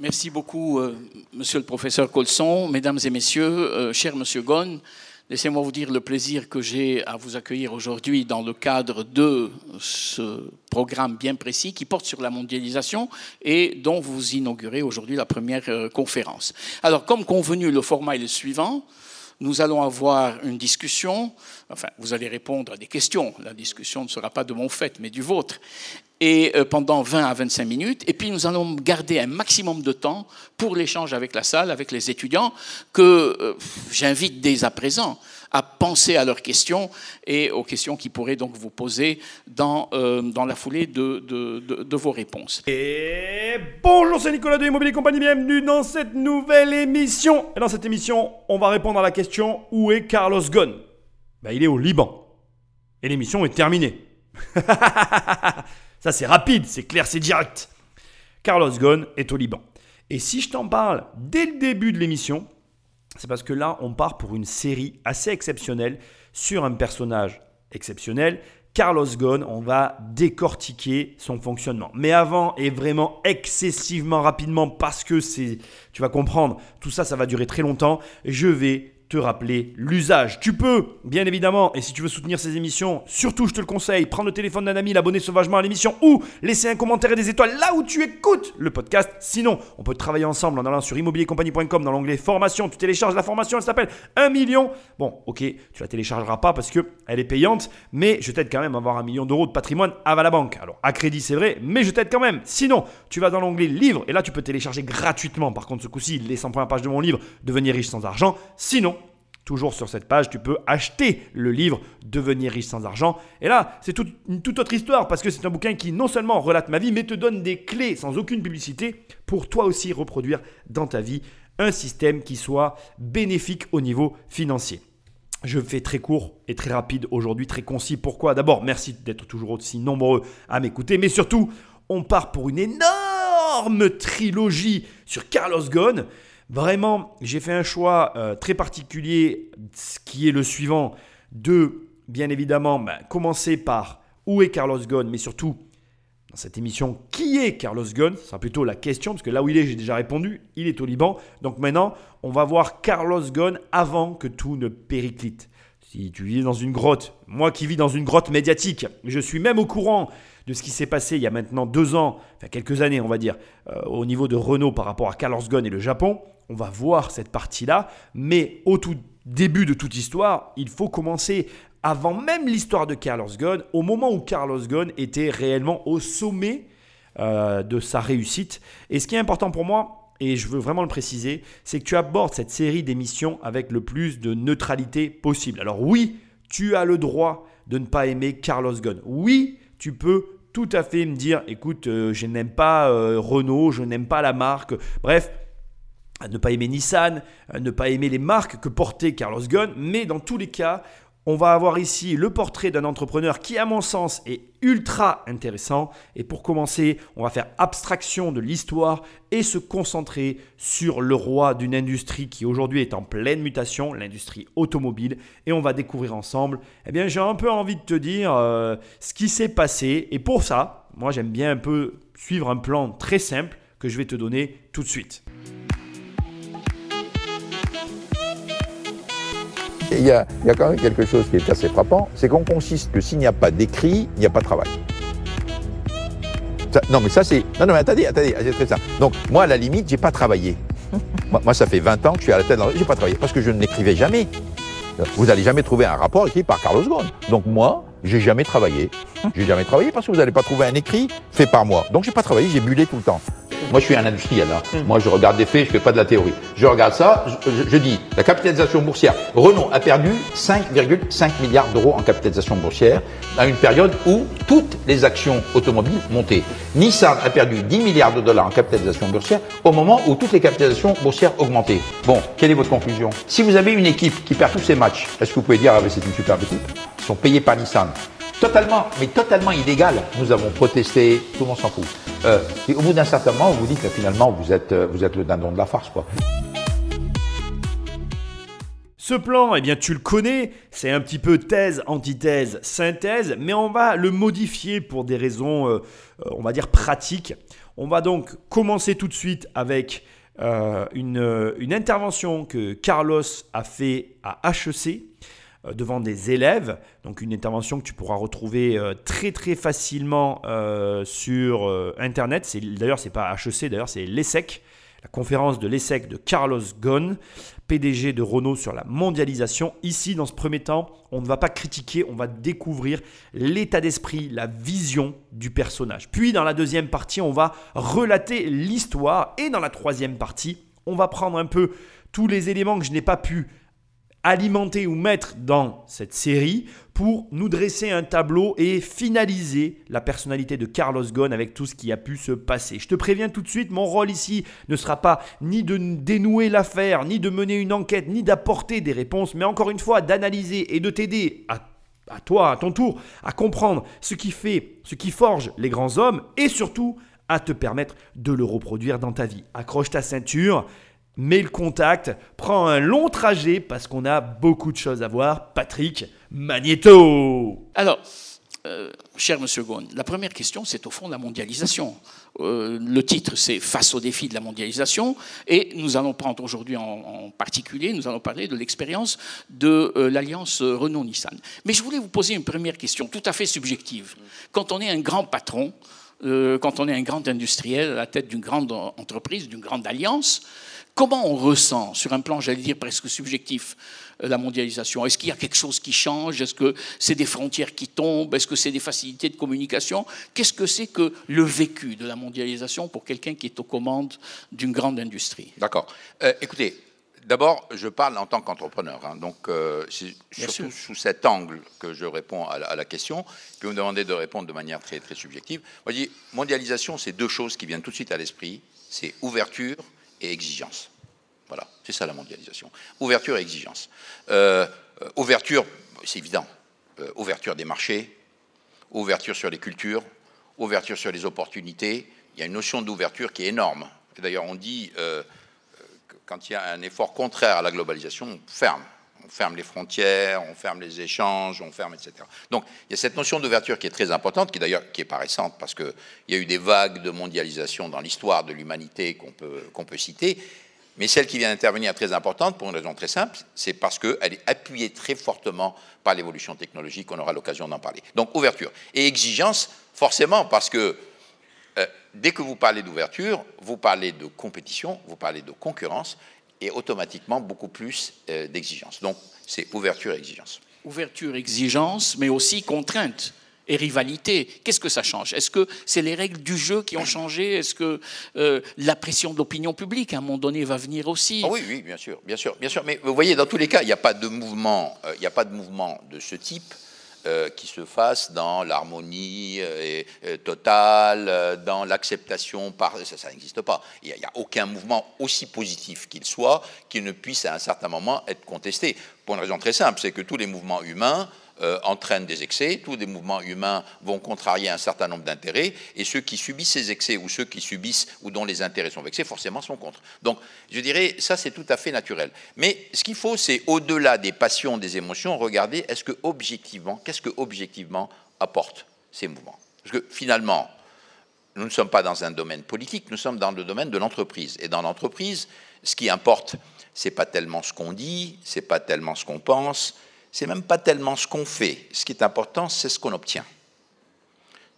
Merci beaucoup, euh, monsieur le professeur Colson, mesdames et messieurs, euh, cher monsieur Ghosn. Laissez-moi vous dire le plaisir que j'ai à vous accueillir aujourd'hui dans le cadre de ce programme bien précis qui porte sur la mondialisation et dont vous inaugurez aujourd'hui la première euh, conférence. Alors, comme convenu, le format est le suivant. Nous allons avoir une discussion, enfin, vous allez répondre à des questions. La discussion ne sera pas de mon fait, mais du vôtre et euh, pendant 20 à 25 minutes. Et puis nous allons garder un maximum de temps pour l'échange avec la salle, avec les étudiants, que euh, j'invite dès à présent à penser à leurs questions et aux questions qui pourraient donc vous poser dans, euh, dans la foulée de, de, de, vos réponses. Et bonjour, c'est Nicolas de Immobilier Compagnie, bienvenue dans cette nouvelle émission. Et dans cette émission, on va répondre à la question où est Carlos Ghosn? Ben, Il est au Liban. Et l'émission est terminée. Ça, c'est rapide, c'est clair, c'est direct. Carlos Ghosn est au Liban. Et si je t'en parle dès le début de l'émission, c'est parce que là, on part pour une série assez exceptionnelle sur un personnage exceptionnel. Carlos Ghosn, on va décortiquer son fonctionnement. Mais avant, et vraiment excessivement rapidement, parce que c'est, tu vas comprendre, tout ça, ça va durer très longtemps, je vais te rappeler l'usage. Tu peux, bien évidemment, et si tu veux soutenir ces émissions, surtout je te le conseille, prendre le téléphone d'un ami, l'abonner sauvagement à l'émission ou laisser un commentaire et des étoiles là où tu écoutes le podcast. Sinon, on peut travailler ensemble en allant sur immobiliercompagnie.com dans l'onglet formation. Tu télécharges la formation, elle s'appelle 1 million. Bon, ok, tu la téléchargeras pas parce que elle est payante, mais je t'aide quand même à avoir un million d'euros de patrimoine à la banque. Alors, à crédit, c'est vrai, mais je t'aide quand même. Sinon, tu vas dans l'onglet livre et là, tu peux télécharger gratuitement. Par contre, ce coup-ci, les 100 premières pages de mon livre, Devenir riche sans argent. Sinon, Toujours sur cette page, tu peux acheter le livre Devenir riche sans argent. Et là, c'est une toute autre histoire parce que c'est un bouquin qui non seulement relate ma vie, mais te donne des clés sans aucune publicité pour toi aussi reproduire dans ta vie un système qui soit bénéfique au niveau financier. Je fais très court et très rapide aujourd'hui, très concis. Pourquoi? D'abord, merci d'être toujours aussi nombreux à m'écouter, mais surtout, on part pour une énorme trilogie sur Carlos Ghosn. Vraiment, j'ai fait un choix euh, très particulier qui est le suivant de, bien évidemment, bah, commencer par où est Carlos Ghosn, mais surtout dans cette émission, qui est Carlos Ghosn Ce sera plutôt la question, parce que là où il est, j'ai déjà répondu, il est au Liban. Donc maintenant, on va voir Carlos Ghosn avant que tout ne périclite. Si tu vis dans une grotte, moi qui vis dans une grotte médiatique, je suis même au courant de ce qui s'est passé il y a maintenant deux ans, enfin quelques années on va dire, euh, au niveau de Renault par rapport à Carlos Ghosn et le Japon on va voir cette partie-là, mais au tout début de toute histoire, il faut commencer avant même l'histoire de Carlos Ghosn, au moment où Carlos Ghosn était réellement au sommet euh, de sa réussite. Et ce qui est important pour moi, et je veux vraiment le préciser, c'est que tu abordes cette série d'émissions avec le plus de neutralité possible. Alors oui, tu as le droit de ne pas aimer Carlos Ghosn. Oui, tu peux tout à fait me dire, écoute, euh, je n'aime pas euh, Renault, je n'aime pas la marque. Bref, à ne pas aimer Nissan, à ne pas aimer les marques que portait Carlos Ghosn, mais dans tous les cas, on va avoir ici le portrait d'un entrepreneur qui, à mon sens, est ultra intéressant. Et pour commencer, on va faire abstraction de l'histoire et se concentrer sur le roi d'une industrie qui aujourd'hui est en pleine mutation, l'industrie automobile. Et on va découvrir ensemble, eh bien, j'ai un peu envie de te dire euh, ce qui s'est passé. Et pour ça, moi, j'aime bien un peu suivre un plan très simple que je vais te donner tout de suite. Il y, a, quand même quelque chose qui est assez frappant, c'est qu'on consiste que s'il n'y a pas d'écrit, il n'y a pas de travail. non, mais ça, c'est. Non, non, mais attendez, attendez, c'est très ça. Donc, moi, à la limite, j'ai pas travaillé. moi, ça fait 20 ans que je suis à la tête. J'ai pas travaillé parce que je n'écrivais jamais. Vous n'allez jamais trouver un rapport écrit par Carlos Ghosn. Donc, moi, j'ai jamais travaillé. J'ai jamais travaillé parce que vous n'allez pas trouver un écrit fait par moi. Donc, j'ai pas travaillé, j'ai bullé tout le temps. Moi, je suis un industriel. Hein. Hmm. Moi, je regarde des faits, je fais pas de la théorie. Je regarde ça, je, dis, la capitalisation boursière. Renault a perdu 5,5 milliards d'euros en capitalisation boursière à une période où toutes les actions automobiles montaient. Nissan a perdu 10 milliards de dollars en capitalisation boursière au moment où toutes les capitalisations boursières augmentaient. Bon, quelle est votre conclusion? Si vous avez une équipe qui perd tous ses matchs, est-ce que vous pouvez dire, ah, c'est une superbe équipe? Ils sont payés par Nissan totalement, mais totalement illégal. Nous avons protesté, tout le monde s'en fout. Euh, et au bout d'un certain moment, vous dites que finalement, vous êtes, euh, vous êtes le dindon de la farce, quoi. Ce plan, eh bien, tu le connais, c'est un petit peu thèse, antithèse, synthèse, mais on va le modifier pour des raisons, euh, on va dire, pratiques. On va donc commencer tout de suite avec une, une, intervention que Carlos a fait à HEC devant des élèves. Donc une intervention que tu pourras retrouver euh, très très facilement sur Internet. C'est, d'ailleurs, c'est pas HEC, d'ailleurs, c'est l'ESSEC la conférence de l'ESSEC de Carlos Ghosn, PDG de Renault sur la mondialisation. Ici, dans ce premier temps, on ne va pas critiquer, on va découvrir l'état d'esprit, la vision du personnage. Puis, dans la deuxième partie, on va relater l'histoire. Et dans la troisième partie, on va prendre un peu tous les éléments que je n'ai pas pu alimenter ou mettre dans cette série pour nous dresser un tableau et finaliser la personnalité de Carlos Ghosn avec tout ce qui a pu se passer. Je te préviens tout de suite, mon rôle ici ne sera pas ni de dénouer l'affaire, ni de mener une enquête, ni d'apporter des réponses, mais encore une fois d'analyser et de t'aider à toi, à ton tour, à comprendre ce qui fait, ce qui forge les grands hommes et surtout à te permettre de le reproduire dans ta vie. Accroche ta ceinture, mets le contact, prends un long trajet parce qu'on a beaucoup de choses à voir. Patrick Magneto Alors, euh, cher Monsieur Ghosn, la première question, c'est au fond la mondialisation. Euh, le titre, c'est Face au défi de la mondialisation, et nous allons prendre aujourd'hui en, particulier, nous allons parler de l'expérience de euh, l'alliance Renault-Nissan. Mais je voulais vous poser une première question, tout à fait subjective. Quand on est un grand patron, quand on est un grand industriel à la tête d'une grande entreprise, d'une grande alliance, Comment on ressent, sur un plan, j'allais dire, presque subjectif, euh, la mondialisation? Est-ce qu'il y a quelque chose qui change? Est-ce que c'est des frontières qui tombent? Est-ce que c'est des facilités de communication? Qu'est-ce que c'est que le vécu de la mondialisation pour quelqu'un qui est aux commandes d'une grande industrie? D'accord. Euh, écoutez, D'abord, je parle en tant qu'entrepreneur. Hein. donc, euh, c'est surtout sous cet angle que je réponds à la, question. Puis vous me demandez de répondre de manière très, très subjective. Moi, je dis, mondialisation, c'est deux choses qui viennent tout de suite à l'esprit. C'est ouverture et exigence. Voilà, c'est ça la mondialisation. Ouverture et exigence. Euh, euh, ouverture, c'est évident. Euh, ouverture des marchés, ouverture sur les cultures, ouverture sur les opportunités. Il y a une notion d'ouverture qui est énorme. D'ailleurs, on dit que quand il y a un effort contraire à la globalisation, on ferme. On ferme les frontières, on ferme les échanges, on ferme, etc. Donc, il y a cette notion d'ouverture qui est très importante, qui d'ailleurs qui est pas récente, parce qu'il y a eu des vagues de mondialisation dans l'histoire de l'humanité qu'on peut, peut citer, mais celle qui vient d'intervenir est très importante pour une raison très simple, c'est parce qu'elle est appuyée très fortement par l'évolution technologique, on aura l'occasion d'en parler. Donc ouverture. Et exigence, forcément, parce que euh, dès que vous parlez d'ouverture, vous parlez de compétition, vous parlez de concurrence, et automatiquement beaucoup plus euh, d'exigence. Donc c'est ouverture et exigence. Ouverture, exigence, mais aussi contrainte et rivalité. Qu'est-ce que ça change? Est-ce que c'est les règles du jeu qui ont changé? Est-ce que euh, la pression de l'opinion publique, à un moment donné, va venir aussi? Ah Oui, oui, bien sûr, bien sûr, bien sûr. Mais vous voyez, dans tous les cas, il n'y a pas de mouvement, euh, il n'y a pas de mouvement de ce type. Euh, qui se fasse dans l'harmonie totale, dans l'acceptation par... Ça, n'existe pas. Il n'y a, a, aucun mouvement aussi positif qu'il soit qui ne puisse à un certain moment être contesté. Pour une raison très simple, c'est que tous les mouvements humains euh, entraînent des excès, tous les mouvements humains vont contrarier un certain nombre d'intérêts, et ceux qui subissent ces excès ou ceux qui subissent ou dont les intérêts sont vexés, forcément sont contre. Donc, je dirais, ça c'est tout à fait naturel. Mais ce qu'il faut, c'est au-delà des passions, des émotions, regarder est-ce que objectivement, qu'est-ce que objectivement apportent ces mouvements? Parce que finalement, nous ne sommes pas dans un domaine politique, nous sommes dans le domaine de l'entreprise. Et dans l'entreprise, ce qui importe, c'est pas tellement ce qu'on dit, c'est pas tellement ce qu'on pense, c'est même pas tellement ce qu'on fait. Ce qui est important, c'est ce qu'on obtient.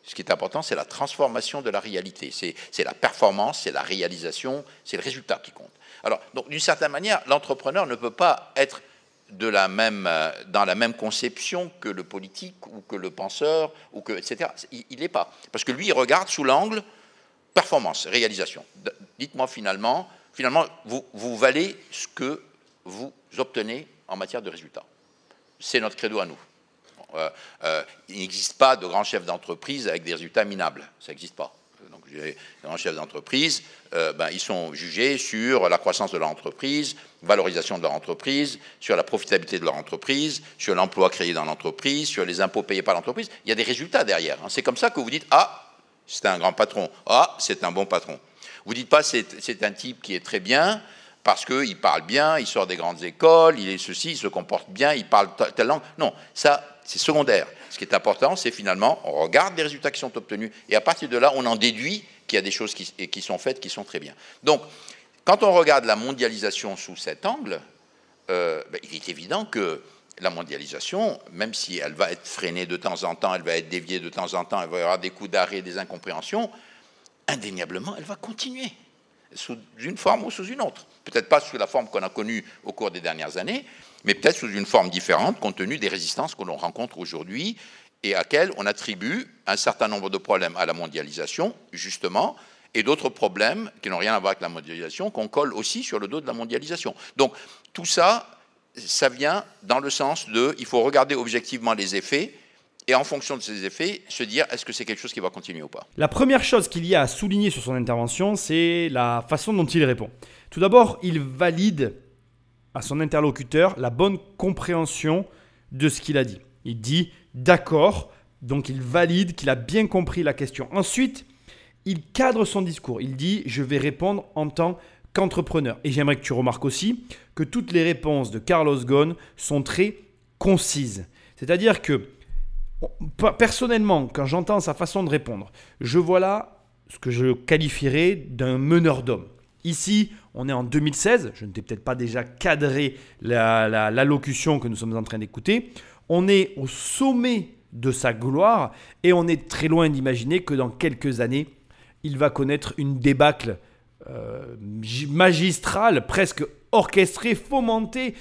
Ce qui est important, c'est la transformation de la réalité. C'est la performance, c'est la réalisation, c'est le résultat qui compte. Alors, d'une certaine manière, l'entrepreneur ne peut pas être euh, dans la même conception que le politique ou que le penseur, ou que, etc. Il n'est pas. Parce que lui, il regarde sous l'angle performance, réalisation. Dites-moi finalement, finalement, vous, vous valez ce que vous obtenez en matière de résultats c'est notre credo à nous. Euh, euh, il n'existe pas de grands chefs d'entreprise avec des résultats minables. Ça n'existe pas. Donc, les grands chefs d'entreprise, euh, ben, ils sont jugés sur la croissance de leur entreprise, valorisation de leur entreprise, sur la profitabilité de leur entreprise, sur l'emploi créé dans l'entreprise, sur les impôts payés par l'entreprise. Il y a des résultats derrière. Hein. C'est comme ça que vous dites Ah, c'est un grand patron. Ah, c'est un bon patron. Vous ne dites pas c'est un type qui est très bien, parce qu'il parle bien, il sort des grandes écoles, il est ceci, il se comporte bien, il parle telle langue. Non, ça, c'est secondaire. Ce qui est important, c'est finalement, on regarde les résultats qui sont obtenus, et à partir de là, on en déduit qu'il y a des choses qui, sont faites qui sont très bien. Donc, quand on regarde la mondialisation sous cet angle, euh, ben, il est évident que la mondialisation, même si elle va être freinée de temps en temps, elle va être déviée de temps en temps, elle va y avoir des coups d'arrêt, des incompréhensions, indéniablement, elle va continuer, sous une forme ou sous une autre. Peut-être pas sous la forme qu'on a connue au cours des dernières années, mais peut-être sous une forme différente, compte tenu des résistances que l'on rencontre aujourd'hui et à laquelle on attribue un certain nombre de problèmes à la mondialisation, justement, et d'autres problèmes qui n'ont rien à voir avec la mondialisation, qu'on colle aussi sur le dos de la mondialisation. Donc tout ça, ça vient dans le sens de, il faut regarder objectivement les effets, et en fonction de ces effets, se dire est-ce que c'est quelque chose qui va continuer ou pas. La première chose qu'il y a à souligner sur son intervention, c'est la façon dont il répond. Tout d'abord, il valide à son interlocuteur la bonne compréhension de ce qu'il a dit. Il dit d'accord, donc il valide qu'il a bien compris la question. Ensuite, il cadre son discours. Il dit je vais répondre en tant qu'entrepreneur. Et j'aimerais que tu remarques aussi que toutes les réponses de Carlos Ghosn sont très concises. C'est-à-dire que personnellement, quand j'entends sa façon de répondre, je vois là ce que je qualifierais d'un meneur d'hommes. Ici, on est en 2016, je ne t'ai peut-être pas déjà cadré l'allocution que nous sommes en train d'écouter. On est au sommet de sa gloire et on est très loin d'imaginer que dans quelques années, il va connaître une débâcle euh, magistrale, presque orchestrée, fomentée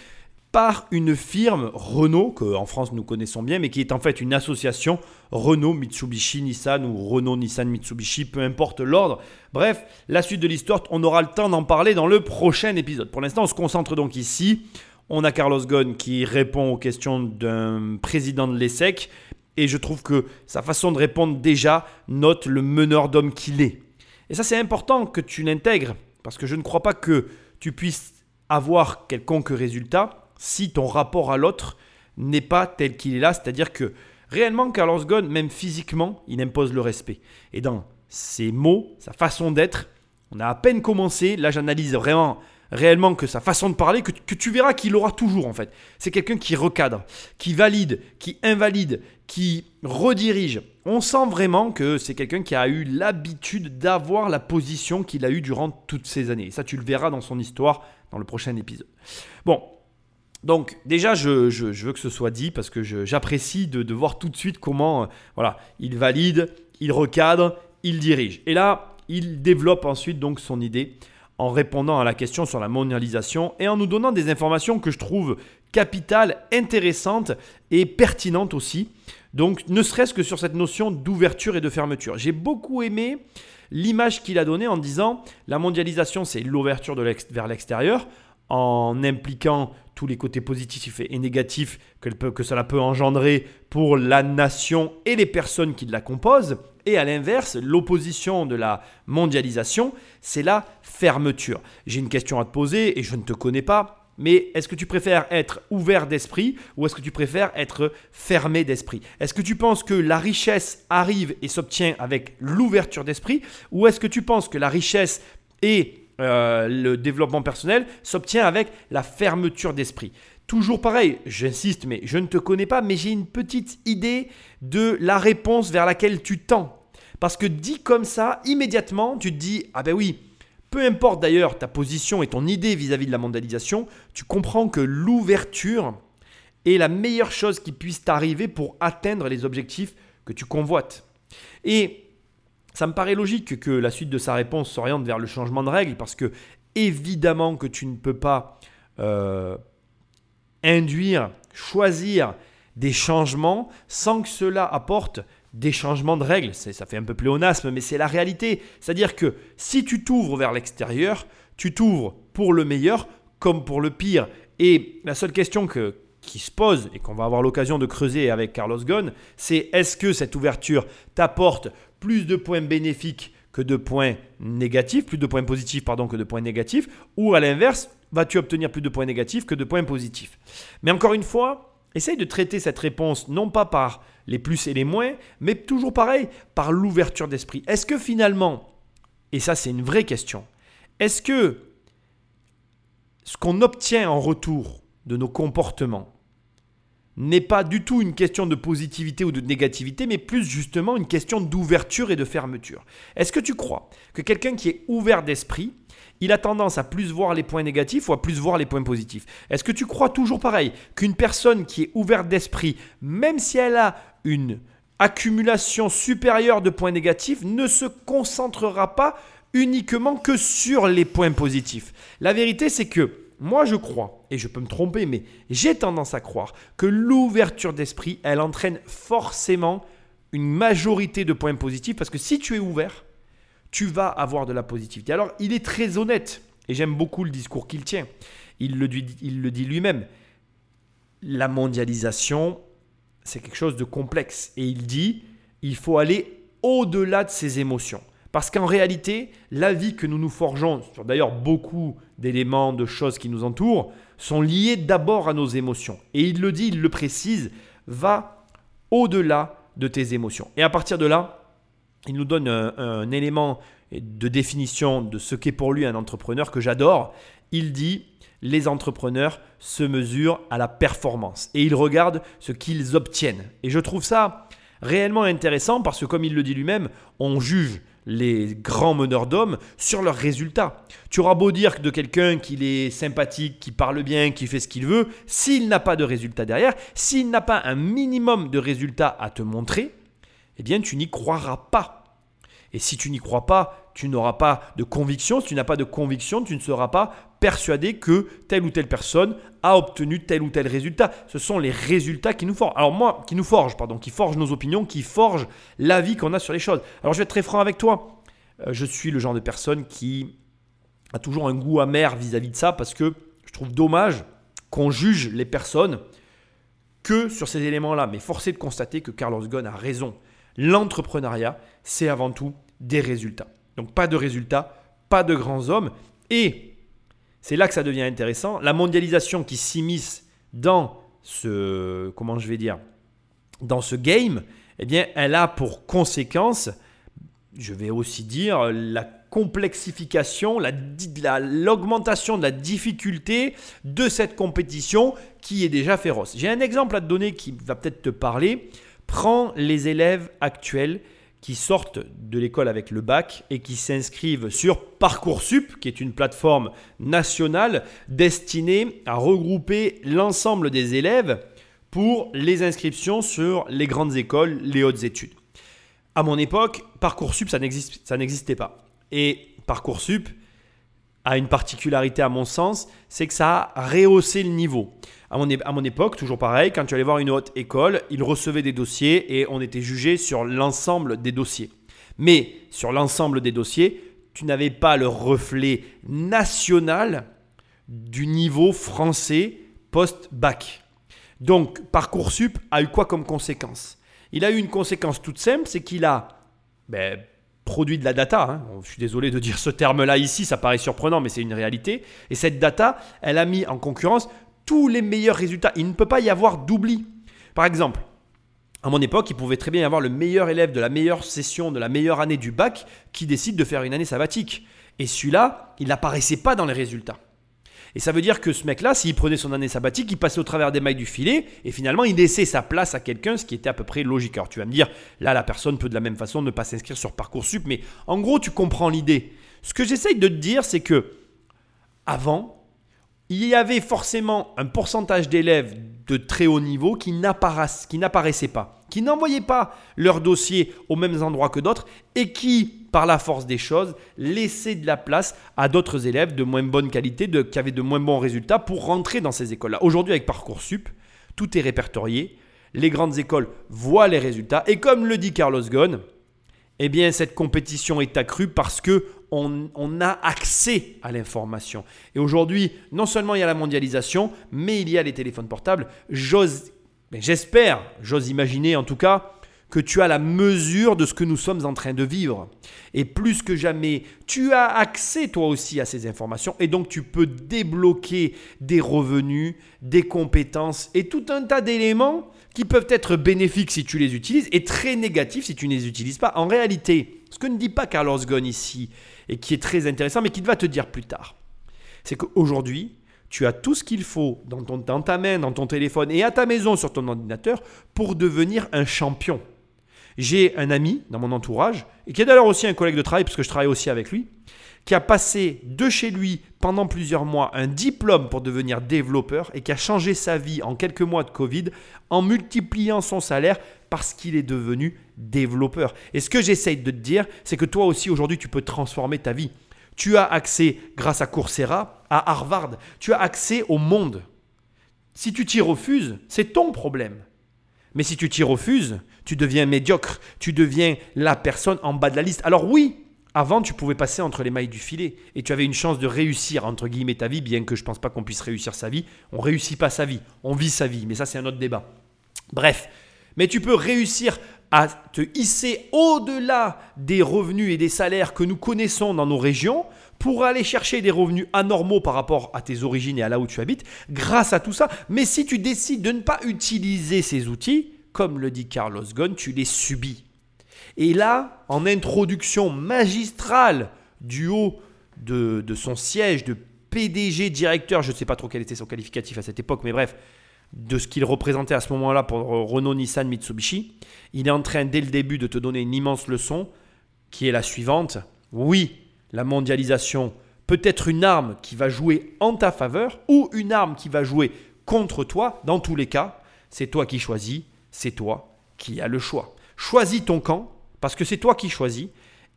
par une firme Renault, que en France nous connaissons bien, mais qui est en fait une association Renault, Mitsubishi, Nissan ou Renault, Nissan, Mitsubishi, peu importe l'ordre. Bref, la suite de l'histoire, on aura le temps d'en parler dans le prochain épisode. Pour l'instant, on se concentre donc ici. On a Carlos Ghosn qui répond aux questions d'un président de l'ESSEC. Et je trouve que sa façon de répondre déjà note le meneur d'homme qu'il est. Et ça, c'est important que tu l'intègres, parce que je ne crois pas que tu puisses avoir quelconque résultat si ton rapport à l'autre n'est pas tel qu'il est là. C'est-à-dire que réellement, Carlos Ghosn, même physiquement, il impose le respect. Et dans ses mots, sa façon d'être, on a à peine commencé. Là, j'analyse vraiment réellement que sa façon de parler, que, que tu verras qu'il aura toujours en fait. C'est quelqu'un qui recadre, qui valide, qui invalide, qui redirige. On sent vraiment que c'est quelqu'un qui a eu l'habitude d'avoir la position qu'il a eue durant toutes ces années. Et ça, tu le verras dans son histoire dans le prochain épisode. Bon, donc déjà, je, veux que ce soit dit parce que j'apprécie de, voir tout de suite comment euh, voilà, il valide, il recadre, il dirige. Et là, il développe ensuite donc son idée en répondant à la question sur la mondialisation et en nous donnant des informations que je trouve capitales, intéressantes et pertinentes aussi. Donc ne serait-ce que sur cette notion d'ouverture et de fermeture. J'ai beaucoup aimé l'image qu'il a donnée en disant la mondialisation c'est l'ouverture vers l'extérieur en impliquant tous les côtés positifs et négatifs que, cela peut engendrer pour la nation et les personnes qui la composent. Et à l'inverse, l'opposition de la mondialisation, c'est la fermeture. J'ai une question à te poser et je ne te connais pas. Mais est-ce que tu préfères être ouvert d'esprit ou est-ce que tu préfères être fermé d'esprit? Est-ce que tu penses que la richesse arrive et s'obtient avec l'ouverture d'esprit ou est-ce que tu penses que la richesse est euh, le développement personnel s'obtient avec la fermeture d'esprit. Toujours pareil, j'insiste, mais je ne te connais pas, mais j'ai une petite idée de la réponse vers laquelle tu tends. Parce que dit comme ça, immédiatement, tu te dis, ah ben oui, peu importe d'ailleurs ta position et ton idée vis-à-vis de la mondialisation, tu comprends que l'ouverture est la meilleure chose qui puisse t'arriver pour atteindre les objectifs que tu convoites. Et ça me paraît logique que la suite de sa réponse s'oriente vers le changement de règles parce que évidemment que tu ne peux pas euh, induire, choisir des changements sans que cela apporte des changements de règles. Ça fait un peu pléonasme, mais c'est la réalité. C'est-à-dire que si tu t'ouvres vers l'extérieur, tu t'ouvres pour le meilleur comme pour le pire. Et la seule question que, qui se pose et qu'on va avoir l'occasion de creuser avec Carlos Ghosn, c'est est-ce que cette ouverture t'apporte plus de points bénéfiques que de points négatifs, plus de points positifs pardon que de points négatifs, ou à l'inverse, vas-tu obtenir plus de points négatifs que de points positifs? Mais encore une fois, essaye de traiter cette réponse non pas par les plus et les moins, mais toujours pareil, par l'ouverture d'esprit. Est-ce que finalement, et ça c'est une vraie question, est-ce que ce qu'on obtient en retour de nos comportements n'est pas du tout une question de positivité ou de négativité, mais plus justement une question d'ouverture et de fermeture. Est-ce que tu crois que quelqu'un qui est ouvert d'esprit, il a tendance à plus voir les points négatifs ou à plus voir les points positifs? Est-ce que tu crois toujours pareil qu'une personne qui est ouverte d'esprit, même si elle a une accumulation supérieure de points négatifs, ne se concentrera pas uniquement que sur les points positifs? La vérité, c'est que moi, je crois, et je peux me tromper, mais j'ai tendance à croire que l'ouverture d'esprit, elle entraîne forcément une majorité de points positifs, parce que si tu es ouvert, tu vas avoir de la positivité. Alors, il est très honnête, et j'aime beaucoup le discours qu'il tient. Il le, dit lui-même. La mondialisation, c'est quelque chose de complexe. Et il dit, il faut aller au-delà de ses émotions. Parce qu'en réalité, la vie que nous nous forgeons, sur d'ailleurs beaucoup d'éléments, de choses qui nous entourent, sont liés d'abord à nos émotions. Et il le dit, il le précise, va au-delà de tes émotions. Et à partir de là, il nous donne un, élément de définition de ce qu'est pour lui un entrepreneur que j'adore. Il dit, les entrepreneurs se mesurent à la performance et ils regardent ce qu'ils obtiennent. Et je trouve ça réellement intéressant parce que comme il le dit lui-même, on juge les grands meneurs d'hommes sur leurs résultats. Tu auras beau dire de quelqu'un qu'il est sympathique, qui parle bien, qui fait ce qu'il veut, s'il n'a pas de résultats derrière, s'il n'a pas un minimum de résultats à te montrer, eh bien tu n'y croiras pas. Et si tu n'y crois pas, tu n'auras pas de conviction. Si tu n'as pas de conviction, tu ne seras pas persuadé que telle ou telle personne a obtenu tel ou tel résultat. Ce sont les résultats qui nous forgent. Alors moi, qui nous forgent, pardon, qui forgent nos opinions, qui forgent l'avis qu'on a sur les choses. Alors je vais être très franc avec toi. Euh, je suis le genre de personne qui a toujours un goût amer vis-à-vis de ça parce que je trouve dommage qu'on juge les personnes que sur ces éléments-là. Mais forcé de constater que Carlos Ghosn a raison. L'entrepreneuriat, c'est avant tout des résultats. Donc pas de résultats, pas de grands hommes. Et c'est là que ça devient intéressant. La mondialisation qui s'immisce dans ce, comment je vais dire, dans ce game, eh bien, elle a pour conséquence, je vais aussi dire, la complexification, l'augmentation de la difficulté de cette compétition qui est déjà féroce. J'ai un exemple à te donner qui va peut-être te parler. Prends les élèves actuels qui sortent de l'école avec le bac et qui s'inscrivent sur Parcoursup, qui est une plateforme nationale destinée à regrouper l'ensemble des élèves pour les inscriptions sur les grandes écoles, les hautes études. À mon époque, Parcoursup, ça n'existait pas. Et Parcoursup a une particularité à mon sens, c'est que ça a rehaussé le niveau. À mon, époque, toujours pareil, quand tu allais voir une haute école, ils recevaient des dossiers et on était jugé sur l'ensemble des dossiers. Mais sur l'ensemble des dossiers, tu n'avais pas le reflet national du niveau français post-bac. Donc, Parcoursup a eu quoi comme conséquence? Il a eu une conséquence toute simple, c'est qu'il a ben, produit de la data. Hein. Je suis désolé de dire ce terme-là ici, ça paraît surprenant, mais c'est une réalité. Et cette data, elle a mis en concurrence tous les meilleurs résultats. Il ne peut pas y avoir d'oubli. Par exemple, à mon époque, il pouvait très bien y avoir le meilleur élève de la meilleure session, de la meilleure année du bac, qui décide de faire une année sabbatique. Et celui-là, il n'apparaissait pas dans les résultats. Et ça veut dire que ce mec-là, s'il prenait son année sabbatique, il passait au travers des mailles du filet et finalement il laissait sa place à quelqu'un, ce qui était à peu près logique. Alors tu vas me dire, là la personne peut de la même façon ne pas s'inscrire sur Parcoursup, mais en gros tu comprends l'idée. Ce que j'essaye de te dire, c'est que avant, il y avait forcément un pourcentage d'élèves de très haut niveau qui n'apparaissaient pas, qui n'envoyaient pas leur dossier aux mêmes endroits que d'autres et qui, par la force des choses, laissaient de la place à d'autres élèves de moins bonne qualité, qui avaient de moins bons résultats pour rentrer dans ces écoles-là. Aujourd'hui, avec Parcoursup, tout est répertorié. Les grandes écoles voient les résultats et comme le dit Carlos Ghosn, eh bien cette compétition est accrue parce que on, a accès à l'information. Et aujourd'hui, non seulement il y a la mondialisation, mais il y a les téléphones portables. J'ose, j'espère, j'ose imaginer en tout cas, que tu as la mesure de ce que nous sommes en train de vivre. Et plus que jamais, tu as accès toi aussi à ces informations et donc tu peux débloquer des revenus, des compétences et tout un tas d'éléments qui peuvent être bénéfiques si tu les utilises et très négatifs si tu ne les utilises pas. En réalité, ce que ne dit pas Carlos Ghosn ici et qui est très intéressant mais qui va te dire plus tard, c'est qu'aujourd'hui, tu as tout ce qu'il faut dans, ton, dans ta main, dans ton téléphone et à ta maison sur ton ordinateur pour devenir un champion. J'ai un ami dans mon entourage, et qui est d'ailleurs aussi un collègue de travail, parce que je travaille aussi avec lui, qui a passé de chez lui pendant plusieurs mois un diplôme pour devenir développeur et qui a changé sa vie en quelques mois de Covid en multipliant son salaire parce qu'il est devenu développeur. Et ce que j'essaye de te dire, c'est que toi aussi aujourd'hui, tu peux transformer ta vie. Tu as accès, grâce à Coursera, à Harvard. Tu as accès au monde. Si tu t'y refuses, c'est ton problème. Mais si tu t'y refuses, tu deviens médiocre, tu deviens la personne en bas de la liste. Alors oui, avant, tu pouvais passer entre les mailles du filet et tu avais une chance de réussir, entre guillemets, ta vie, bien que je ne pense pas qu'on puisse réussir sa vie. On réussit pas sa vie, on vit sa vie, mais ça c'est un autre débat. Bref, mais tu peux réussir à te hisser au-delà des revenus et des salaires que nous connaissons dans nos régions pour aller chercher des revenus anormaux par rapport à tes origines et à là où tu habites grâce à tout ça. Mais si tu décides de ne pas utiliser ces outils, comme le dit Carlos Ghosn, tu les subis. Et là, en introduction magistrale du haut de, son siège de PDG, directeur, je ne sais pas trop quel était son qualificatif à cette époque, mais bref, de ce qu'il représentait à ce moment-là pour Renault, Nissan, Mitsubishi, il est en train dès le début de te donner une immense leçon qui est la suivante. Oui, la mondialisation peut être une arme qui va jouer en ta faveur ou une arme qui va jouer contre toi. Dans tous les cas, c'est toi qui choisis, c'est toi qui as le choix. Choisis ton camp parce que c'est toi qui choisis.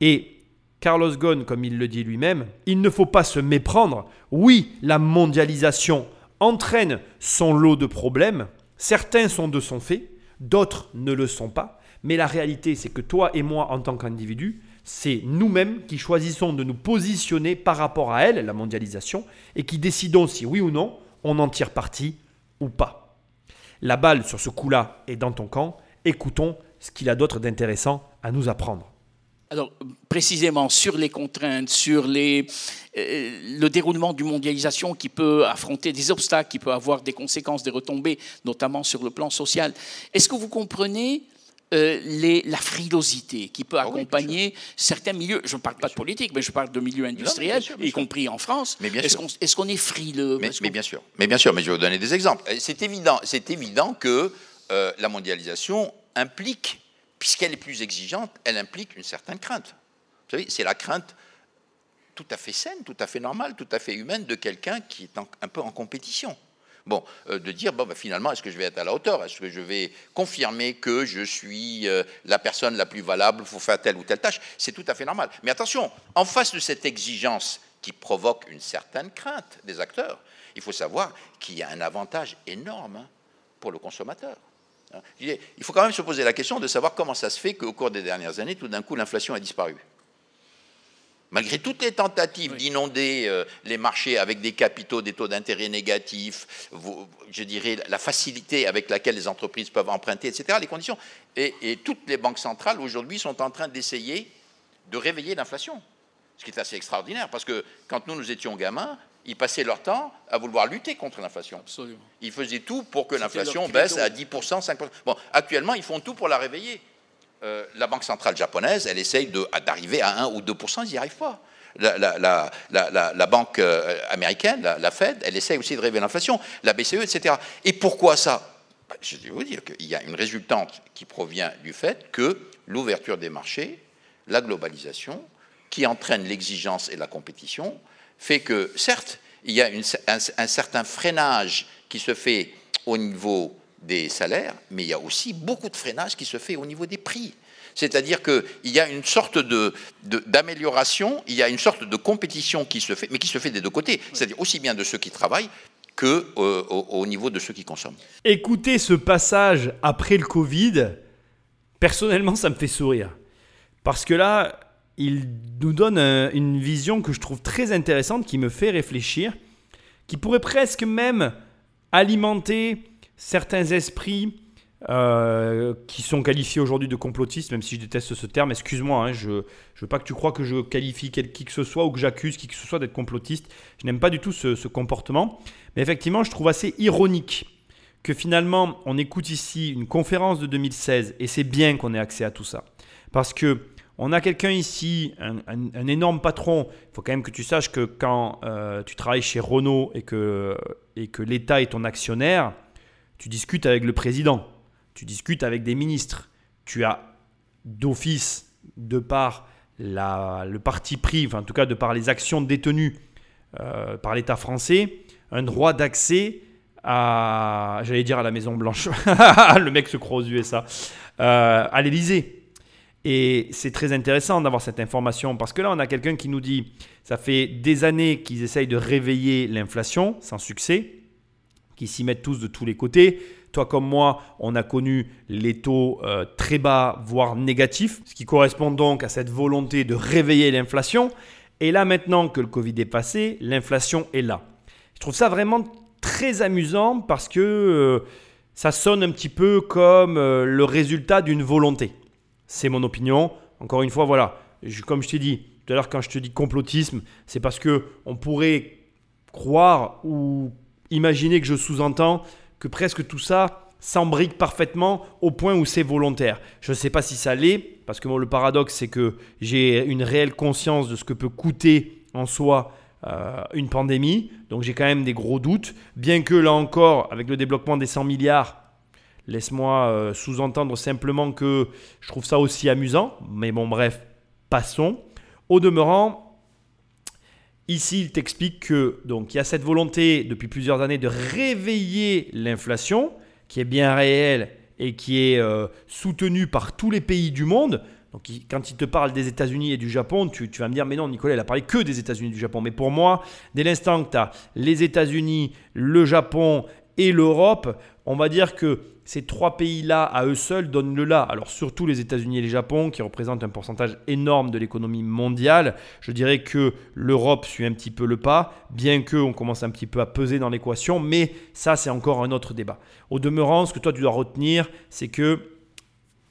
Et Carlos Ghosn, comme il le dit lui-même, il ne faut pas se méprendre. Oui, la mondialisation entraîne son lot de problèmes. Certains sont de son fait, d'autres ne le sont pas. Mais la réalité, c'est que toi et moi, en tant qu'individus, c'est nous-mêmes qui choisissons de nous positionner par rapport à elle, la mondialisation, et qui décidons si oui ou non on en tire parti ou pas. La balle sur ce coup-là est dans ton camp. Écoutons ce qu'il a d'autre d'intéressant à nous apprendre. Alors, précisément sur les contraintes, sur les, euh, le déroulement d'une mondialisation qui peut affronter des obstacles, qui peut avoir des conséquences, des retombées, notamment sur le plan social. Est-ce que vous comprenez euh, les, la frilosité qui peut ah accompagner certains milieux? Je ne parle pas de politique, mais je parle de milieux industriels, y compris en France. Est-ce qu'on est, frileux? Mais, bien sûr. Mais bien sûr. Mais je vais vous donner des exemples. C'est évident, c'est évident que euh, la mondialisation implique, puisqu'elle est plus exigeante, elle implique une certaine crainte. Vous savez, c'est la crainte tout à fait saine, tout à fait normale, tout à fait humaine de quelqu'un qui est un peu en compétition. Bon, euh, de dire, bon, bah, finalement, est-ce que je vais être à la hauteur? Est-ce que je vais confirmer que je suis euh, la personne la plus valable pour faire telle ou telle tâche? C'est tout à fait normal. Mais attention, en face de cette exigence qui provoque une certaine crainte des acteurs, il faut savoir qu'il y a un avantage énorme hein, pour le consommateur. Il faut quand même se poser la question de savoir comment ça se fait qu'au cours des dernières années, tout d'un coup, l'inflation a disparu. Malgré toutes les tentatives d'inonder euh, les marchés avec des capitaux, des taux d'intérêt négatifs, je dirais la facilité avec laquelle les entreprises peuvent emprunter, etc., les conditions. Et, toutes les banques centrales aujourd'hui sont en train d'essayer de réveiller l'inflation. Ce qui est assez extraordinaire, parce que quand nous, nous étions gamins, ils passaient leur temps à vouloir lutter contre l'inflation. Absolument. Ils faisaient tout pour que l'inflation baisse à 10%, 5%. Bon, actuellement, ils font tout pour la réveiller. Euh, la Banque centrale japonaise, elle essaye d'arriver à 1 ou 2% ils n'y arrivent pas. La, banque euh, américaine, la, Fed, elle essaye aussi de réveiller l'inflation, la BCE, etc. Et pourquoi ça? Bah, Je vais vous dire qu'il y a une résultante qui provient du fait que l'ouverture des marchés, la globalisation, qui entraîne l'exigence et la compétition, fait que, certes, il y a un certain freinage qui se fait au niveau des salaires, mais il y a aussi beaucoup de freinage qui se fait au niveau des prix. C'est-à-dire qu'il y a une sorte d'amélioration, de, il y a une sorte de compétition qui se fait, mais qui se fait des deux côtés, c'est-à-dire aussi bien de ceux qui travaillent que euh, au, niveau de ceux qui consomment. Écoutez ce passage après le Covid, personnellement, ça me fait sourire. Parce que là, il nous donne une vision que je trouve très intéressante, qui me fait réfléchir, qui pourrait presque même alimenter certains esprits euh, qui sont qualifiés aujourd'hui de complotistes, même si je déteste ce terme, excuse-moi, hein, je ne veux pas que tu crois que je qualifie qui que ce soit ou que j'accuse qui que ce soit d'être complotiste. Je n'aime pas du tout ce, comportement. Mais effectivement, je trouve assez ironique que finalement, on écoute ici une conférence de 2016, et c'est bien qu'on ait accès à tout ça. Parce que On a quelqu'un ici, un, énorme patron. Il faut quand même que tu saches que quand euh, tu travailles chez Renault et que, l'État est ton actionnaire, tu discutes avec le président, tu discutes avec des ministres. Tu as d'office, de par le parti pris, en tout cas de par les actions détenues euh, par l'État français, un droit d'accès à, j'allais dire à la Maison Blanche, le mec se croit aux USA, euh, à l'Élysée. Et c'est très intéressant d'avoir cette information parce que là, on a quelqu'un qui nous dit, ça fait des années qu'ils essayent de réveiller l'inflation, sans succès, qu'ils s'y mettent tous de tous les côtés. Toi comme moi, on a connu les taux euh, très bas, voire négatifs, ce qui correspond donc à cette volonté de réveiller l'inflation. Et là, maintenant que le Covid est passé, l'inflation est là. Je trouve ça vraiment très amusant parce que euh, ça sonne un petit peu comme euh, le résultat d'une volonté. C'est mon opinion. Encore une fois, voilà, comme je t'ai dit tout à l'heure quand je te dis complotisme, c'est parce que on pourrait croire ou imaginer que je sous-entends que presque tout ça s'embrique parfaitement au point où c'est volontaire. Je ne sais pas si ça l'est, parce que le paradoxe, c'est que j'ai une réelle conscience de ce que peut coûter en soi euh, une pandémie, donc j'ai quand même des gros doutes, bien que là encore, avec le développement des 100 milliards, laisse-moi euh, sous-entendre simplement que je trouve ça aussi amusant, mais bon bref, passons. Au demeurant, Ici, il t'explique que donc il y a cette volonté depuis plusieurs années de réveiller l'inflation, qui est bien réelle et qui est euh, soutenue par tous les pays du monde. Donc, quand il te parle des États-Unis et du Japon, tu, vas me dire, mais non, Nicolas, il a parlé que des États-Unis et du Japon. Mais pour moi, dès l'instant que tu as les États-Unis, le Japon et l'Europe, on va dire que ces trois pays-là, à eux seuls, donnent le là. Alors surtout les États-Unis et le Japon, qui représentent un pourcentage énorme de l'économie mondiale. Je dirais que l'Europe suit un petit peu le pas, bien qu'on commence un petit peu à peser dans l'équation, mais ça c'est encore un autre débat. Au demeurant, ce que toi tu dois retenir, c'est que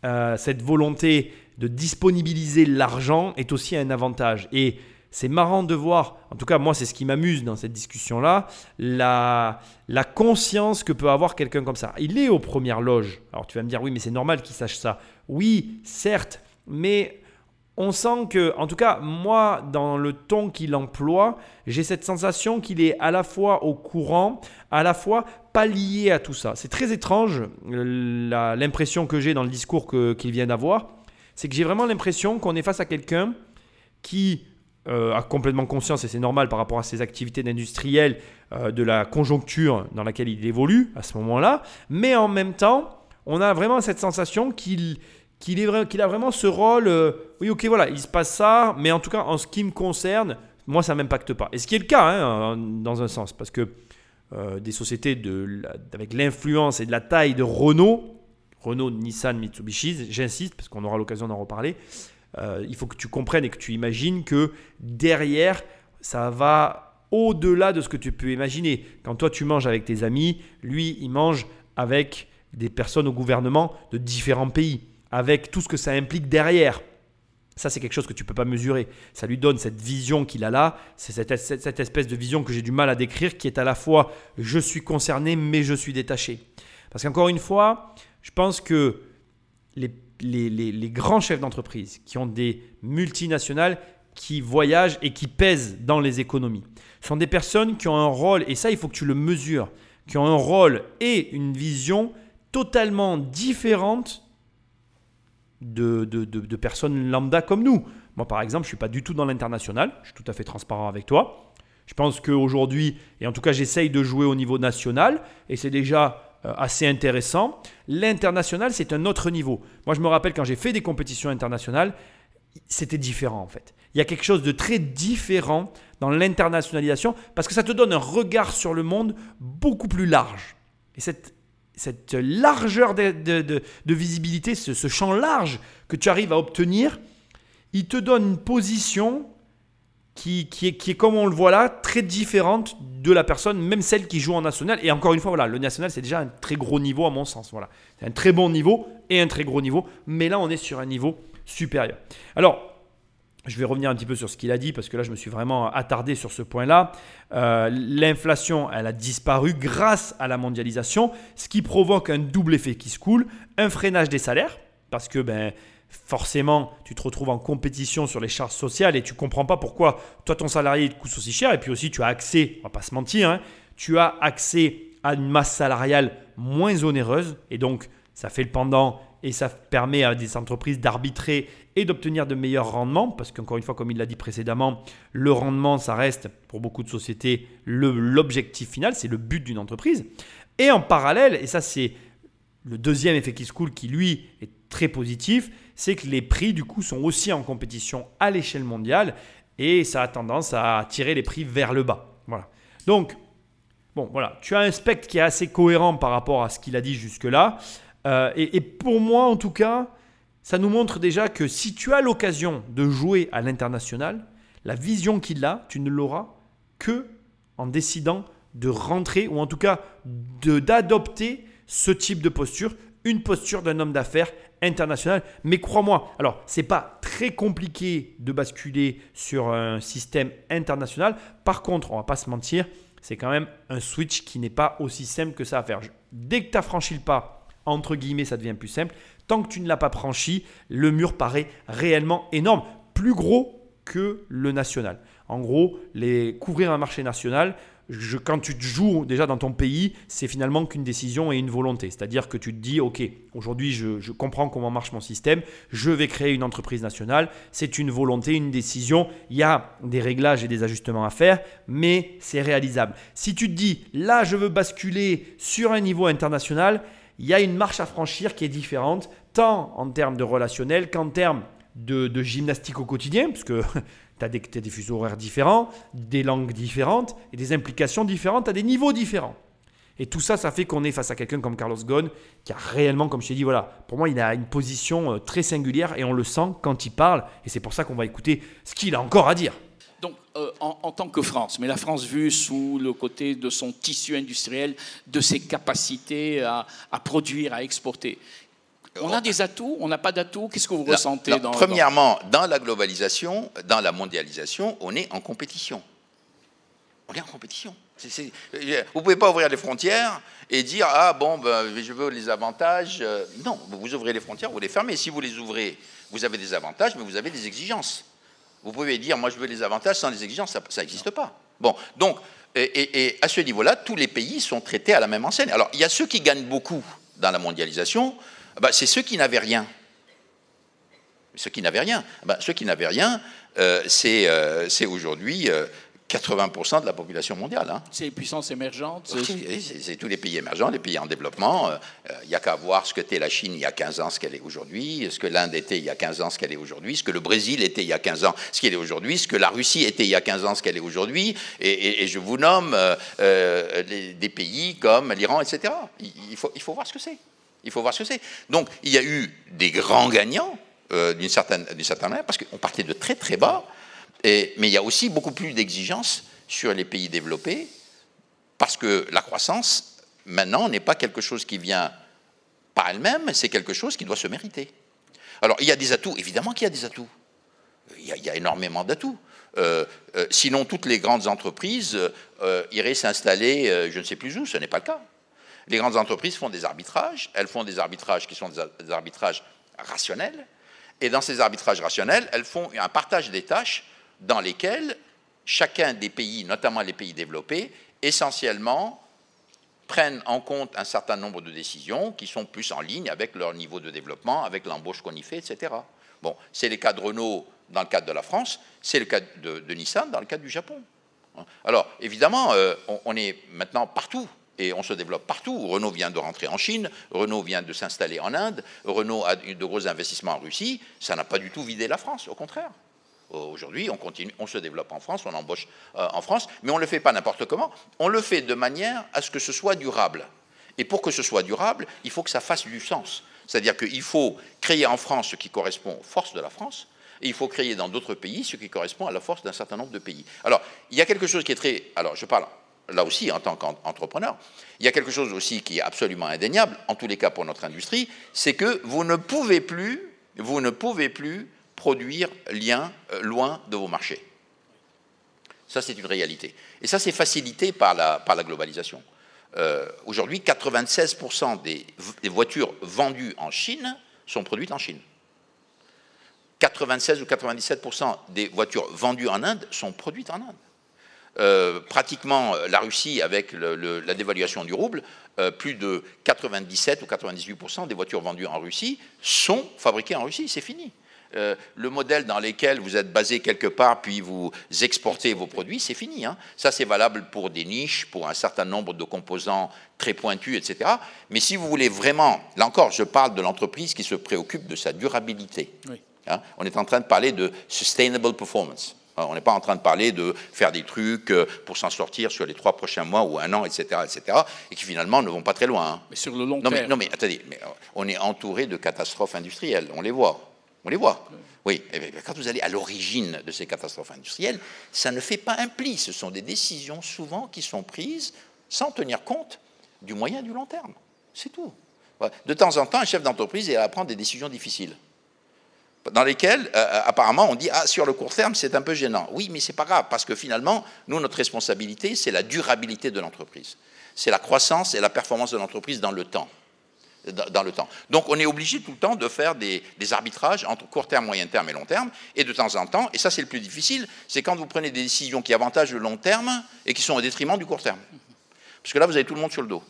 euh, cette volonté de disponibiliser l'argent est aussi un avantage. Et c'est marrant de voir, en tout cas moi c'est ce qui m'amuse dans cette discussion-là, la, la conscience que peut avoir quelqu'un comme ça. Il est aux premières loges. Alors tu vas me dire oui mais c'est normal qu'il sache ça. Oui, certes, mais on sent que, en tout cas moi dans le ton qu'il emploie, j'ai cette sensation qu'il est à la fois au courant, à la fois pas lié à tout ça. C'est très étrange l'impression que j'ai dans le discours qu'il vient d'avoir. C'est que j'ai vraiment l'impression qu'on est face à quelqu'un qui euh, a complètement conscience, et c'est normal par rapport à ses activités d'industriel, euh, de la conjoncture dans laquelle il évolue à ce moment-là, mais en même temps, on a vraiment cette sensation qu'il a vraiment ce rôle, euh, oui ok voilà, il se passe ça, mais en tout cas en ce qui me concerne, moi ça ne m'impacte pas. Et ce qui est le cas hein, dans un sens, parce que des sociétés avec l'influence et de la taille de Renault, Renault, Nissan, Mitsubishi, j'insiste parce qu'on aura l'occasion d'en reparler, euh, il faut que tu comprennes et que tu imagines que derrière, ça va au-delà de ce que tu peux imaginer. Quand toi, tu manges avec tes amis, lui, il mange avec des personnes au gouvernement de différents pays, avec tout ce que ça implique derrière. Ça, c'est quelque chose que tu ne peux pas mesurer. Ça lui donne cette vision qu'il a là, c'est cette, cette, espèce de vision que j'ai du mal à décrire, qui est à la fois je suis concerné, mais je suis détaché. Parce qu'encore une fois, je pense que les les, grands chefs d'entreprise qui ont des multinationales qui voyagent et qui pèsent dans les économies. Ce sont des personnes qui ont un rôle, et ça il faut que tu le mesures, qui ont un rôle et une vision totalement différente de, de, personnes lambda comme nous. Moi par exemple, je ne suis pas du tout dans l'international, je suis tout à fait transparent avec toi. Je pense qu'aujourd'hui, et en tout cas j'essaye de jouer au niveau national, et c'est déjà assez intéressant. L'international, c'est un autre niveau. Moi, je me rappelle quand j'ai fait des compétitions internationales, c'était différent en fait. Il y a quelque chose de très différent dans l'internationalisation parce que ça te donne un regard sur le monde beaucoup plus large. Et cette, cette largeur de, de, visibilité, ce, ce, champ large que tu arrives à obtenir, il te donne une position qui, est, qui est, comme on le voit là, très différente de la personne, même celle qui joue en national. Et encore une fois, voilà, le national, c'est déjà un très gros niveau à mon sens. Voilà. C'est un très bon niveau et un très gros niveau. Mais là, on est sur un niveau supérieur. Alors, je vais revenir un petit peu sur ce qu'il a dit parce que là, je me suis vraiment attardé sur ce point-là. Euh, l'inflation, elle a disparu grâce à la mondialisation, ce qui provoque un double effet qui se coule. Un freinage des salaires parce que ben, forcément, tu te retrouves en compétition sur les charges sociales et tu comprends pas pourquoi toi, ton salarié, te coûte aussi cher. Et puis aussi, tu as accès, on va pas se mentir, hein, tu as accès à une masse salariale moins onéreuse. Et donc, ça fait le pendant et ça permet à des entreprises d'arbitrer et d'obtenir de meilleurs rendements, parce qu'encore une fois, comme il l'a dit précédemment, le rendement, ça reste pour beaucoup de sociétés l'objectif final, c'est le but d'une entreprise. Et en parallèle, et ça c'est le deuxième effet qui se coule qui lui est très positif, c'est que les prix du coup sont aussi en compétition à l'échelle mondiale et ça a tendance à tirer les prix vers le bas. Voilà. Donc, bon, voilà, tu as un spectre qui est assez cohérent par rapport à ce qu'il a dit jusque-là. Euh, et, pour moi, en tout cas, ça nous montre déjà que si tu as l'occasion de jouer à l'international, la vision qu'il a, tu ne l'auras que en décidant de rentrer ou en tout cas d'adopter ce type de posture, une posture d'un homme d'affaires international. Mais crois-moi, alors c'est pas très compliqué de basculer sur un système international. Par contre, on va pas se mentir, c'est quand même un switch qui n'est pas aussi simple que ça à faire. Dès que tu as franchi le pas entre guillemets, ça devient plus simple. Tant que tu ne l'as pas franchi, le mur paraît réellement énorme, plus gros que le national. En gros, les, couvrir un marché national, quand tu te joues déjà dans ton pays, c'est finalement qu'une décision et une volonté. C'est-à-dire que tu te dis, OK, aujourd'hui je, je, comprends comment marche mon système, je vais créer une entreprise nationale, c'est une volonté, une décision, il y a des réglages et des ajustements à faire, mais c'est réalisable. Si tu te dis, là je veux basculer sur un niveau international, il y a une marche à franchir qui est différente, tant en termes de relationnel qu'en termes de, gymnastique au quotidien, parce que tu as, des fuseaux horaires différents, des langues différentes et des implications différentes à des niveaux différents. Et tout ça, ça fait qu'on est face à quelqu'un comme Carlos Ghosn, qui a réellement, comme je t'ai dit, voilà, pour moi, il a une position euh, très singulière et on le sent quand il parle. Et c'est pour ça qu'on va écouter ce qu'il a encore à dire. Donc, euh, en, tant que France, mais la France vue sous le côté de son tissu industriel, de ses capacités à, produire, à exporter. On a des atouts, on n'a pas d'atouts. Qu'est-ce que vous ressentez dans, Premièrement, dans... la globalisation, dans la mondialisation, on est en compétition. On est en compétition. Vous ne pouvez pas ouvrir les frontières et dire Ah bon, ben, je veux les avantages. Euh, non, vous ouvrez les frontières, vous les fermez. Si vous les ouvrez, vous avez des avantages, mais vous avez des exigences. Vous pouvez dire, moi je veux les avantages sans les exigences, ça n'existe pas. Bon, donc, et, à ce niveau-là, tous les pays sont traités à la même enseigne. Alors, il y a ceux qui gagnent beaucoup dans la mondialisation, bah, c'est ceux qui n'avaient rien. Ceux qui n'avaient rien. Bah, ceux qui n'avaient rien, euh, euh, c'est aujourd'hui euh, 80% de la population mondiale. Hein. C'est les puissances émergentes C'est tous les pays émergents, les pays en développement. Il euh, n'y a qu'à voir ce que était la Chine il y a 15 ans, ce qu'elle est aujourd'hui, ce que l'Inde était il y a 15 ans, ce qu'elle est aujourd'hui, ce que le Brésil était il y a 15 ans, ce qu'elle est aujourd'hui, ce que la Russie était il y a 15 ans, ce qu'elle est aujourd'hui. Et, je vous nomme euh, euh, des pays comme l'Iran, etc. Il, faut, il faut voir ce que c'est. Il faut voir ce que c'est. Donc, il y a eu des grands gagnants, d'une certaine, certaine manière, parce qu'on partait de très très bas mais il y a aussi beaucoup plus d'exigences sur les pays développés, parce que la croissance, maintenant, n'est pas quelque chose qui vient par elle-même, c'est quelque chose qui doit se mériter. Alors, il y a des atouts, évidemment qu'il y a des atouts. Il y a, énormément d'atouts. Euh, euh, sinon, toutes les grandes entreprises euh, iraient s'installer, je ne sais plus où, ce n'est pas le cas. Les grandes entreprises font des arbitrages, elles font des arbitrages qui sont des arbitrages rationnels, et dans ces arbitrages rationnels, elles font un partage des tâches dans lesquels chacun des pays, notamment les pays développés, essentiellement prennent en compte un certain nombre de décisions qui sont plus en ligne avec leur niveau de développement, avec l'embauche qu'on y fait, etc. Bon, c'est le cas de Renault dans le cadre de la France, c'est le cas de, Nissan dans le cadre du Japon. Alors, évidemment, euh, on, est maintenant partout et on se développe partout. Renault vient de rentrer en Chine, Renault vient de s'installer en Inde, Renault a de gros investissements en Russie. Ça n'a pas du tout vidé la France, au contraire. Aujourd'hui, on continue, on se développe en France, on embauche euh, en France, mais on ne le fait pas n'importe comment. On le fait de manière à ce que ce soit durable. Et pour que ce soit durable, il faut que ça fasse du sens. C'est-à-dire qu'il faut créer en France ce qui correspond aux forces de la France, et il faut créer dans d'autres pays ce qui correspond à la force d'un certain nombre de pays. Alors, il y a quelque chose qui est très... Alors, je parle là aussi en tant qu'entrepreneur, il y a quelque chose aussi qui est absolument indéniable, en tous les cas pour notre industrie, c'est que vous ne pouvez plus, vous ne pouvez plus produire lien, euh, loin de vos marchés. Ça, c'est une réalité. Et ça, c'est facilité par la, par la globalisation. Euh, aujourd'hui, 96% des, des, voitures vendues en Chine sont produites en Chine. 96 ou 97% des voitures vendues en Inde sont produites en Inde. Euh, pratiquement la Russie, avec la dévaluation du rouble, euh, plus de 97 ou 98% des voitures vendues en Russie sont fabriquées en Russie. C'est fini. Euh, le modèle dans lequel vous êtes basé quelque part, puis vous exportez vos produits, c'est fini. Hein. Ça, c'est valable pour des niches, pour un certain nombre de composants très pointus, etc. Mais si vous voulez vraiment, là encore, je parle de l'entreprise qui se préoccupe de sa durabilité. Hein. On est en train de parler de sustainable performance. On n'est pas en train de parler de faire des trucs euh, pour s'en sortir sur les trois prochains mois ou un an, etc., etc., et qui finalement ne vont pas très loin. Hein. Mais sur le long terme. Mais, non, mais attendez, mais euh, on est entouré de catastrophes industrielles, on les voit. On les voit. Oui, quand vous allez à l'origine de ces catastrophes industrielles, ça ne fait pas un pli. Ce sont des décisions souvent qui sont prises sans tenir compte du moyen et du long terme. C'est tout. De temps en temps, un chef d'entreprise va prendre des décisions difficiles dans lesquels, euh, euh, apparemment, on dit ah sur le court terme c'est un peu gênant. Oui, mais c'est pas grave parce que finalement, nous notre responsabilité c'est la durabilité de l'entreprise, c'est la croissance et la performance de l'entreprise dans le temps. Donc on est obligé tout le temps de faire des, arbitrages entre court terme, moyen terme et long terme, et de temps en temps, et ça c'est le plus difficile, c'est quand vous prenez des décisions qui avantagent le long terme et qui sont au détriment du court terme. Parce que là vous avez tout le monde sur le dos.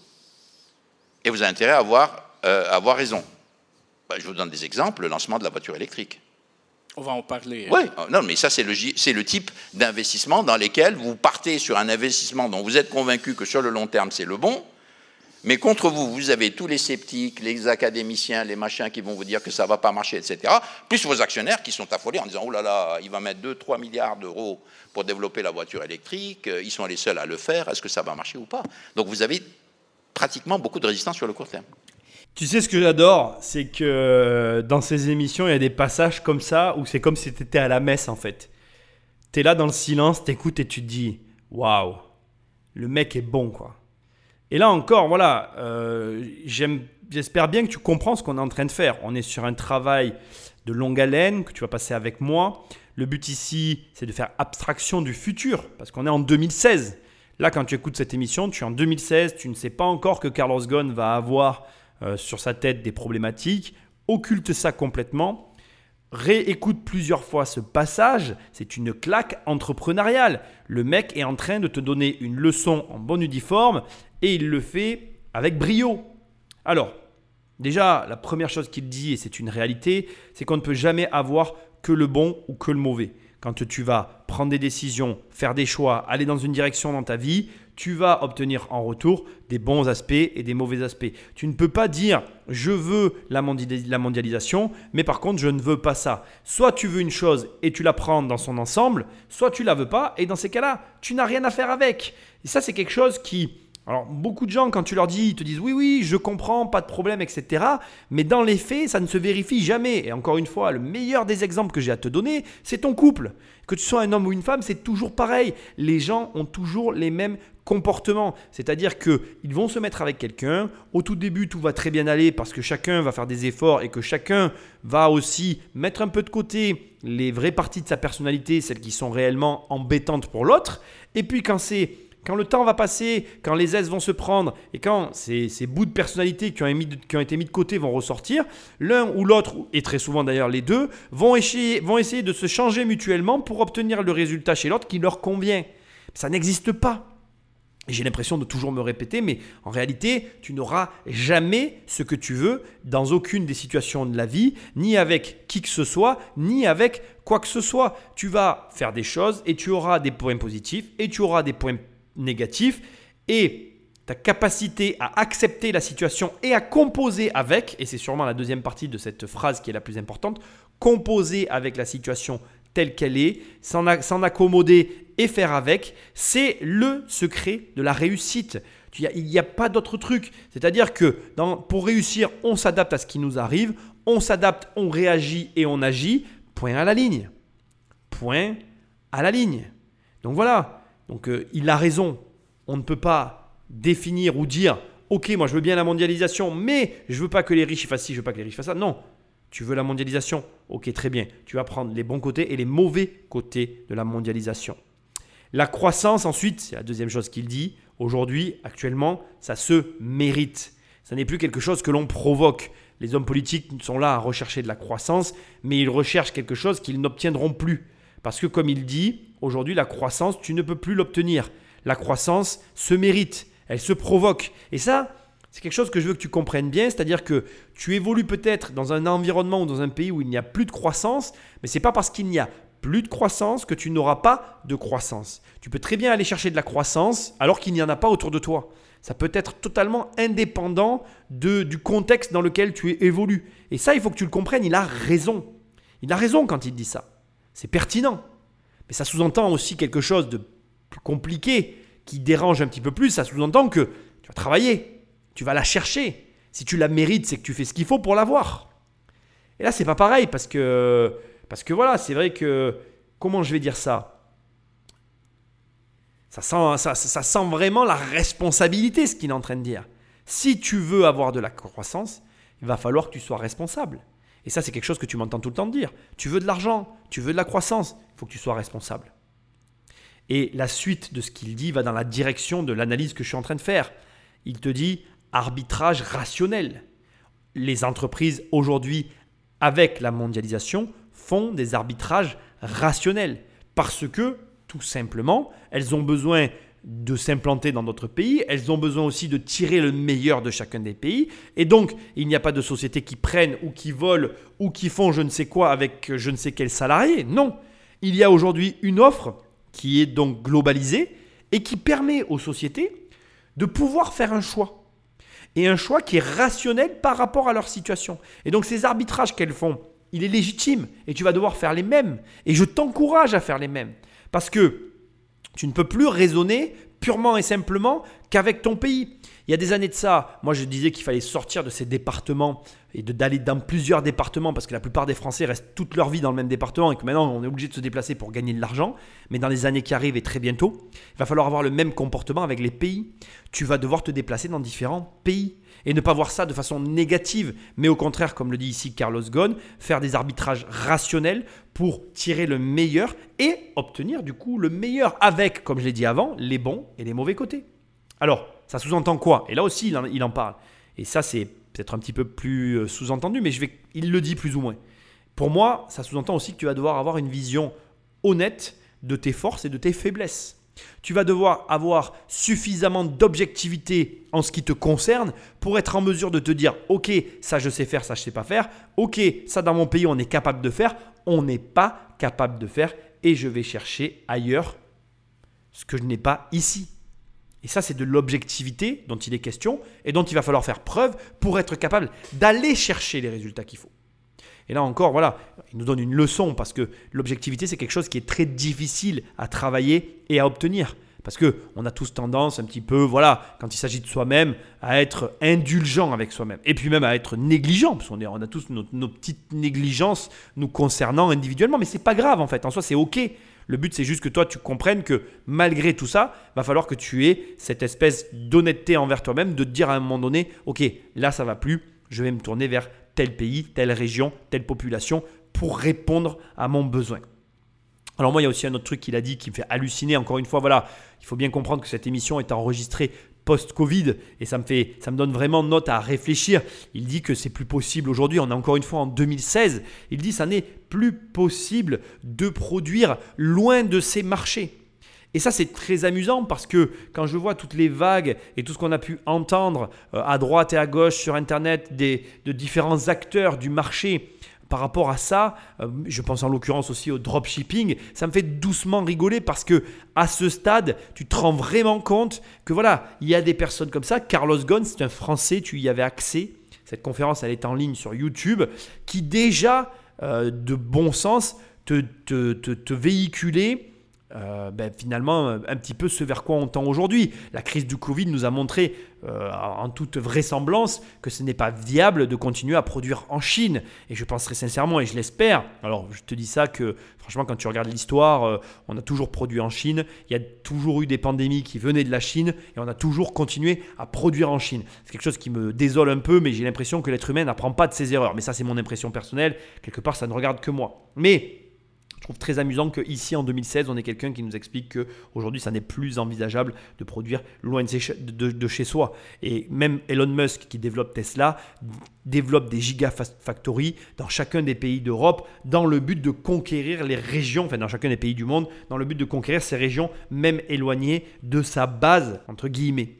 Et vous avez intérêt à avoir, euh, à avoir raison. Bah, je vous donne des exemples, le lancement de la voiture électrique. On va en parler. Oui, euh, non, mais ça, c'est le, le, type d'investissement dans lesquels vous partez sur un investissement dont vous êtes convaincu que sur le long terme, c'est le bon, mais contre vous, vous avez tous les sceptiques, les académiciens, les machins qui vont vous dire que ça ne va pas marcher, etc., plus vos actionnaires qui sont affolés en disant, oh là là, il va mettre 2-3 milliards d'euros pour développer la voiture électrique, euh, ils sont les seuls à le faire, est-ce que ça va marcher ou pas? Donc vous avez pratiquement beaucoup de résistance sur le court terme. Tu sais ce que j'adore, c'est que euh, dans ces émissions, il y a des passages comme ça où c'est comme si tu étais à la messe en fait. Tu es là dans le silence, t'écoutes et tu te dis waouh, le mec est bon quoi. Et là encore, voilà, euh, j'espère bien que tu comprends ce qu'on est en train de faire. On est sur un travail de longue haleine que tu vas passer avec moi. Le but ici, c'est de faire abstraction du futur parce qu'on est en 2016. Là, quand tu écoutes cette émission, tu es en 2016, tu ne sais pas encore que Carlos Ghosn va avoir euh, sur sa tête des problématiques, occulte ça complètement, réécoute plusieurs fois ce passage, c'est une claque entrepreneuriale. Le mec est en train de te donner une leçon en bon uniforme et il le fait avec brio. Alors, déjà, la première chose qu'il dit, et c'est une réalité, c'est qu'on ne peut jamais avoir que le bon ou que le mauvais. Quand tu vas prendre des décisions, faire des choix, aller dans une direction dans ta vie, tu vas obtenir en retour des bons aspects et des mauvais aspects. Tu ne peux pas dire je veux la, mondialisation, mais par contre je ne veux pas ça. Soit tu veux une chose et tu la prends dans son ensemble, soit tu la veux pas et dans ces cas-là, tu n'as rien à faire avec. Et ça c'est quelque chose qui alors, beaucoup de gens, quand tu leur dis, ils te disent oui, oui, je comprends, pas de problème, etc. Mais dans les faits, ça ne se vérifie jamais. Et encore une fois, le meilleur des exemples que j'ai à te donner, c'est ton couple. Que tu sois un homme ou une femme, c'est toujours pareil. Les gens ont toujours les mêmes comportements. C'est-à-dire qu'ils vont se mettre avec quelqu'un. Au tout début, tout va très bien aller parce que chacun va faire des efforts et que chacun va aussi mettre un peu de côté les vraies parties de sa personnalité, celles qui sont réellement embêtantes pour l'autre. Et puis quand c'est quand le temps va passer, quand les aises vont se prendre et quand ces, bouts de personnalité qui ont, été mis de côté vont ressortir, l'un ou l'autre, et très souvent d'ailleurs les deux, vont essayer, vont essayer de se changer mutuellement pour obtenir le résultat chez l'autre qui leur convient. Ça n'existe pas. J'ai l'impression de toujours me répéter, mais en réalité, tu n'auras jamais ce que tu veux dans aucune des situations de la vie, ni avec qui que ce soit, ni avec quoi que ce soit. Tu vas faire des choses et tu auras des points positifs et tu auras des points négatif et ta capacité à accepter la situation et à composer avec, et c'est sûrement la deuxième partie de cette phrase qui est la plus importante, composer avec la situation telle qu'elle est, s'en accommoder et faire avec, c'est le secret de la réussite. Il n'y a, pas d'autre truc. C'est-à-dire que pour réussir, on s'adapte à ce qui nous arrive, on s'adapte, on réagit et on agit. Point à la ligne. Point à la ligne. Donc voilà, donc euh, il a raison. On ne peut pas définir ou dire Ok, moi je veux bien la mondialisation, mais je veux pas que les riches fassent ci, je veux pas que les riches fassent ça. Non, tu veux la mondialisation? Ok, très bien. Tu vas prendre les bons côtés et les mauvais côtés de la mondialisation. La croissance, ensuite, c'est la deuxième chose qu'il dit. Aujourd'hui, actuellement, ça se mérite. Ça n'est plus quelque chose que l'on provoque. Les hommes politiques sont là à rechercher de la croissance, mais ils recherchent quelque chose qu'ils n'obtiendront plus. Parce que comme il dit, aujourd'hui, la croissance, tu ne peux plus l'obtenir. La croissance se mérite, elle se provoque. Et ça, c'est quelque chose que je veux que tu comprennes bien, c'est-à-dire que tu évolues peut-être dans un environnement ou dans un pays où il n'y a plus de croissance, mais c'est pas parce qu'il n'y a plus de croissance que tu n'auras pas de croissance. Tu peux très bien aller chercher de la croissance alors qu'il n'y en a pas autour de toi. Ça peut être totalement indépendant de, du contexte dans lequel tu évolues. Et ça, il faut que tu le comprennes, il a raison. Il a raison quand il dit ça. C'est pertinent. Mais ça sous-entend aussi quelque chose de plus compliqué, qui dérange un petit peu plus. Ça sous-entend que tu vas travailler, tu vas la chercher. Si tu la mérites, c'est que tu fais ce qu'il faut pour l'avoir. Et là, c'est pas pareil parce que, parce que voilà, c'est vrai que, comment je vais dire ça? Ça sent, ça, ça sent vraiment la responsabilité, ce qu'il est en train de dire. Si tu veux avoir de la croissance, il va falloir que tu sois responsable. Et ça, c'est quelque chose que tu m'entends tout le temps dire. Tu veux de l'argent, tu veux de la croissance, il faut que tu sois responsable. Et la suite de ce qu'il dit va dans la direction de l'analyse que je suis en train de faire. Il te dit arbitrage rationnel. Les entreprises aujourd'hui, avec la mondialisation, font des arbitrages rationnels parce que tout simplement, elles ont besoin de s'implanter dans d'autres pays, elles ont besoin aussi de tirer le meilleur de chacun des pays, et donc il n'y a pas de sociétés qui prennent ou qui volent ou qui font je ne sais quoi avec je ne sais quel salarié, non. Il y a aujourd'hui une offre qui est donc globalisée et qui permet aux sociétés de pouvoir faire un choix. Et un choix qui est rationnel par rapport à leur situation. Et donc ces arbitrages qu'elles font, il est légitime et tu vas devoir faire les mêmes. Et je t'encourage à faire les mêmes. Parce que tu ne peux plus raisonner purement et simplement qu'avec ton pays. Il y a des années de ça, moi je disais qu'il fallait sortir de ces départements et d'aller dans plusieurs départements parce que la plupart des Français restent toute leur vie dans le même département et que maintenant on est obligé de se déplacer pour gagner de l'argent. Mais dans les années qui arrivent et très bientôt, il va falloir avoir le même comportement avec les pays. Tu vas devoir te déplacer dans différents pays et ne pas voir ça de façon négative, mais au contraire, comme le dit ici Carlos Ghosn, faire des arbitrages rationnels pour tirer le meilleur et obtenir du coup le meilleur avec, comme je l'ai dit avant, les bons et les mauvais côtés. Alors, ça sous-entend quoi? Et là aussi, il en, parle. Et ça, c'est peut-être un petit peu plus euh, sous-entendu, mais je vais, il le dit plus ou moins. Pour moi, ça sous-entend aussi que tu vas devoir avoir une vision honnête de tes forces et de tes faiblesses. Tu vas devoir avoir suffisamment d'objectivité en ce qui te concerne pour être en mesure de te dire OK, ça je sais faire, ça je sais pas faire. OK, ça dans mon pays on est capable de faire, on n'est pas capable de faire et je vais chercher ailleurs ce que je n'ai pas ici. Et ça, c'est de l'objectivité dont il est question et dont il va falloir faire preuve pour être capable d'aller chercher les résultats qu'il faut. Et là encore, voilà, il nous donne une leçon parce que l'objectivité, c'est quelque chose qui est très difficile à travailler et à obtenir. Parce que on a tous tendance un petit peu, voilà, quand il s'agit de soi-même, à être indulgent avec soi-même. Et puis même à être négligent, parce qu'on on a tous nos, nos, petites négligences nous concernant individuellement. Mais c'est pas grave en fait, en soi c'est ok. Le but c'est juste que toi tu comprennes que malgré tout ça, va falloir que tu aies cette espèce d'honnêteté envers toi-même, de dire à un moment donné, ok, là ça va plus, je vais me tourner vers tel pays, telle région, telle population pour répondre à mon besoin. Alors moi, il y a aussi un autre truc qu'il a dit qui me fait halluciner. Encore une fois, voilà, il faut bien comprendre que cette émission est enregistrée post-Covid et ça me fait, ça me donne vraiment note à réfléchir. Il dit que c'est plus possible aujourd'hui. On est encore une fois en 2016. Il dit ça n'est plus possible de produire loin de ces marchés. Et ça, c'est très amusant parce que quand je vois toutes les vagues et tout ce qu'on a pu entendre euh, à droite et à gauche sur Internet des, de différents acteurs du marché par rapport à ça, euh, je pense en l'occurrence aussi au dropshipping, ça me fait doucement rigoler parce que à ce stade, tu te rends vraiment compte que voilà, il y a des personnes comme ça. Carlos Ghosn, c'est un Français, tu y avais accès. Cette conférence, elle est en ligne sur YouTube, qui déjà, euh, de bon sens, te, te, te, te véhiculait euh, ben, finalement un petit peu ce vers quoi on tend aujourd'hui. La crise du Covid nous a montré euh, en toute vraisemblance que ce n'est pas viable de continuer à produire en Chine. Et je penserai sincèrement, et je l'espère, alors je te dis ça que franchement quand tu regardes l'histoire, euh, on a toujours produit en Chine, il y a toujours eu des pandémies qui venaient de la Chine, et on a toujours continué à produire en Chine. C'est quelque chose qui me désole un peu, mais j'ai l'impression que l'être humain n'apprend pas de ses erreurs. Mais ça c'est mon impression personnelle, quelque part ça ne regarde que moi. Mais Je trouve très amusant qu'ici, en 2016, on ait quelqu'un qui nous explique qu'aujourd'hui, ça n'est plus envisageable de produire loin de chez soi. Et même Elon Musk, qui développe Tesla, développe des gigafactories dans chacun des pays d'Europe dans le but de conquérir les régions, enfin dans chacun des pays du monde, dans le but de conquérir ces régions même éloignées de sa base, entre guillemets.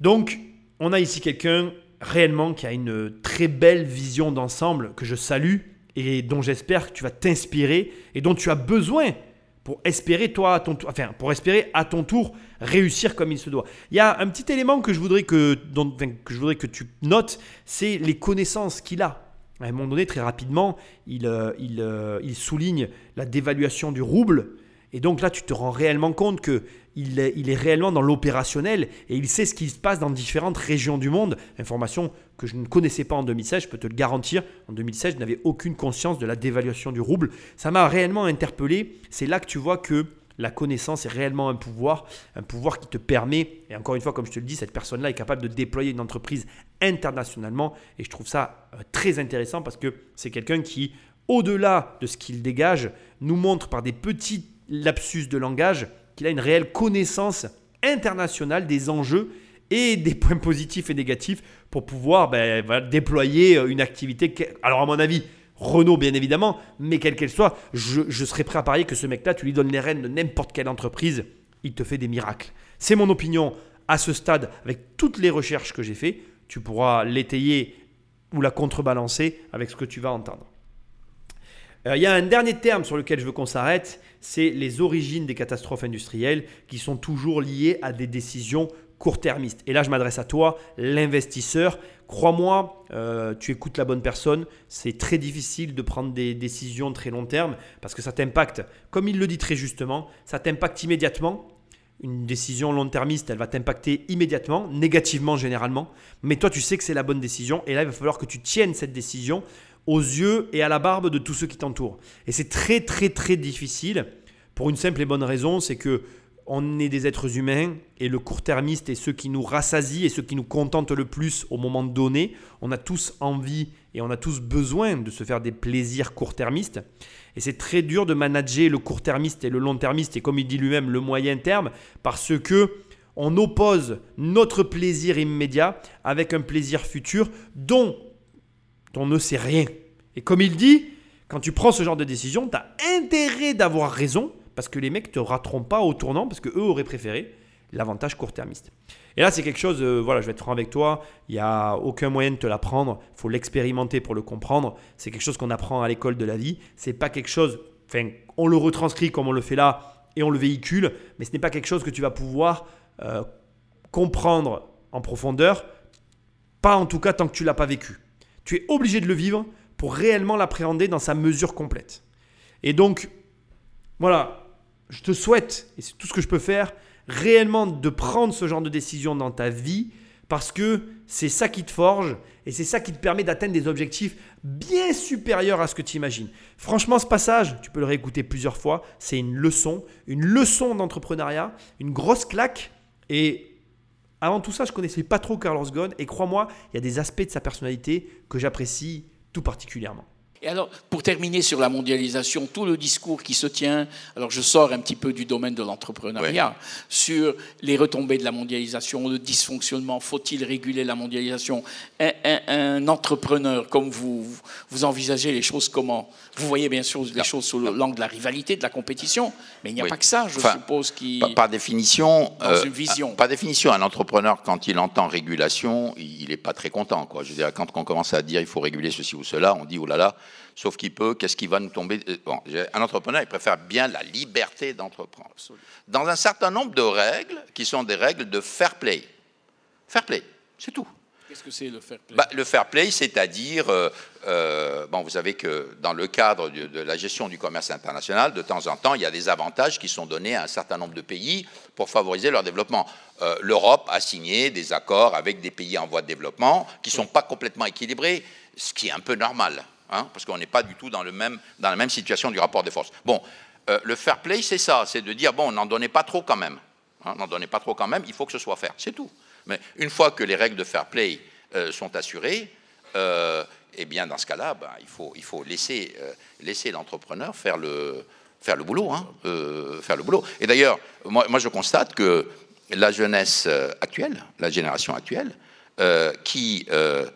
Donc, on a ici quelqu'un réellement qui a une très belle vision d'ensemble que je salue et dont j'espère que tu vas t'inspirer et dont tu as besoin pour espérer toi à ton tour, enfin pour espérer à ton tour réussir comme il se doit. Il y a un petit élément que je voudrais que, que, je voudrais que tu notes, c'est les connaissances qu'il a. À un moment donné, très rapidement, il, euh, il, euh, il souligne la dévaluation du rouble et donc là, tu te rends réellement compte que il est, réellement dans l'opérationnel et il sait ce qui se passe dans différentes régions du monde. Information que je ne connaissais pas en 2016, je peux te le garantir. En 2016, je n'avais aucune conscience de la dévaluation du rouble. Ça m'a réellement interpellé. C'est là que tu vois que la connaissance est réellement un pouvoir, un pouvoir qui te permet, et encore une fois, comme je te le dis, cette personne-là est capable de déployer une entreprise internationalement, et je trouve ça euh, très intéressant parce que c'est quelqu'un qui, au-delà de ce qu'il dégage, nous montre par des petits lapsus de langage, qu'il a une réelle connaissance internationale des enjeux et des points positifs et négatifs pour pouvoir ben, déployer euh, une activité. Alors à mon avis, Renault bien évidemment, mais quelle qu'elle soit, je, serais prêt à parier que ce mec-là, tu lui donnes les rênes de n'importe quelle entreprise, il te fait des miracles. C'est mon opinion à ce stade avec toutes les recherches que j'ai faites. Tu pourras l'étayer ou la contrebalancer avec ce que tu vas entendre. Euh, il y a un dernier terme sur lequel je veux qu'on s'arrête, c'est les origines des catastrophes industrielles qui sont toujours liées à des décisions court-termistes. Et là, je m'adresse à toi, l'investisseur. Crois-moi, euh, tu écoutes la bonne personne. C'est très difficile de prendre des décisions très long terme parce que ça t'impacte, comme il le dit très justement, ça t'impacte immédiatement. Une décision long-termiste, elle va t'impacter immédiatement, négativement généralement. Mais toi, tu sais que c'est la bonne décision. Et là, il va falloir que tu tiennes cette décision aux yeux et à la barbe de tous ceux qui t'entourent. Et c'est très très très difficile pour une simple et bonne raison, c'est que on est des êtres humains et le court-termiste est ceux qui nous rassasient et ceux qui nous contentent le plus au moment donné. On a tous envie et on a tous besoin de se faire des plaisirs court-termistes. Et c'est très dur de manager le court-termiste et le long-termiste et comme il dit lui-même le moyen terme parce que on oppose notre plaisir immédiat avec un plaisir futur dont on ne sait rien. Et comme il dit, quand tu prends ce genre de décision, tu as intérêt d'avoir raison parce que les mecs te rateront pas au tournant parce que eux auraient préféré l'avantage court-termiste. Et là, c'est quelque chose, euh, voilà, je vais être franc avec toi, il n'y a aucun moyen de te l'apprendre, il faut l'expérimenter pour le comprendre. C'est quelque chose qu'on apprend à l'école de la vie. C'est pas quelque chose, enfin, on le retranscrit comme on le fait là et on le véhicule, mais ce n'est pas quelque chose que tu vas pouvoir euh, comprendre en profondeur, pas en tout cas tant que tu l'as pas vécu. Tu es obligé de le vivre pour réellement l'appréhender dans sa mesure complète. Et donc, voilà, je te souhaite, et c'est tout ce que je peux faire, réellement de prendre ce genre de décision dans ta vie parce que c'est ça qui te forge et c'est ça qui te permet d'atteindre des objectifs bien supérieurs à ce que tu imagines. Franchement, ce passage, tu peux le réécouter plusieurs fois, c'est une leçon, une leçon d'entrepreneuriat, une grosse claque et avant tout ça, je connaissais pas trop Carlos Ghosn et crois-moi, il y a des aspects de sa personnalité que j'apprécie tout particulièrement. Et alors, pour terminer sur la mondialisation, tout le discours qui se tient, alors je sors un petit peu du domaine de l'entrepreneuriat, sur les retombées de la mondialisation, le dysfonctionnement, faut-il réguler la mondialisation? Un, entrepreneur comme vous, vous envisagez les choses comment? Vous voyez bien sûr les choses sous l'angle de la rivalité, de la compétition, mais il n'y a pas que ça, je suppose, qui... Par, définition, dans une vision. Par, définition, un entrepreneur, quand il entend régulation, il n'est pas très content. Quoi. Je veux dire, quand on commence à dire il faut réguler ceci ou cela, on dit, oh là là, sauf qu'il peut, qu'est-ce qui va nous tomber euh, bon, Un entrepreneur, il préfère bien la liberté d'entreprendre. Dans un certain nombre de règles qui sont des règles de fair play. Fair play, c'est tout. Qu'est-ce que c'est le fair play bah, Le fair play, c'est-à-dire, euh, euh, bon, vous savez que dans le cadre de, la gestion du commerce international, de temps en temps, il y a des avantages qui sont donnés à un certain nombre de pays pour favoriser leur développement. L'Europe a signé des accords avec des pays en voie de développement qui ne sont pas complètement équilibrés, ce qui est un peu normal. Hein, parce qu'on n'est pas du tout dans, le même, dans la même situation du rapport des forces. Bon, euh, le fair play, c'est ça, c'est de dire, bon, n'en donnez pas trop quand même. Hein, n'en donnez pas trop quand même, il faut que ce soit fait. c'est tout. Mais une fois que les règles de fair play euh, sont assurées, euh, eh bien, dans ce cas-là, ben, il, faut, laisser, laisser l'entrepreneur faire le, faire le boulot, hein, euh, faire le boulot. Et d'ailleurs, moi, moi, je constate que la jeunesse euh, actuelle, la génération actuelle, euh, qui euh,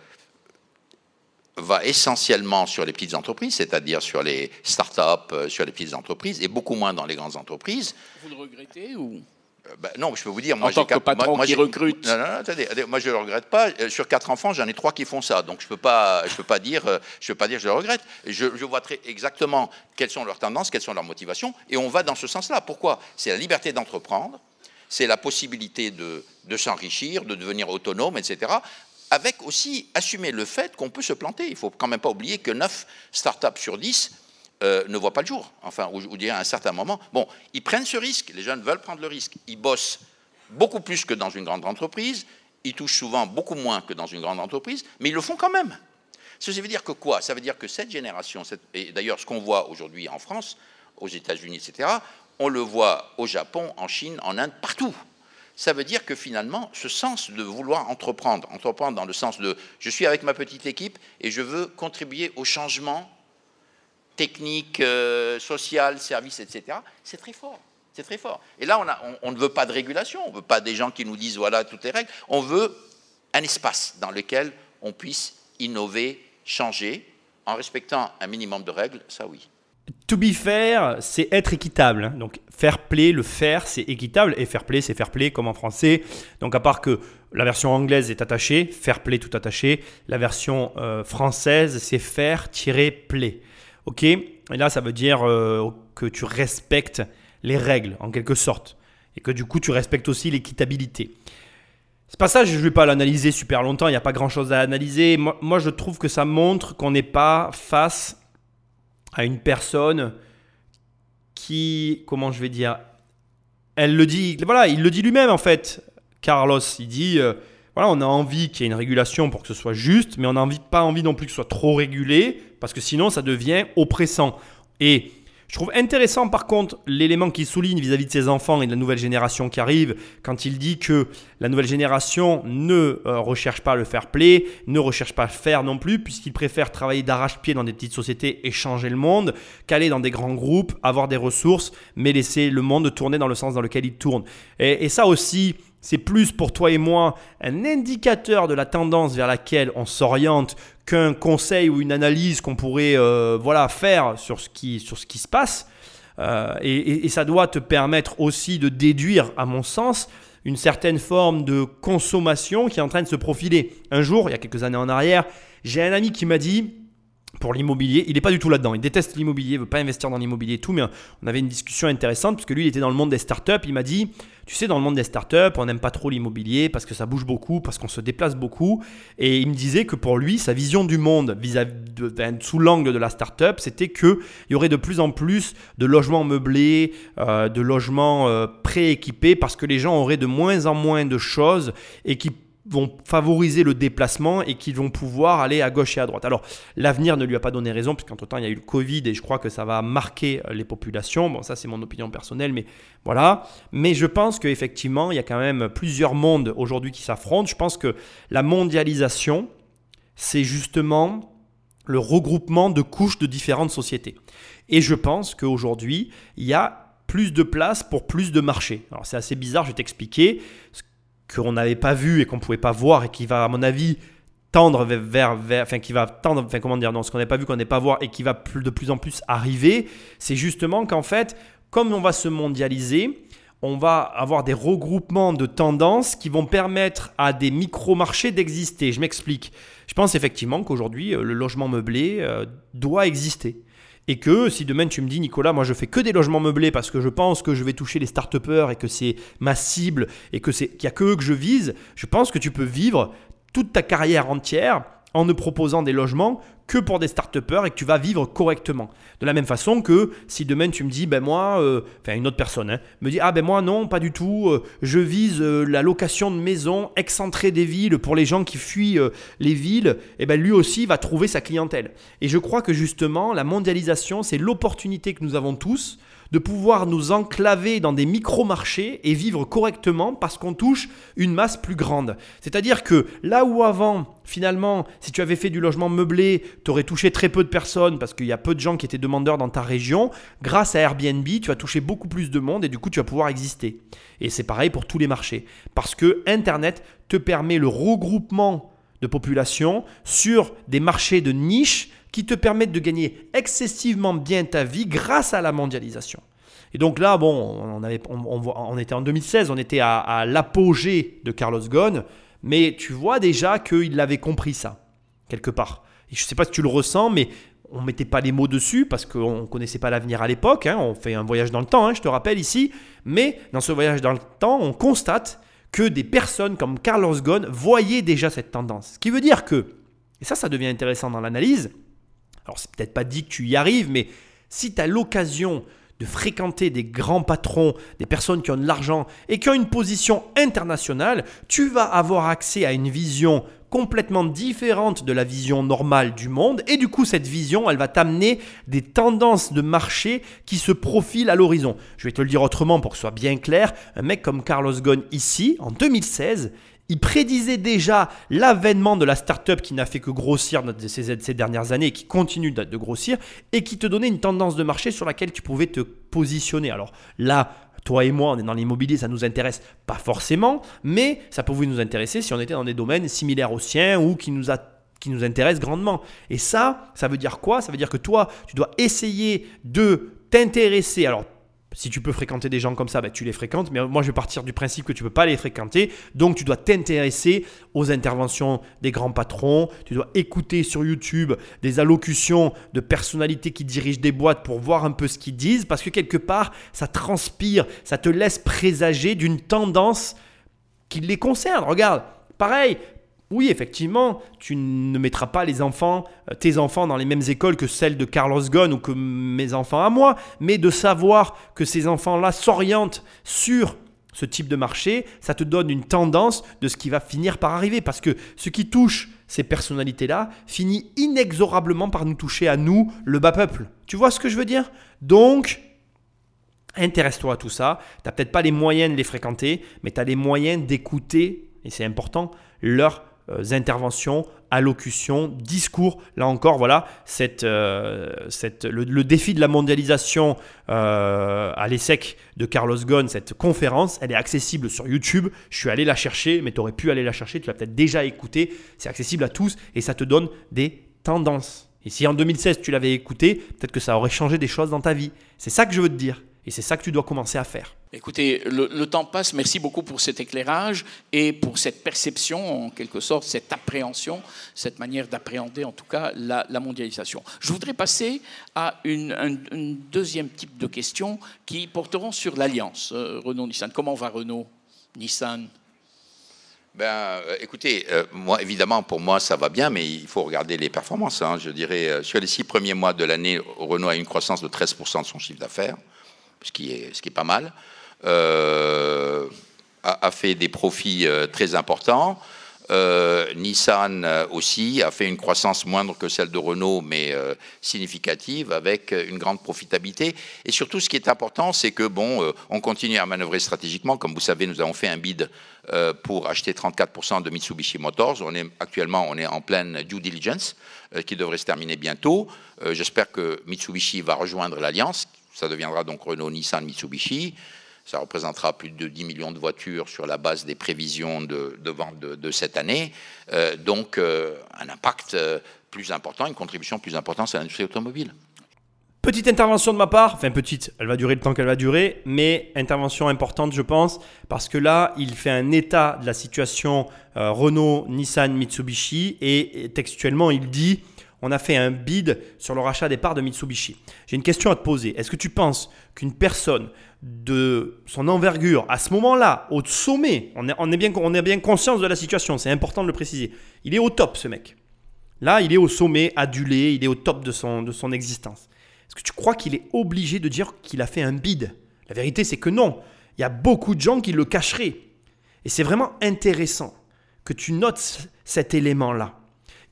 va essentiellement sur les petites entreprises, c'est-à-dire sur les start-up, euh, sur les petites entreprises, et beaucoup moins dans les grandes entreprises. Vous le regrettez ou? Euh, ben, non, je peux vous dire, moi, En tant que patron moi- moi, qui recrute. Non, non, non, attendez, moi je le regrette pas. Euh, Sur quatre enfants, j'en ai trois qui font ça, donc je peux pas, je peux pas dire, euh, je peux pas dire que je le regrette. Je, je vois très exactement quelles sont leurs tendances, quelles sont leurs motivations, et on va dans ce sens-là. Pourquoi? C'est la liberté d'entreprendre, c'est la possibilité de, de s'enrichir, de devenir autonome, etc. Avec aussi assumer le fait qu'on peut se planter. Il faut quand même pas oublier que 9 startups sur 10 euh, ne voient pas le jour. Enfin, ou, ou dire à un certain moment. Bon, ils prennent ce risque. Les jeunes veulent prendre le risque. Ils bossent beaucoup plus que dans une grande entreprise. Ils touchent souvent beaucoup moins que dans une grande entreprise, mais ils le font quand même. Ceci veut dire que quoi? Ça veut dire que cette génération, et d'ailleurs ce qu'on voit aujourd'hui en France, aux États-Unis, etc., on le voit au Japon, en Chine, en Inde, partout. Ça veut dire que finalement, ce sens de vouloir entreprendre, entreprendre dans le sens de je suis avec ma petite équipe et je veux contribuer au changement technique, euh, social, service, etc., c'est très fort. C'est très fort. Et là, on ne veut pas de régulation, on ne veut pas des gens qui nous disent voilà toutes les règles. On veut un espace dans lequel on puisse innover, changer, en respectant un minimum de règles, ça oui. To be fair, c'est être équitable. hein. Donc fair play, le faire, c'est équitable. Et fair play, c'est fair play comme en français. Donc à part que la version anglaise est attachée, fair play tout attaché. La version euh, française, c'est faire-play. Ok Et là, ça veut dire euh, que tu respectes les règles, en quelque sorte. Et que du coup, tu respectes aussi l'équitabilité. Ce passage, je ne vais pas l'analyser super longtemps, il n'y a pas grand-chose à analyser. Moi, je trouve que ça montre qu'on n'est pas face à une personne qui, comment je vais dire, elle le dit, voilà, il le dit lui-même en fait. Carlos, il dit, euh, voilà, on a envie qu'il y ait une régulation pour que ce soit juste, mais on n'a pas envie non plus que ce soit trop régulé, parce que sinon ça devient oppressant. Et je trouve intéressant par contre l'élément qu'il souligne vis-à-vis de ses enfants et de la nouvelle génération qui arrive, quand il dit que la nouvelle génération ne euh, recherche pas le fair play, ne recherche pas faire non plus, puisqu'il préfère travailler d'arrache-pied dans des petites sociétés et changer le monde, qu'aller dans des grands groupes, avoir des ressources, mais laisser le monde tourner dans le sens dans lequel il tourne. Et ça aussi, c'est plus pour toi et moi un indicateur de la tendance vers laquelle on s'oriente qu'un conseil ou une analyse qu'on pourrait euh, voilà, faire sur ce qui, sur ce qui se passe. Euh, et, et- et ça doit te permettre aussi de déduire, à mon sens, une certaine forme de consommation qui est en train de se profiler. Un jour, il y a quelques années en arrière, j'ai un ami qui m'a dit, pour l'immobilier, il n'est pas du tout là-dedans, il déteste l'immobilier, il veut pas investir dans l'immobilier et tout, mais on avait une discussion intéressante parce que lui, il était dans le monde des startups, il m'a dit, tu sais, dans le monde des startups, on n'aime pas trop l'immobilier parce que ça bouge beaucoup, parce qu'on se déplace beaucoup, et il me disait que pour lui, sa vision du monde vis-à-vis de- ben, sous l'angle de la startup, c'était qu'il y aurait de plus en plus de logements meublés, euh, de logements euh, prééquipés, parce que les gens auraient de moins en moins de choses et qui vont favoriser le déplacement et qui vont pouvoir aller à gauche et à droite. Alors, l'avenir ne lui a pas donné raison, puisqu'entre-temps, il y a eu le Covid et je crois que ça va marquer euh, les populations. Bon, ça, c'est mon opinion personnelle, mais voilà. Mais je pense qu'effectivement, il y a quand même plusieurs mondes aujourd'hui qui s'affrontent. Je pense que la mondialisation, c'est justement le regroupement de couches de différentes sociétés. Et je pense qu'aujourd'hui, il y a plus de place pour plus de marchés. Alors c'est assez bizarre, je vais t'expliquer. Qu'on n'avait pas vu et qu'on pouvait pas voir et qui va, à mon avis, tendre vers, vers, vers- enfin qui va tendre, enfin comment dire, non, ce qu'on n'avait pas vu, qu'on n'est pas voir et qui va plus, de plus en plus arriver, c'est justement qu'en fait, comme on va se mondialiser, on va avoir des regroupements de tendances qui vont permettre à des micro-marchés d'exister. Je m'explique. Je pense effectivement qu'aujourd'hui, euh, le logement meublé euh, doit exister. Et que si demain tu me dis, Nicolas, moi je fais que des logements meublés parce que je pense que je vais toucher les start et que c'est ma cible et que c'est qu'il n'y a que eux que je vise, je pense que tu peux vivre toute ta carrière entière en ne proposant des logements que pour des start et que tu vas vivre correctement. De la même façon que si demain tu me dis, ben moi, euh, enfin une autre personne, hein, me dit, ah ben moi non, pas du tout, euh, je vise euh, la location de maisons excentrées des villes pour les gens qui fuient les villes, et ben lui aussi va trouver sa clientèle. Et je crois que justement, la mondialisation, c'est l'opportunité que nous avons tous de pouvoir nous enclaver dans des micro-marchés et vivre correctement parce qu'on touche une masse plus grande. C'est-à-dire que là où avant, finalement, si tu avais fait du logement meublé, tu aurais touché très peu de personnes parce qu'il y a peu de gens qui étaient demandeurs dans ta région, grâce à Airbnb, tu vas toucher beaucoup plus de monde et du coup tu vas pouvoir exister. Et c'est pareil pour tous les marchés. Parce que Internet te permet le regroupement de population sur des marchés de niche qui te permettent de gagner excessivement bien ta vie grâce à la mondialisation. Et donc là, bon, on, était en 2016, on était à, l'apogée de Carlos Ghosn, mais tu vois déjà qu'il avait compris ça, quelque part. je ne sais pas si tu le ressens, mais on ne mettait pas les mots dessus parce qu'on ne connaissait pas l'avenir à l'époque. Hein. on fait un voyage dans le temps, hein, je te rappelle ici. Mais dans ce voyage dans le temps, on constate que des personnes comme Carlos Ghosn voyaient déjà cette tendance. Ce qui veut dire que, et ça, ça devient intéressant dans l'analyse, alors c'est peut-être pas dit que tu y arrives, mais si tu as l'occasion de fréquenter des grands patrons, des personnes qui ont de l'argent et qui ont une position internationale, tu vas avoir accès à une vision complètement différente de la vision normale du monde. Et du coup, cette vision, elle va t'amener des tendances de marché qui se profilent à l'horizon. Je vais te le dire autrement pour que ce soit bien clair. Un mec comme Carlos Ghosn ici, en 2016, il prédisait déjà l'avènement de la startup qui n'a fait que grossir ces, ces dernières années et qui continue de, grossir et qui te donnait une tendance de marché sur laquelle tu pouvais te positionner. Alors là, toi et moi, on est dans l'immobilier, ça nous intéresse pas forcément, mais ça pouvait nous intéresser si on était dans des domaines similaires aux siens ou qui nous qui nous intéressent grandement. Et ça, ça veut dire quoi? Ça veut dire que toi, tu dois essayer de t'intéresser. Alors, si tu peux fréquenter des gens comme ça, ben, tu les fréquentes. Mais moi, je vais partir du principe que tu ne peux pas les fréquenter. Donc, tu dois t'intéresser aux interventions des grands patrons. Tu dois écouter sur YouTube des allocutions de personnalités qui dirigent des boîtes pour voir un peu ce qu'ils disent. Parce que quelque part, ça transpire, ça te laisse présager d'une tendance qui les concerne. Regarde, pareil, oui, effectivement, tu ne mettras pas les enfants, euh, tes enfants dans les mêmes écoles que celles de Carlos Ghosn ou que mes enfants à moi, mais de savoir que ces enfants-là s'orientent sur ce type de marché, ça te donne une tendance de ce qui va finir par arriver. Parce que ce qui touche ces personnalités-là finit inexorablement par nous toucher à nous, le bas peuple. Tu vois ce que je veux dire? Donc, intéresse-toi à tout ça. Tu n'as peut-être pas les moyens de les fréquenter, mais tu as les moyens d'écouter, et c'est important, leur interventions, allocutions, discours. Là encore, voilà, cette, euh, cette, le, défi de la mondialisation euh, à l'ESSEC de Carlos Ghosn, cette conférence, elle est accessible sur YouTube. Je suis allé la chercher, mais tu aurais pu aller la chercher, tu l'as peut-être déjà écouté. C'est accessible à tous et ça te donne des tendances. Et si en 2016 tu l'avais écouté, peut-être que ça aurait changé des choses dans ta vie. C'est ça que je veux te dire. Et c'est ça que tu dois commencer à faire. Écoutez, le, temps passe. Merci beaucoup pour cet éclairage et pour cette perception, en quelque sorte, cette appréhension, cette manière d'appréhender, en tout cas, la, mondialisation. Je voudrais passer à une, un, deuxième type de questions qui porteront sur l'alliance euh, Renault-Nissan. Comment va Renault-Nissan ben, euh, écoutez, euh, moi, évidemment, pour moi, ça va bien, mais il faut regarder les performances. Hein. Je dirais, sur les six premiers mois de l'année, Renault a une croissance de 13% de son chiffre d'affaires ce qui est, pas mal, euh, a, fait des profits euh, très importants. Euh, Nissan aussi a fait une croissance moindre que celle de Renault, mais significative, avec une grande profitabilité. Et surtout, ce qui est important, c'est que bon, on continue à manœuvrer stratégiquement. Comme vous savez, nous avons fait un bid pour acheter 34% de Mitsubishi Motors. On est actuellement, on est en pleine due diligence qui devrait se terminer bientôt. J'espère que Mitsubishi va rejoindre l'alliance, ça deviendra donc Renault, Nissan, Mitsubishi. Ça représentera plus de 10 millions de voitures sur la base des prévisions de, vente de, cette année. Euh, donc, euh, un impact euh, plus important, une contribution plus importante à l'industrie automobile. Petite intervention de ma part, enfin petite, elle va durer le temps qu'elle va durer, mais intervention importante je pense, parce que là il fait un état de la situation Renault, Nissan, Mitsubishi, et textuellement il dit on a fait un bid sur le rachat des parts de Mitsubishi. J'ai une question à te poser. Est-ce que tu penses qu'une personne de son envergure, à ce moment-là, au sommet, on est, bien, on bien conscience de la situation, c'est important de le préciser, il est au top ce mec. Là, il est au sommet, adulé, il est au top de son, de son existence. Est-ce que tu crois qu'il est obligé de dire qu'il a fait un bid? La vérité, c'est que non. Il y a beaucoup de gens qui le cacheraient. Et c'est vraiment intéressant que tu notes cet élément-là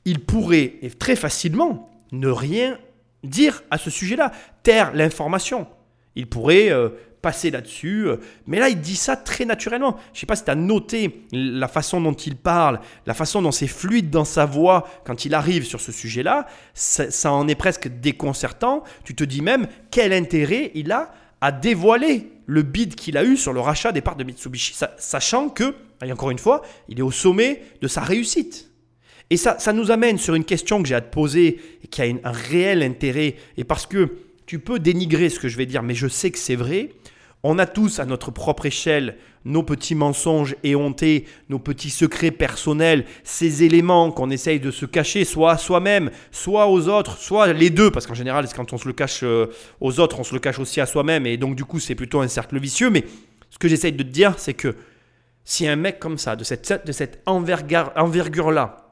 il pourrait très facilement ne rien dire à ce sujet-là, taire l'information. Il pourrait euh, passer là-dessus. euh, mais là, il dit ça très naturellement. Je sais pas si tu as noté la façon dont il parle, la façon dont c'est fluide dans sa voix quand il arrive sur ce sujet-là. Ça, ça en est presque déconcertant. Tu te dis même quel intérêt il a à dévoiler le bid qu'il a eu sur le rachat des parts de Mitsubishi, sa- sachant que, et encore une fois, il est au sommet de sa réussite. Et ça, ça nous amène sur une question que j'ai à te poser et qui a un réel intérêt. Et parce que tu peux dénigrer ce que je vais dire, mais je sais que c'est vrai. On a tous à notre propre échelle nos petits mensonges éhontés, nos petits secrets personnels, ces éléments qu'on essaye de se cacher, soit à soi-même, soit aux autres, soit les deux, parce qu'en général, quand on se le cache euh, aux autres, on se le cache aussi à soi-même, et donc du coup, c'est plutôt un cercle vicieux. Mais ce que j'essaye de te dire, c'est que si un mec comme ça, de cette, de cette envergure- envergure-là,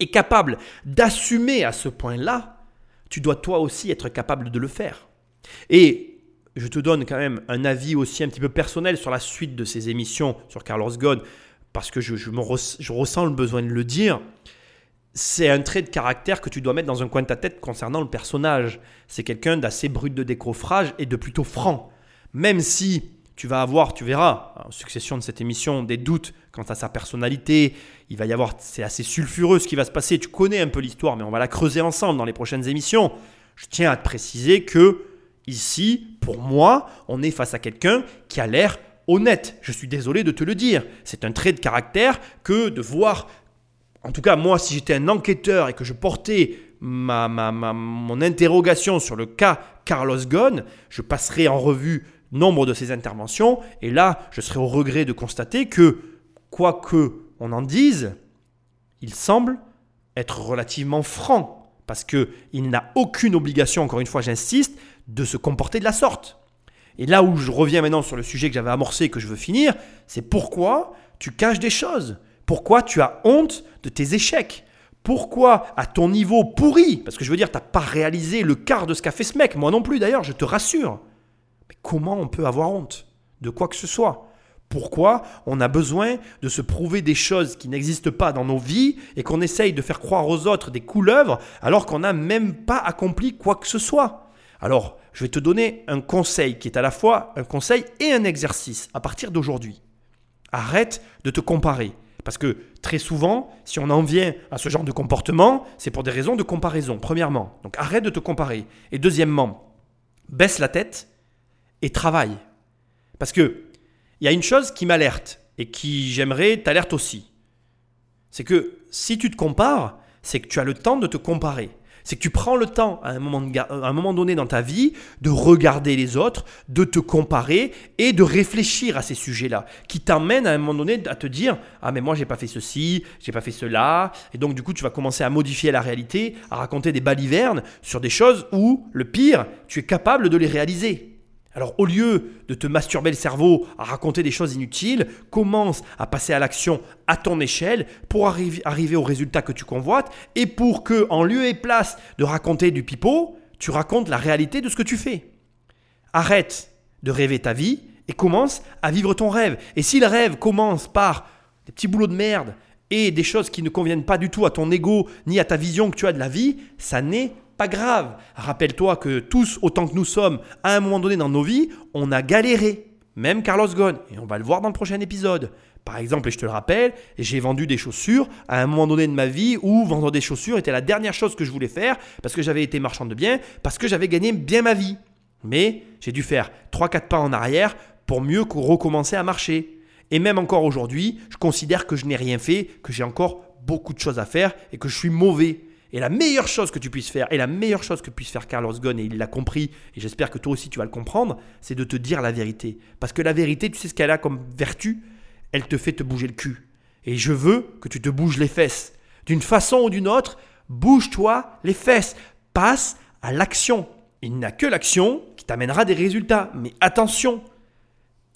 est capable d'assumer à ce point-là, tu dois toi aussi être capable de le faire. Et je te donne quand même un avis aussi un petit peu personnel sur la suite de ces émissions sur Carlos Ghosn, parce que je, je je ressens le besoin de le dire. C'est un trait de caractère que tu dois mettre dans un coin de ta tête concernant le personnage. C'est quelqu'un d'assez brut de décoffrage et de plutôt franc. Même si tu vas avoir, tu verras, en succession de cette émission, des doutes quant à sa personnalité. Il va y avoir, c'est assez sulfureux ce qui va se passer. Tu connais un peu l'histoire, mais on va la creuser ensemble dans les prochaines émissions. Je tiens à te préciser que ici, pour moi, on est face à quelqu'un qui a l'air honnête. Je suis désolé de te le dire. C'est un trait de caractère que de voir en tout cas, moi, si j'étais un enquêteur et que je portais ma, ma- ma- mon interrogation sur le cas Carlos Ghosn, je passerais en revue nombre de ses interventions et là, je serais au regret de constater que, quoi que on en dise, il semble être relativement franc parce que il n'a aucune obligation, encore une fois, j'insiste, de se comporter de la sorte. Et là où je reviens maintenant sur le sujet que j'avais amorcé et que je veux finir, c'est pourquoi tu caches des choses? Pourquoi tu as honte de tes échecs? Pourquoi, à ton niveau pourri, parce que je veux dire, tu n'as pas réalisé le quart de ce qu'a fait ce mec, moi non plus d'ailleurs, je te rassure. Mais comment on peut avoir honte de quoi que ce soit? Pourquoi on a besoin de se prouver des choses qui n'existent pas dans nos vies et qu'on essaye de faire croire aux autres des couleuvres alors qu'on n'a même pas accompli quoi que ce soit? Alors, je vais te donner un conseil qui est à la fois un conseil et un exercice à partir d'aujourd'hui. Arrête de te comparer. Parce que très souvent, si on en vient à ce genre de comportement, c'est pour des raisons de comparaison, premièrement. Donc arrête de te comparer. Et deuxièmement, baisse la tête et travaille. Parce que il y a une chose qui m'alerte et qui j'aimerais t'alerte aussi. C'est que si tu te compares, c'est que tu as le temps de te comparer. C'est que tu prends le temps à un, moment donné dans ta vie de regarder les autres, de te comparer et de réfléchir à ces sujets-là, qui t'amènent à un moment donné à te dire ah mais moi j'ai pas fait ceci, j'ai pas fait cela, et donc du coup tu vas commencer à modifier la réalité, à raconter des balivernes sur des choses où le pire tu es capable de les réaliser. Alors au lieu de te masturber le cerveau à raconter des choses inutiles, commence à passer à l'action à ton échelle pour arri- arriver au résultat que tu convoites et pour que en lieu et place de raconter du pipeau, tu racontes la réalité de ce que tu fais. Arrête de rêver ta vie et commence à vivre ton rêve. Et si le rêve commence par des petits boulots de merde et des choses qui ne conviennent pas du tout à ton ego ni à ta vision que tu as de la vie, ça n'est pas grave. Rappelle-toi que tous, autant que nous sommes, à un moment donné dans nos vies, on a galéré. Même Carlos Ghosn. Et on va le voir dans le prochain épisode. Par exemple, et je te le rappelle, j'ai vendu des chaussures à un moment donné de ma vie où vendre des chaussures était la dernière chose que je voulais faire parce que j'avais été marchand de biens, parce que j'avais gagné bien ma vie. Mais j'ai dû faire 3-4 pas en arrière pour mieux recommencer à marcher. Et même encore aujourd'hui, je considère que je n'ai rien fait, que j'ai encore beaucoup de choses à faire et que je suis mauvais. Et la meilleure chose que tu puisses faire, et la meilleure chose que puisse faire Carlos Ghosn, et il l'a compris, et j'espère que toi aussi tu vas le comprendre, c'est de te dire la vérité. Parce que la vérité, tu sais ce qu'elle a comme vertu? Elle te fait te bouger le cul. Et je veux que tu te bouges les fesses. D'une façon ou d'une autre, bouge-toi les fesses. Passe à l'action. Il n'y a que l'action qui t'amènera des résultats. Mais attention,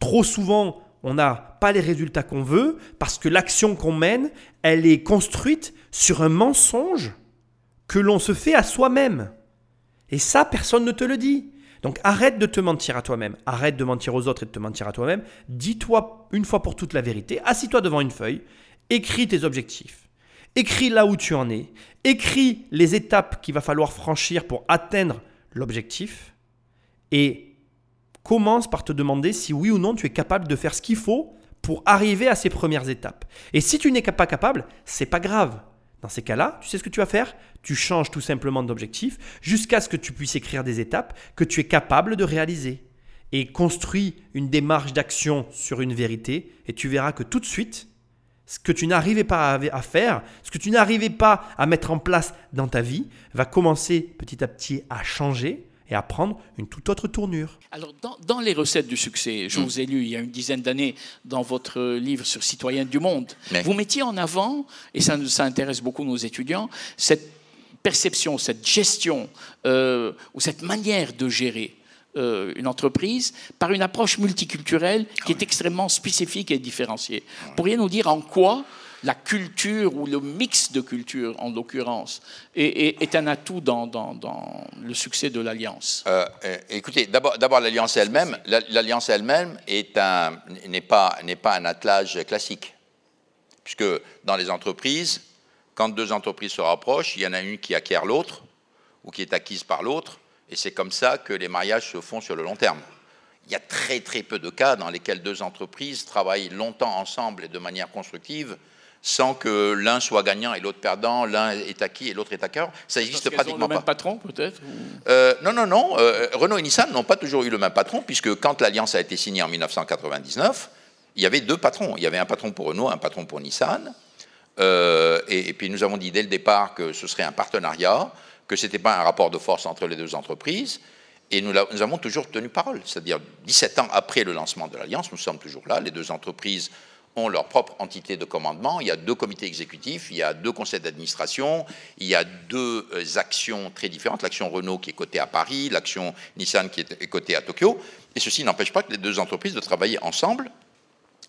trop souvent, on n'a pas les résultats qu'on veut parce que l'action qu'on mène, elle est construite sur un mensonge que l'on se fait à soi-même. Et ça, personne ne te le dit. Donc arrête de te mentir à toi-même, arrête de mentir aux autres et de te mentir à toi-même. Dis-toi une fois pour toutes la vérité, assis-toi devant une feuille, écris tes objectifs, écris là où tu en es, écris les étapes qu'il va falloir franchir pour atteindre l'objectif et commence par te demander si oui ou non tu es capable de faire ce qu'il faut pour arriver à ces premières étapes. Et si tu n'es pas capable, c'est pas grave. Dans ces cas-là, tu sais ce que tu vas faire? Tu changes tout simplement d'objectif jusqu'à ce que tu puisses écrire des étapes que tu es capable de réaliser. Et construis une démarche d'action sur une vérité et tu verras que tout de suite, ce que tu n'arrivais pas à faire, ce que tu n'arrivais pas à mettre en place dans ta vie, va commencer petit à petit à changer et à prendre une toute autre tournure. Alors, dans, les recettes du succès, je mm. vous ai lu il y a une dizaine d'années dans votre livre sur Citoyens du Monde, vous mettiez en avant, et ça, ça intéresse beaucoup nos étudiants, cette perception, cette gestion euh, ou cette manière de gérer euh, une entreprise par une approche multiculturelle qui est extrêmement spécifique et différenciée. Pourriez nous dire en quoi la culture ou le mix de culture, en l'occurrence, est, un atout dans, le succès de l'alliance euh, euh, Écoutez, d'abord l'alliance elle-même, l'alliance elle-même n'est pas, pas un attelage classique, puisque dans les entreprises, quand deux entreprises se rapprochent, il y en a une qui acquiert l'autre ou qui est acquise par l'autre, et c'est comme ça que les mariages se font sur le long terme. Il y a très très peu de cas dans lesquels deux entreprises travaillent longtemps ensemble et de manière constructive sans que l'un soit gagnant et l'autre perdant, l'un est acquis et l'autre est acqueur. Ça n'existe pratiquement pas. le même patron, peut-être euh, Non, non, non. Euh, Renault et Nissan n'ont pas toujours eu le même patron, puisque quand l'alliance a été signée en 1999, il y avait deux patrons. Il y avait un patron pour Renault, un patron pour Nissan. Euh, et, puis nous avons dit dès le départ que ce serait un partenariat, que ce n'était pas un rapport de force entre les deux entreprises. Et nous, nous avons toujours tenu parole. C'est-à-dire, 17 ans après le lancement de l'alliance, nous sommes toujours là. Les deux entreprises ont leur propre entité de commandement. Il y a deux comités exécutifs, il y a deux conseils d'administration, il y a deux euh, actions très différentes. L'action Renault qui est cotée à Paris, l'action Nissan qui est cotée à Tokyo. Et ceci n'empêche pas que les deux entreprises de travailler ensemble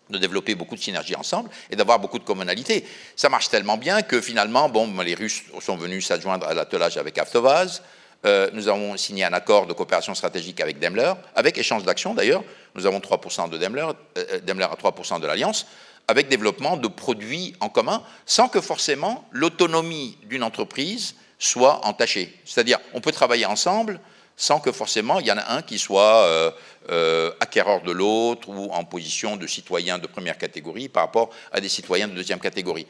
de développer beaucoup de synergies ensemble et d'avoir beaucoup de commonalités. Ça marche tellement bien que finalement, bon, les Russes sont venus s'adjoindre à l'attelage avec Avtovaz. Euh, nous avons signé un accord de coopération stratégique avec Daimler, avec échange d'actions d'ailleurs. Nous avons 3% de Daimler, euh, Daimler à 3% de l'Alliance, avec développement de produits en commun, sans que forcément l'autonomie d'une entreprise soit entachée. C'est-à-dire, on peut travailler ensemble sans que forcément il y en a un qui soit euh, acquéreur de l'autre ou en position de citoyen de première catégorie par rapport à des citoyens de deuxième catégorie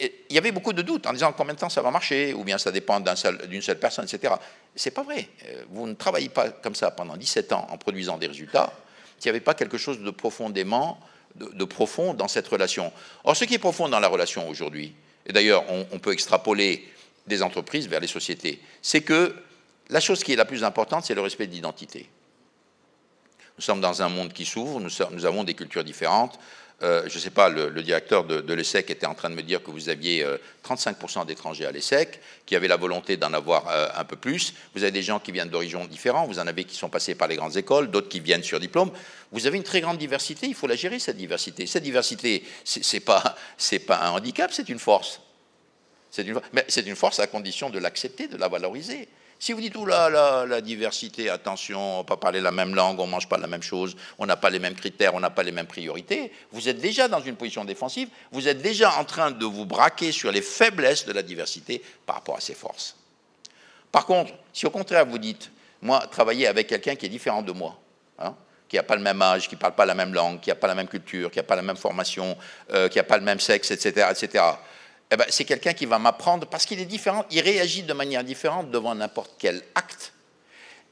il y avait beaucoup de doutes en disant combien de temps ça va marcher, ou bien ça dépend d'une seul, seule personne, etc. C'est pas vrai. Euh, vous ne travaillez pas comme ça pendant 17 ans en produisant des résultats s'il n'y avait pas quelque chose de profondément de, profond dans cette relation. Or, ce qui est profond dans la relation aujourd'hui, et d'ailleurs on, peut extrapoler des entreprises vers les sociétés, c'est que la chose qui est la plus importante, c'est le respect de l'identité. Nous sommes dans un monde qui s'ouvre, nous, avons des cultures différentes, euh, je ne sais pas, le, directeur de, l'ESSEC était en train de me dire que vous aviez 35% euh, d'étrangers à l'ESSEC, qui avaient la volonté d'en avoir euh, un peu plus. Vous avez des gens qui viennent d'horizons différents, vous en avez qui sont passés par les grandes écoles, d'autres qui viennent sur diplôme. Vous avez une très grande diversité, il faut la gérer, cette diversité. Cette diversité, ce n'est pas, un handicap, c'est une force. Mais c'est une force à condition de l'accepter, de la valoriser. Si vous dites, oh là, là, la diversité, attention, on ne pas parler la même langue, on ne mange pas la même chose, on n'a pas les mêmes critères, on n'a pas les mêmes priorités, vous êtes déjà dans une position défensive, vous êtes déjà en train de vous braquer sur les faiblesses de la diversité par rapport à ses forces. Par contre, si au contraire vous dites, moi, travailler avec quelqu'un qui est différent de moi, hein, qui n'a pas le même âge, qui ne parle pas la même langue, qui n'a pas la même culture, qui n'a pas la même formation, euh, qui n'a pas le même sexe, etc., etc., eh ben, c'est quelqu'un qui va m'apprendre parce qu'il est différent, il réagit de manière différente devant n'importe quel acte.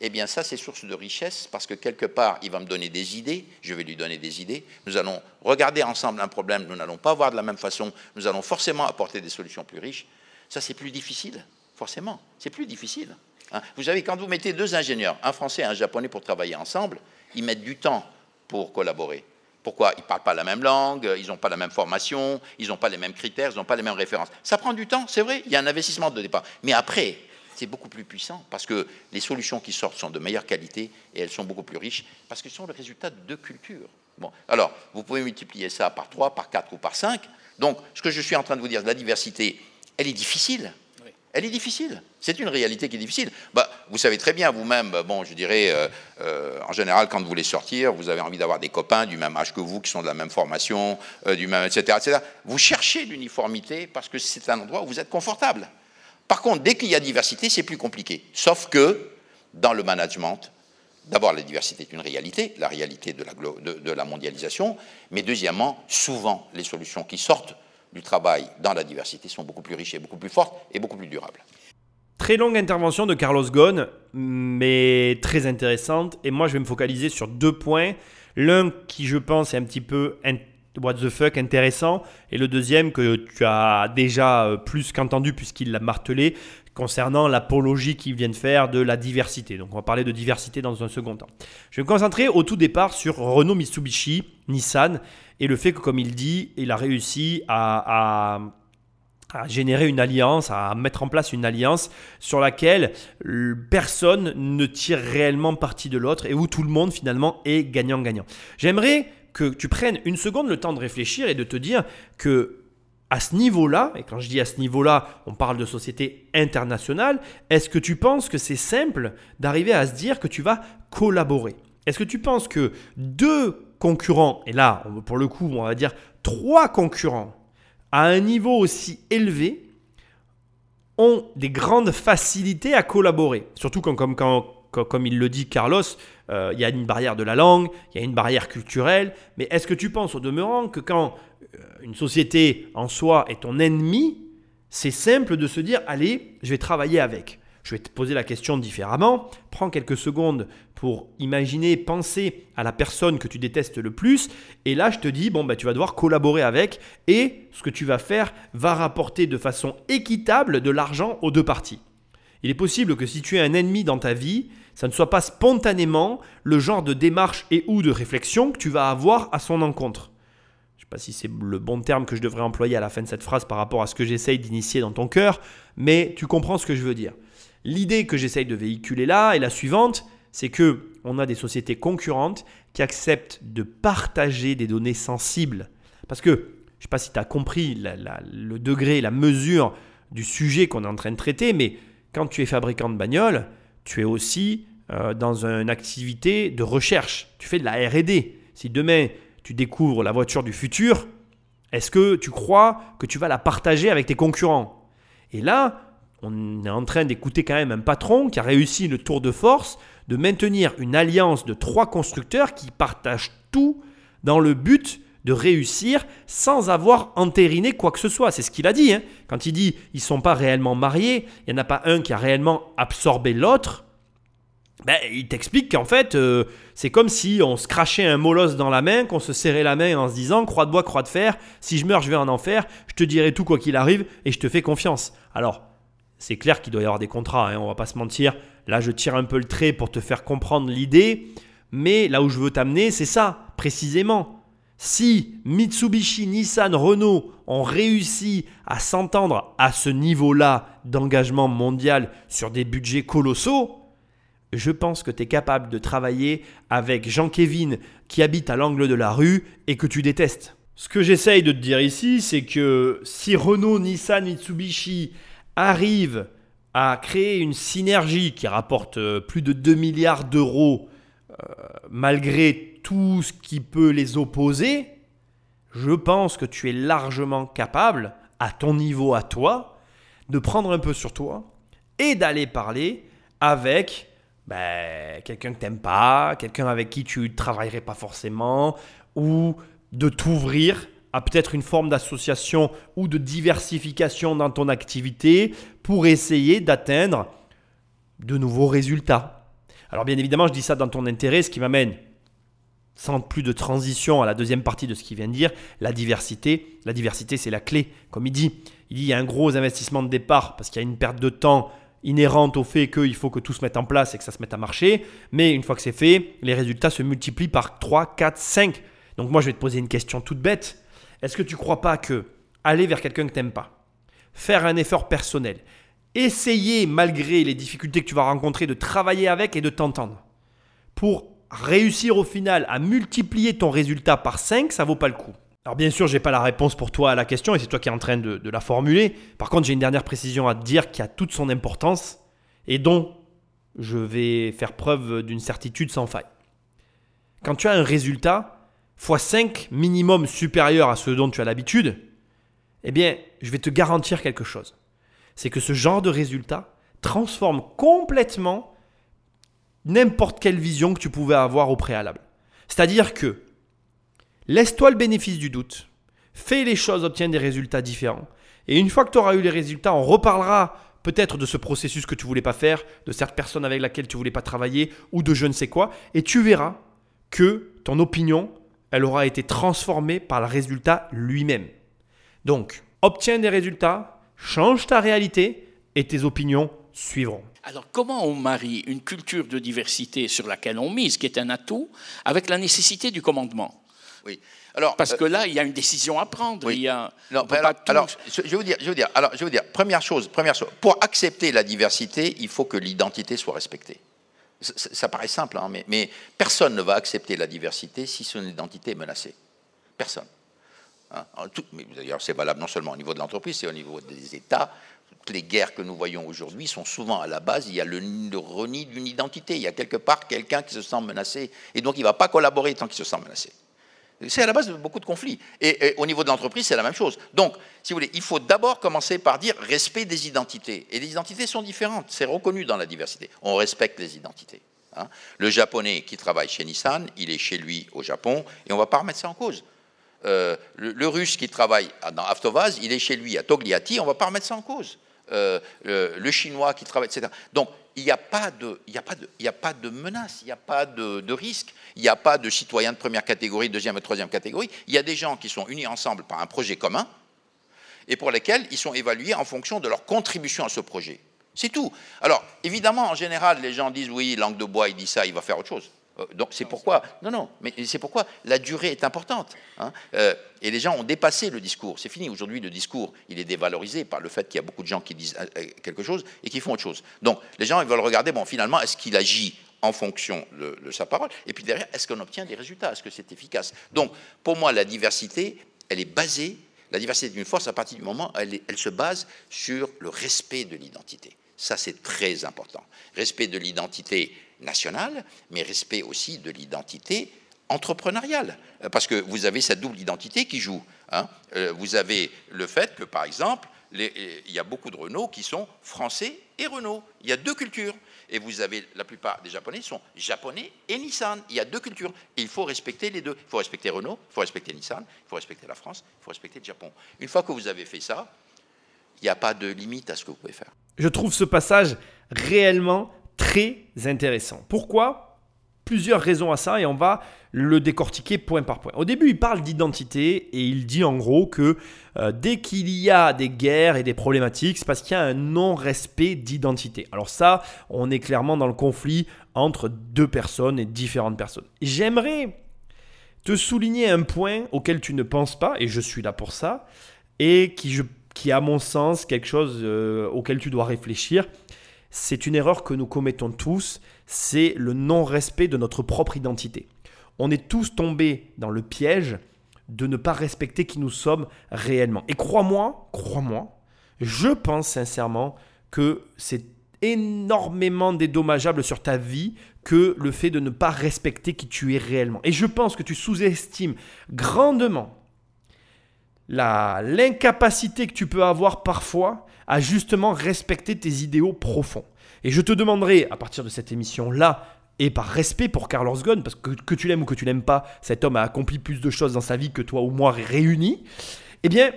Eh bien, ça, c'est source de richesse parce que quelque part, il va me donner des idées, je vais lui donner des idées. Nous allons regarder ensemble un problème, nous n'allons pas voir de la même façon, nous allons forcément apporter des solutions plus riches. Ça, c'est plus difficile, forcément. C'est plus difficile. Hein. Vous savez, quand vous mettez deux ingénieurs, un français et un japonais, pour travailler ensemble, ils mettent du temps pour collaborer. Pourquoi Ils ne parlent pas la même langue, ils n'ont pas la même formation, ils n'ont pas les mêmes critères, ils n'ont pas les mêmes références. Ça prend du temps, c'est vrai, il y a un investissement de départ. Mais après, c'est beaucoup plus puissant parce que les solutions qui sortent sont de meilleure qualité et elles sont beaucoup plus riches parce qu'elles sont le résultat de deux cultures. Bon, alors, vous pouvez multiplier ça par 3, par 4 ou par 5. Donc, ce que je suis en train de vous dire, la diversité, elle est difficile elle est difficile. C'est une réalité qui est difficile. Bah, vous savez très bien vous-même, bon, je dirais, euh, euh, en général, quand vous voulez sortir, vous avez envie d'avoir des copains du même âge que vous, qui sont de la même formation, euh, du même, etc., etc. Vous cherchez l'uniformité parce que c'est un endroit où vous êtes confortable. Par contre, dès qu'il y a diversité, c'est plus compliqué. Sauf que, dans le management, D'abord, la diversité est une réalité, la réalité de la mondialisation, mais deuxièmement, souvent, les solutions qui sortent du travail dans la diversité sont beaucoup plus riches et beaucoup plus fortes et beaucoup plus durables. Très longue intervention de Carlos Ghosn, mais très intéressante. Et moi, je vais me focaliser sur deux points. L'un qui, je pense, est un petit peu what the fuck intéressant, et le deuxième que tu as déjà euh, plus qu'entendu puisqu'il l'a martelé concernant l'apologie qu'il vient de faire de la diversité. Donc on va parler de diversité dans un second temps. Je vais me concentrer au tout départ sur Renault Mitsubishi, Nissan, et le fait que, comme il dit, il a réussi à, à générer une alliance, à mettre en place une alliance sur laquelle personne ne tire réellement parti de l'autre et où tout le monde finalement est gagnant-gagnant. J'aimerais que tu prennes une seconde le temps de réfléchir et de te dire que à ce niveau-là, et quand je dis à ce niveau-là, on parle de société internationale, est-ce que tu penses que c'est simple d'arriver à se dire que tu vas collaborer? Est-ce que tu penses que deux concurrents, et là, pour le coup, on va dire trois concurrents, à un niveau aussi élevé, ont des grandes facilités à collaborer? Surtout quand, comme, il le dit Carlos, euh, il y a une barrière de la langue, il y a une barrière culturelle, mais est-ce que tu penses au demeurant que quand une société en soi est ton ennemi, c'est simple de se dire, allez, je vais travailler avec je vais te poser la question différemment. Prends quelques secondes pour imaginer, penser à la personne que tu détestes le plus. Et là, je te dis, bon, bah, tu vas devoir collaborer avec. Et ce que tu vas faire va rapporter de façon équitable de l'argent aux deux parties. Il est possible que si tu es un ennemi dans ta vie, ça ne soit pas spontanément le genre de démarche et ou de réflexion que tu vas avoir à son encontre. Pas si c'est le bon terme que je devrais employer à la fin de cette phrase par rapport à ce que j'essaye d'initier dans ton cœur, mais tu comprends ce que je veux dire. L'idée que j'essaye de véhiculer là est la suivante, c'est que on a des sociétés concurrentes qui acceptent de partager des données sensibles. Parce que, je ne sais pas si tu as compris le degré, la mesure du sujet qu'on est en train de traiter, mais quand tu es fabricant de bagnole, tu es aussi euh, dans une activité de recherche. Tu fais de la RD. Si demain tu découvres la voiture du futur, est-ce que tu crois que tu vas la partager avec tes concurrents? Et là, on est en train d'écouter quand même un patron qui a réussi le tour de force de maintenir une alliance de trois constructeurs qui partagent tout dans le but de réussir sans avoir entériné quoi que ce soit. C'est ce qu'il a dit. Hein. Quand il dit ils ne sont pas réellement mariés, il n'y en a pas un qui a réellement absorbé l'autre. Ben, il t'explique qu'en fait, euh, c'est comme si on se crachait un molosse dans la main, qu'on se serrait la main en se disant croix de bois, croix de fer, si je meurs, je vais en enfer, je te dirai tout quoi qu'il arrive et je te fais confiance. Alors, c'est clair qu'il doit y avoir des contrats, hein, on va pas se mentir. Là, je tire un peu le trait pour te faire comprendre l'idée, mais là où je veux t'amener, c'est ça, précisément. Si Mitsubishi, Nissan, Renault ont réussi à s'entendre à ce niveau-là d'engagement mondial sur des budgets colossaux, je pense que tu es capable de travailler avec Jean-Kévin qui habite à l'angle de la rue et que tu détestes. Ce que j'essaye de te dire ici, c'est que si Renault, Nissan, Mitsubishi arrivent à créer une synergie qui rapporte euh, plus de 2 milliards d'euros euh, malgré tout ce qui peut les opposer, je pense que tu es largement capable, à ton niveau à toi, de prendre un peu sur toi et d'aller parler avec ben, quelqu'un que tu n'aimes pas, quelqu'un avec qui tu travaillerais pas forcément, ou de t'ouvrir à peut-être une forme d'association ou de diversification dans ton activité pour essayer d'atteindre de nouveaux résultats. Alors bien évidemment, je dis ça dans ton intérêt, ce qui m'amène sans plus de transition à la deuxième partie de ce qu'il vient de dire, la diversité. La diversité, c'est la clé. Comme il dit, il dit il y a un gros investissement de départ parce qu'il y a une perte de temps inhérente au fait qu'il faut que tout se mette en place et que ça se mette à marcher. Mais une fois que c'est fait, les résultats se multiplient par 3, 4, 5. Donc moi, je vais te poser une question toute bête. Est-ce que tu ne crois pas que aller vers quelqu'un que tu n'aimes pas, faire un effort personnel, essayer malgré les difficultés que tu vas rencontrer de travailler avec et de t'entendre pour réussir au final à multiplier ton résultat par 5, ça vaut pas le coup. Alors bien sûr, je n'ai pas la réponse pour toi à la question et c'est toi qui es en train de, de la formuler. Par contre, j'ai une dernière précision à te dire qui a toute son importance et dont je vais faire preuve d'une certitude sans faille. Quand tu as un résultat x5 minimum supérieur à ce dont tu as l'habitude, eh bien, je vais te garantir quelque chose. C'est que ce genre de résultat transforme complètement n'importe quelle vision que tu pouvais avoir au préalable. C'est-à-dire que laisse-toi le bénéfice du doute, fais les choses, obtiens des résultats différents. Et une fois que tu auras eu les résultats, on reparlera peut-être de ce processus que tu voulais pas faire, de cette personne avec laquelle tu voulais pas travailler ou de je ne sais quoi, et tu verras que ton opinion, elle aura été transformée par le résultat lui-même. Donc, obtiens des résultats, change ta réalité et tes opinions suivront. Alors, comment on marie une culture de diversité sur laquelle on mise, qui est un atout, avec la nécessité du commandement? Oui. Alors, Parce euh, que là, il y a une décision à prendre. Oui. Il y a, Non, alors, tout- alors, je vais vous dire, je alors, je vais vous dire, première chose, première chose, pour accepter la diversité, il faut que l'identité soit respectée. Ça, ça- ça paraît simple, hein, mais, mais personne ne va accepter la diversité si son identité est menacée. Personne. Hein, D'ailleurs, c'est valable non seulement au niveau de l'entreprise, c'est au niveau des États. Toutes les guerres que nous voyons aujourd'hui sont souvent à la base, il y a le, le reni d'une identité. Il y a quelque part quelqu'un qui se sent menacé, et donc il ne va pas collaborer tant qu'il se sent menacé. C'est à la base de beaucoup de conflits. Et, au niveau de l'entreprise, c'est la même chose. Donc, si vous voulez, il faut d'abord commencer par dire respect des identités. Et les identités sont différentes. C'est reconnu dans la diversité. On respecte les identités. hein. Le japonais qui travaille chez Nissan, il est chez lui au Japon, et on ne va pas remettre ça en cause. Euh, le, russe qui travaille dans Avtovaz, il est chez lui à Togliatti, on ne va pas remettre ça en cause. Euh, le, le chinois qui travaille, etc. Donc, il n'y a, pas de- il menace, il n'y a pas de, de risque, il n'y a pas de citoyens de première catégorie, deuxième et troisième catégorie. Il y a des gens qui sont unis ensemble par un projet commun et pour lesquels ils sont évalués en fonction de leur contribution à ce projet. C'est tout. Alors, évidemment, en général, les gens disent oui, langue de bois, il dit ça, il va faire autre chose. Euh, Donc c'est pourquoi, non, non, mais c'est pourquoi la durée est importante. hein. Euh, et les gens ont dépassé le discours. C'est fini. Aujourd'hui, le discours, il est dévalorisé par le fait qu'il y a beaucoup de gens qui disent euh, quelque chose et qui font autre chose. Donc les gens, ils veulent regarder, bon, finalement, est-ce qu'il agit en fonction de, de sa parole Et puis derrière, est-ce qu'on obtient des résultats? Est-ce que c'est efficace? Donc, pour moi, la diversité, elle est basée, la diversité d'une force, à partir du moment où elle, est- elle se base sur le respect de l'identité. Ça, c'est très important. Respect de l'identité nationale, mais respect aussi de l'identité entrepreneuriale. Euh, Parce que vous avez cette double identité qui joue. hein. Euh, Vous avez le fait que, par exemple, euh, il y a beaucoup de Renault qui sont français et Renault. Il y a deux cultures. Et vous avez la plupart des Japonais sont japonais et Nissan. Il y a deux cultures. Il faut respecter les deux. Il faut respecter Renault, il faut respecter Nissan, il faut respecter la France, il faut respecter le Japon. Une fois que vous avez fait ça, il n'y a pas de limite à ce que vous pouvez faire. Je trouve ce passage réellement très intéressant. Pourquoi? Plusieurs raisons à ça et on va le décortiquer point par point. Au début, il parle d'identité et il dit en gros que euh, dès qu'il y a des guerres et des problématiques, c'est parce qu'il y a un non-respect d'identité. Alors ça, on est clairement dans le conflit entre deux personnes et différentes personnes. J'aimerais te souligner un point auquel tu ne penses pas, et je suis là pour ça, et qui, qui à mon sens, quelque chose euh, auquel tu dois réfléchir. C'est une erreur que nous commettons tous, c'est le non-respect de notre propre identité. On est tous tombés dans le piège de ne pas respecter qui nous sommes réellement. Et crois-moi, crois-moi, je pense sincèrement que c'est énormément dédommageable sur ta vie que le fait de ne pas respecter qui tu es réellement. Et je pense que tu sous-estimes grandement l'incapacité que tu peux avoir parfois à justement respecter tes idéaux profonds. Et je te demanderai, à partir de cette émission-là, et par respect pour Carlos Ghosn, parce que que tu l'aimes ou que tu l'aimes pas, cet homme a accompli plus de choses dans sa vie que toi ou moi réunis, eh bien,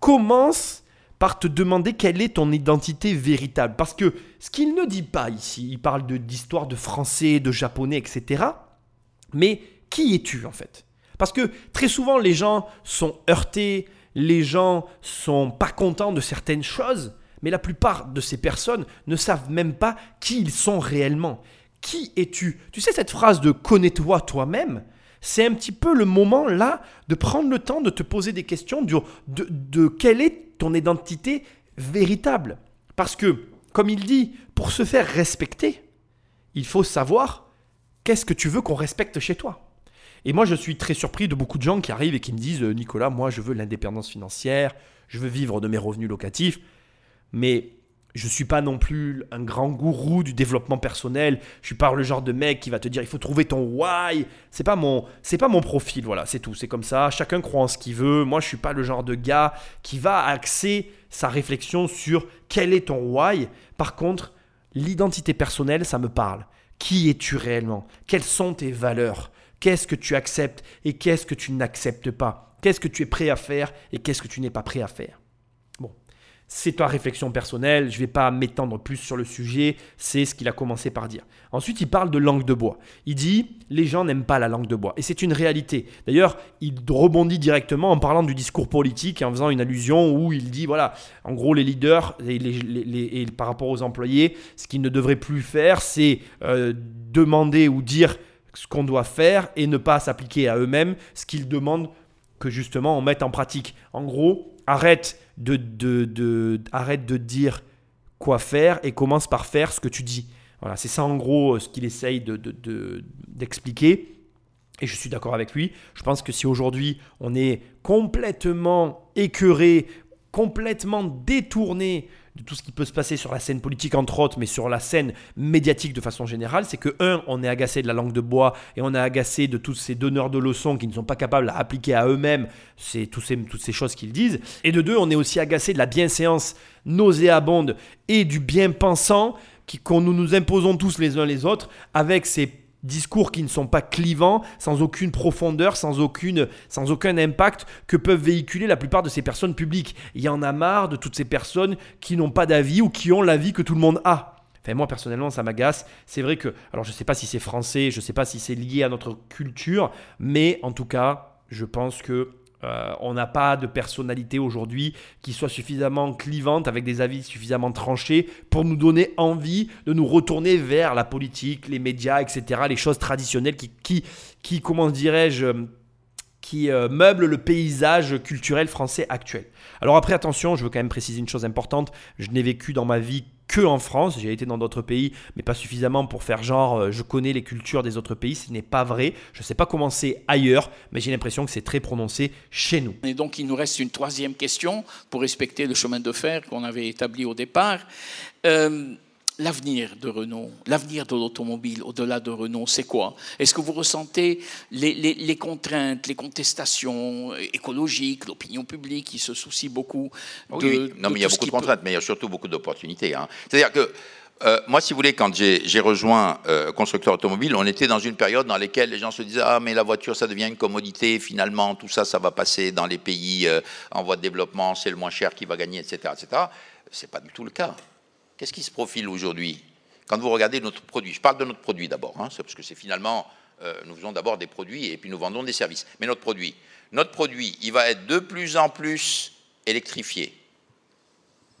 commence par te demander quelle est ton identité véritable. Parce que ce qu'il ne dit pas ici, il parle d'histoire de français, de japonais, etc. Mais qui es-tu en fait? Parce que très souvent les gens sont heurtés, les gens sont pas contents de certaines choses, mais la plupart de ces personnes ne savent même pas qui ils sont réellement. Qui es-tu? Tu sais cette phrase de connais-toi toi-même c'est un petit peu le moment là de prendre le temps de te poser des questions de, de quelle est ton identité véritable. Parce que, comme il dit, pour se faire respecter, il faut savoir qu'est-ce que tu veux qu'on respecte chez toi. Et moi, je suis très surpris de beaucoup de gens qui arrivent et qui me disent euh, Nicolas, moi, je veux l'indépendance financière, je veux vivre de mes revenus locatifs, mais je ne suis pas non plus un grand gourou du développement personnel. Je suis pas le genre de mec qui va te dire il faut trouver ton why. C'est pas mon, c'est pas mon profil. Voilà, c'est tout. C'est comme ça. Chacun croit en ce qu'il veut. Moi, je suis pas le genre de gars qui va axer sa réflexion sur quel est ton why. Par contre, l'identité personnelle, ça me parle. Qui es-tu réellement? Quelles sont tes valeurs? Qu'est-ce que tu acceptes et qu'est-ce que tu n'acceptes pas? Qu'est-ce que tu es prêt à faire et qu'est-ce que tu n'es pas prêt à faire? C'est ta réflexion personnelle, je ne vais pas m'étendre plus sur le sujet, c'est ce qu'il a commencé par dire. Ensuite, il parle de langue de bois. Il dit les gens n'aiment pas la langue de bois et c'est une réalité. D'ailleurs, il rebondit directement en parlant du discours politique et en faisant une allusion où il dit voilà, en gros les leaders et, par rapport aux employés, ce qu'ils ne devraient plus faire, c'est euh, demander ou dire ce qu'on doit faire et ne pas s'appliquer à eux-mêmes ce qu'ils demandent que justement on mette en pratique. En gros, arrête de, de, arrête de dire quoi faire et commence par faire ce que tu dis. Voilà, c'est ça en gros ce qu'il essaye d'expliquer. De, et je suis d'accord avec lui. Je pense que si aujourd'hui on est complètement écœuré, complètement détourné de tout ce qui peut se passer sur la scène politique entre autres, mais sur la scène médiatique de façon générale, c'est que un, on est agacé de la langue de bois et on est agacé de tous ces donneurs de leçons qui ne sont pas capables à appliquer à eux-mêmes ces, toutes ces choses qu'ils disent. Et de deux, on est aussi agacé de la bienséance nauséabonde et du bien-pensant qu'on nous, nous imposons tous les uns les autres avec ces discours qui ne sont pas clivants, sans aucune profondeur, sans, aucune, sans aucun impact que peuvent véhiculer la plupart de ces personnes publiques. Il y en a marre de toutes ces personnes qui n'ont pas d'avis ou qui ont l'avis que tout le monde a. Enfin, moi, personnellement, ça m'agace. C'est vrai que, alors je ne sais pas si c'est français, je ne sais pas si c'est lié à notre culture, mais en tout cas, je pense que euh, on n'a pas de personnalité aujourd'hui qui soit suffisamment clivante, avec des avis suffisamment tranchés, pour nous donner envie de nous retourner vers la politique, les médias, etc., les choses traditionnelles qui, qui, qui comment dirais-je, qui euh, meublent le paysage culturel français actuel. Alors après, attention, je veux quand même préciser une chose importante, je n'ai vécu dans ma vie que en France. J'ai été dans d'autres pays, mais pas suffisamment pour faire genre euh, je connais les cultures des autres pays. Ce n'est pas vrai. Je ne sais pas comment c'est ailleurs, mais j'ai l'impression que c'est très prononcé chez nous. Et donc il nous reste une troisième question pour respecter le chemin de fer qu'on avait établi au départ. Euh, L'avenir de Renault, l'avenir de l'automobile au-delà de Renault, c'est quoi? Est-ce que vous ressentez les, contraintes, les contestations écologiques, l'opinion publique qui se soucie beaucoup de. Oui, non, mais il y a beaucoup de contraintes, mais il y a surtout beaucoup d'opportunités. Hein. C'est-à-dire que. Euh, moi, si vous voulez, quand j'ai rejoint euh, constructeur automobile, on était dans une période dans laquelle les gens se disaient ah mais la voiture ça devient une commodité, finalement tout ça ça va passer dans les pays euh, en voie de développement, c'est le moins cher qui va gagner, etc., etc. C'est pas du tout le cas. Qu'est-ce qui se profile aujourd'hui Quand vous regardez notre produit, je parle de notre produit d'abord, hein, parce que c'est finalement, euh, nous faisons d'abord des produits et puis nous vendons des services. Mais notre produit, notre produit, il va être de plus en plus électrifié.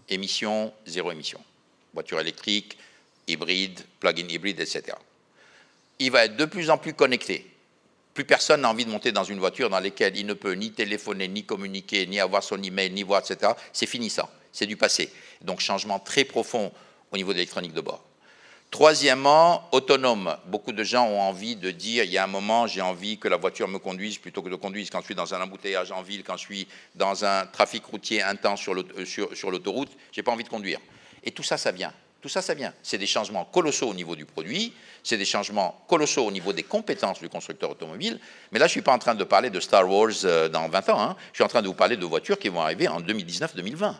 Émission, zéro émission. Voiture électrique, hybride, plug-in hybride, etc. Il va être de plus en plus connecté. Plus personne n'a envie de monter dans une voiture dans laquelle il ne peut ni téléphoner, ni communiquer, ni avoir son email, ni voir, etc. C'est fini ça c'est du passé. Donc changement très profond au niveau de l'électronique de bord. Troisièmement, autonome. Beaucoup de gens ont envie de dire, il y a un moment, j'ai envie que la voiture me conduise plutôt que de conduire quand je suis dans un embouteillage en ville, quand je suis dans un trafic routier intense sur euh, l'autoroute, je n'ai pas envie de conduire. Et tout ça, ça vient. Tout ça, ça vient. C'est des changements colossaux au niveau du produit, c'est des changements colossaux au niveau des compétences du constructeur automobile. Mais là, je ne suis pas en train de parler de Star Wars euh, dans 20 ans. Hein. Je suis en train de vous parler de voitures qui vont arriver en 2019-2020.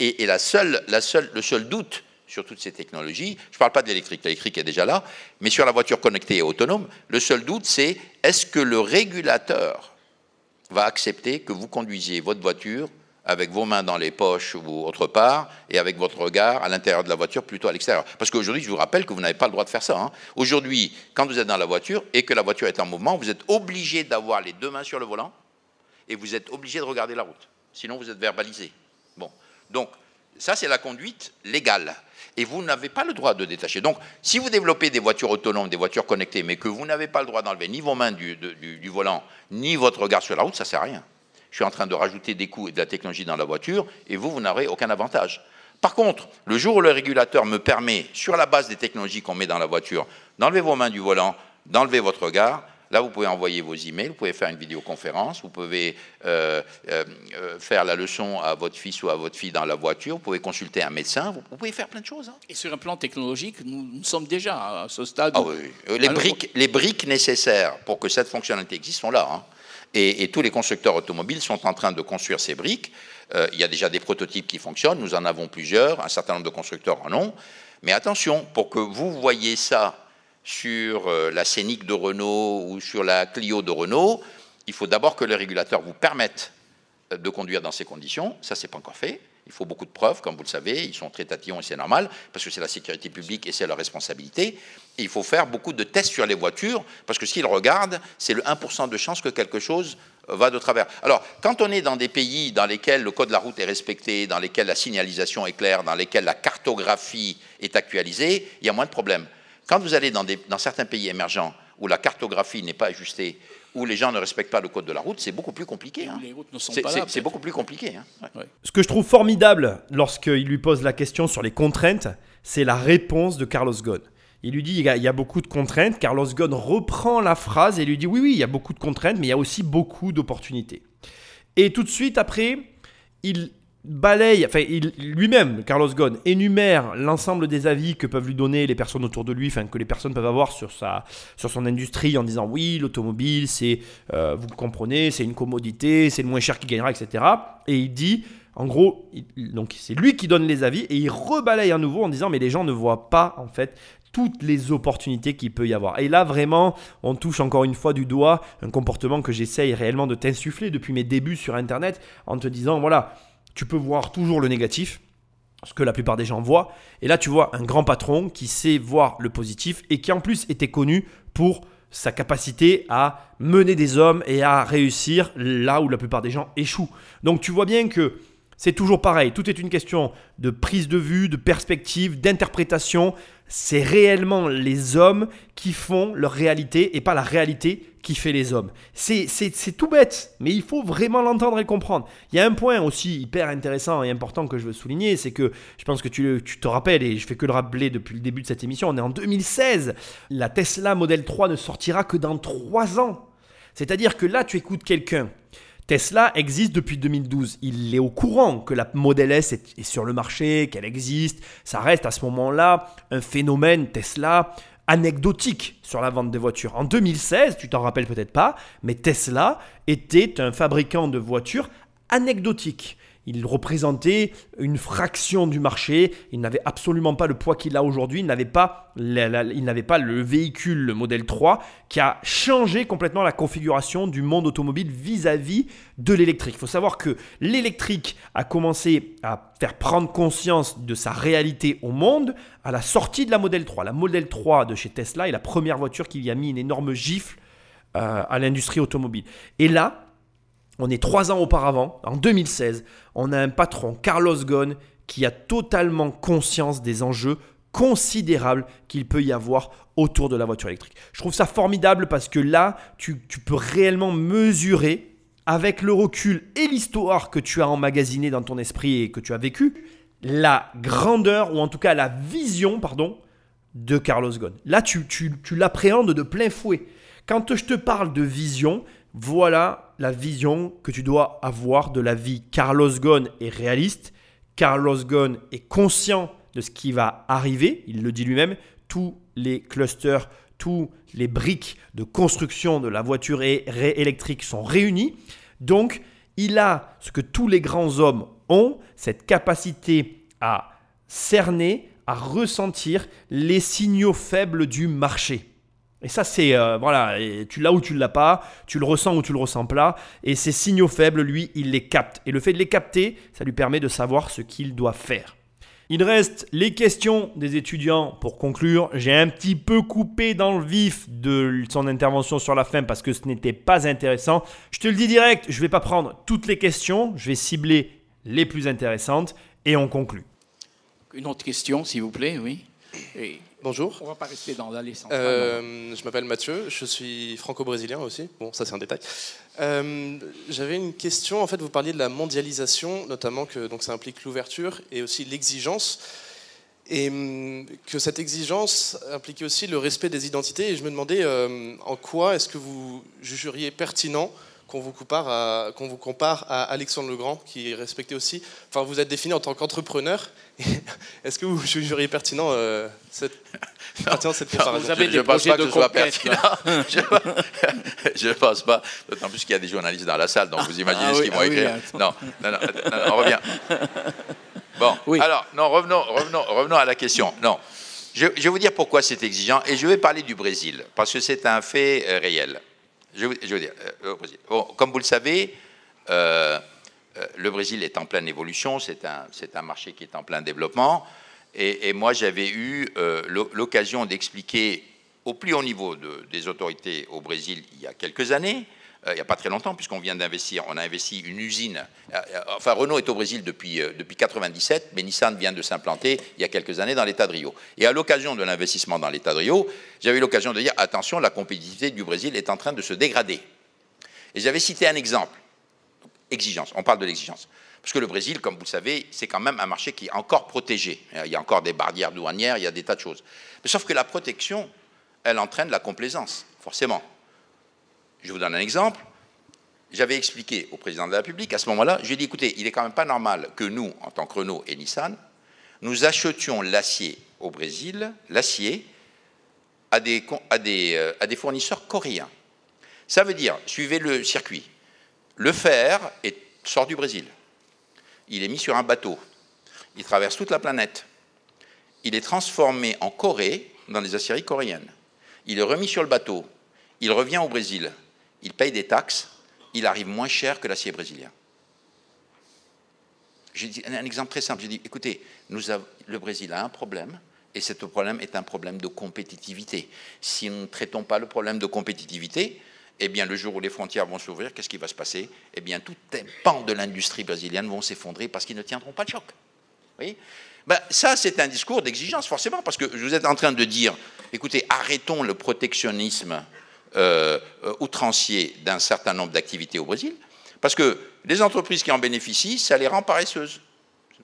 Et, la seule, le seul doute sur toutes ces technologies, je ne parle pas de l'électrique, l'électrique est déjà là, mais sur la voiture connectée et autonome, le seul doute, c'est est-ce que le régulateur va accepter que vous conduisiez votre voiture avec vos mains dans les poches ou autre part, et avec votre regard à l'intérieur de la voiture plutôt à l'extérieur? Parce qu'aujourd'hui, je vous rappelle que vous n'avez pas le droit de faire ça. Hein. Aujourd'hui, quand vous êtes dans la voiture et que la voiture est en mouvement, vous êtes obligé d'avoir les deux mains sur le volant et vous êtes obligé de regarder la route. Sinon, vous êtes verbalisé. Bon. Donc, ça, c'est la conduite légale. Et vous n'avez pas le droit de détacher. Donc, si vous développez des voitures autonomes, des voitures connectées, mais que vous n'avez pas le droit d'enlever ni vos mains du, volant, ni votre regard sur la route, ça ne sert à rien je suis en train de rajouter des coûts et de la technologie dans la voiture, et vous, vous n'aurez aucun avantage. Par contre, le jour où le régulateur me permet, sur la base des technologies qu'on met dans la voiture, d'enlever vos mains du volant, d'enlever votre regard, Là, vous pouvez envoyer vos emails, vous pouvez faire une vidéoconférence, vous pouvez euh, euh, euh, faire la leçon à votre fils ou à votre fille dans la voiture, vous pouvez consulter un médecin, vous, pouvez faire plein de choses. Hein. Et sur un plan technologique, nous, sommes déjà à ce stade. Ah oui. Les, briques, les briques nécessaires pour que cette fonctionnalité existe sont là. Hein. Et, tous les constructeurs automobiles sont en train de construire ces briques. Euh, il y a déjà des prototypes qui fonctionnent, nous en avons plusieurs, un certain nombre de constructeurs en ont. Mais attention, pour que vous voyez ça sur euh, la Scénic de Renault ou sur la Clio de Renault, il faut d'abord que le régulateur vous permette euh, de conduire dans ces conditions. Ça, c'est pas encore fait. Il faut beaucoup de preuves, comme vous le savez. Ils sont très tatillons et c'est normal, parce que c'est la sécurité publique et c'est leur responsabilité. Et il faut faire beaucoup de tests sur les voitures, parce que s'ils regardent, c'est le 1% de chance que quelque chose euh, va de travers. Alors, quand on est dans des pays dans lesquels le code de la route est respecté, dans lesquels la signalisation est claire, dans lesquels la cartographie est actualisée, il y a moins de problèmes. Quand vous allez dans, des, dans certains pays émergents où la cartographie n'est pas ajustée, où les gens ne respectent pas le code de la route, c'est beaucoup plus compliqué. Hein. Les routes ne sont C'est pas là. c'est- beaucoup plus compliqué. hein. Ouais. Ce que je trouve formidable lorsqu'il lui pose la question sur les contraintes, c'est la réponse de Carlos Ghosn. Il lui dit il y, a, il y a beaucoup de contraintes. Carlos Ghosn reprend la phrase et lui dit oui, oui, il y a beaucoup de contraintes, mais il y a aussi beaucoup d'opportunités. Et tout de suite après, il balaye, enfin lui-même, Carlos Ghosn, énumère l'ensemble des avis que peuvent lui donner les personnes autour de lui, enfin que les personnes peuvent avoir sur, sa, sur son industrie en disant oui, l'automobile, c'est, euh, vous comprenez, c'est une commodité, c'est le moins cher qui gagnera, etc. Et il dit, en gros, donc c'est lui qui donne les avis et il rebalaye à nouveau en disant mais les gens ne voient pas en fait toutes les opportunités qu'il peut y avoir. Et là, vraiment, on touche encore une fois du doigt un comportement que j'essaye réellement de t'insuffler depuis mes débuts sur Internet en te disant, voilà, tu peux voir toujours le négatif, ce que la plupart des gens voient. Et là, tu vois un grand patron qui sait voir le positif et qui en plus était connu pour sa capacité à mener des hommes et à réussir là où la plupart des gens échouent. Donc tu vois bien que c'est toujours pareil, tout est une question de prise de vue, de perspective, d'interprétation. C'est réellement les hommes qui font leur réalité et pas la réalité qui fait les hommes. C'est, tout bête, mais il faut vraiment l'entendre et comprendre. Il y a un point aussi hyper intéressant et important que je veux souligner, c'est que je pense que tu, tu te rappelles, et je fais que le rappeler depuis le début de cette émission, on est en 2016. La Tesla Model 3 ne sortira que dans 3 ans. C'est-à-dire que là, tu écoutes quelqu'un. Tesla existe depuis 2012. Il est au courant que la Model S est, sur le marché, qu'elle existe. Ça reste à ce moment-là un phénomène Tesla anecdotique sur la vente des voitures. En 2016, tu t'en rappelles peut-être pas, mais Tesla était un fabricant de voitures anecdotique. Il représentait une fraction du marché. Il n'avait absolument pas le poids qu'il a aujourd'hui. Il n'avait pas, il n'avait pas le véhicule, le modèle 3, qui a changé complètement la configuration du monde automobile vis-à-vis de l'électrique. Il faut savoir que l'électrique a commencé à faire prendre conscience de sa réalité au monde à la sortie de la modèle 3. La modèle 3 de chez Tesla est la première voiture qui lui a mis une énorme gifle euh, à l'industrie automobile. Et là, on est trois ans auparavant, en 2016, on a un patron, Carlos Ghosn, qui a totalement conscience des enjeux considérables qu'il peut y avoir autour de la voiture électrique. Je trouve ça formidable parce que là, tu, peux réellement mesurer, avec le recul et l'histoire que tu as emmagasiné dans ton esprit et que tu as vécu, la grandeur, ou en tout cas la vision, pardon, de Carlos Ghosn. Là, tu, tu, tu l'appréhendes de plein fouet. Quand je te parle de vision, voilà la vision que tu dois avoir de la vie. Carlos Ghosn est réaliste. Carlos Ghosn est conscient de ce qui va arriver. Il le dit lui-même. Tous les clusters, tous les briques de construction de la voiture électrique sont réunis. Donc, il a ce que tous les grands hommes ont, cette capacité à cerner, à ressentir les signaux faibles du marché. Et ça, c'est euh, voilà, et tu l'as ou tu ne l'as pas, tu le ressens ou tu le ressens pas. Et ces signaux faibles, lui, il les capte. Et le fait de les capter, ça lui permet de savoir ce qu'il doit faire. Il reste les questions des étudiants pour conclure. J'ai un petit peu coupé dans le vif de son intervention sur la fin parce que ce n'était pas intéressant. Je te le dis direct, je ne vais pas prendre toutes les questions, je vais cibler les plus intéressantes et on conclut. Une autre question, s'il vous plaît, oui. Bonjour. on va pas rester dans l'allée centrale. Euh, je m'appelle Mathieu, je suis franco-brésilien aussi. Bon, ça c'est un détail. Euh, J'avais une question. En fait, vous parliez de la mondialisation, notamment que donc ça implique l'ouverture et aussi l'exigence, et hum, que cette exigence impliquait aussi le respect des identités. Et je me demandais euh, en quoi est-ce que vous jugeriez pertinent qu'on vous compare à qu'on vous compare à Alexandre le Grand, qui est respecté aussi. Enfin, vous êtes défini en tant qu'entrepreneur. Est-ce que vous jugeriez pertinent euh, cette, pertinent cette comparaison vous avez je des ne pense projets pas que de ce soit conquête, pertinent. je ne pense pas. D'autant plus qu'il y a des journalistes dans la salle, donc vous imaginez Ah ce oui, qu'ils vont ah écrire. non, non, non, non, non, on revient. Bon, Oui. alors, non, revenons, revenons, revenons à la question. Non. Je, je vais vous dire pourquoi c'est exigeant et je vais parler du Brésil parce que c'est un fait euh, réel. Euh. Bon, comme vous le savez, euh, euh, le Brésil est en pleine évolution, c'est un, marché qui est en plein développement. Et, moi, j'avais eu euh, l'o- l'occasion d'expliquer au plus haut niveau de- des autorités au Brésil il y a quelques années, euh, il n'y a pas très longtemps, puisqu'on vient d'investir, on a investi une usine. euh, euh, enfin, Renault est au Brésil depuis, euh, depuis 97, mais Nissan vient de s'implanter il y a quelques années dans l'État de Rio. Et à l'occasion de l'investissement dans l'État de Rio, j'avais eu l'occasion de dire attention, la compétitivité du Brésil est en train de se dégrader. Et j'avais cité un exemple exigence. On parle de l'exigence. Parce que le Brésil, comme vous le savez, c'est quand même un marché qui est encore protégé. Il y a encore des barrières douanières, il y a des tas de choses. Mais sauf que la protection, elle entraîne la complaisance, forcément. Je vous donne un exemple. J'avais expliqué au président de la République, à ce moment-là, je lui ai dit, écoutez, il est quand même pas normal que nous, en tant que Renault et Nissan, nous achetions l'acier au Brésil, l'acier, à des, euh, fournisseurs coréens. Ça veut dire, suivez le circuit. Le fer sort du Brésil. Il est mis sur un bateau. Il traverse toute la planète. Il est transformé en Corée dans les aciéries coréennes. Il est remis sur le bateau. Il revient au Brésil. Il paye des taxes. Il arrive moins cher que l'acier brésilien. J'ai dit un exemple très simple. J'ai dit, écoutez, le Brésil a un problème, et ce problème est un problème de compétitivité. Si nous ne traitons pas le problème de compétitivité, eh bien, le jour où les frontières vont s'ouvrir, qu'est-ce qui va se passer? Eh bien, tout un pan de l'industrie brésilienne vont s'effondrer parce qu'ils ne tiendront pas le choc. Voyez? Ben, ça, c'est un discours d'exigence, forcément, parce que vous êtes en train de dire, écoutez, arrêtons le protectionnisme euh, euh, outrancier d'un certain nombre d'activités au Brésil, parce que les entreprises qui en bénéficient, ça les rend paresseuses.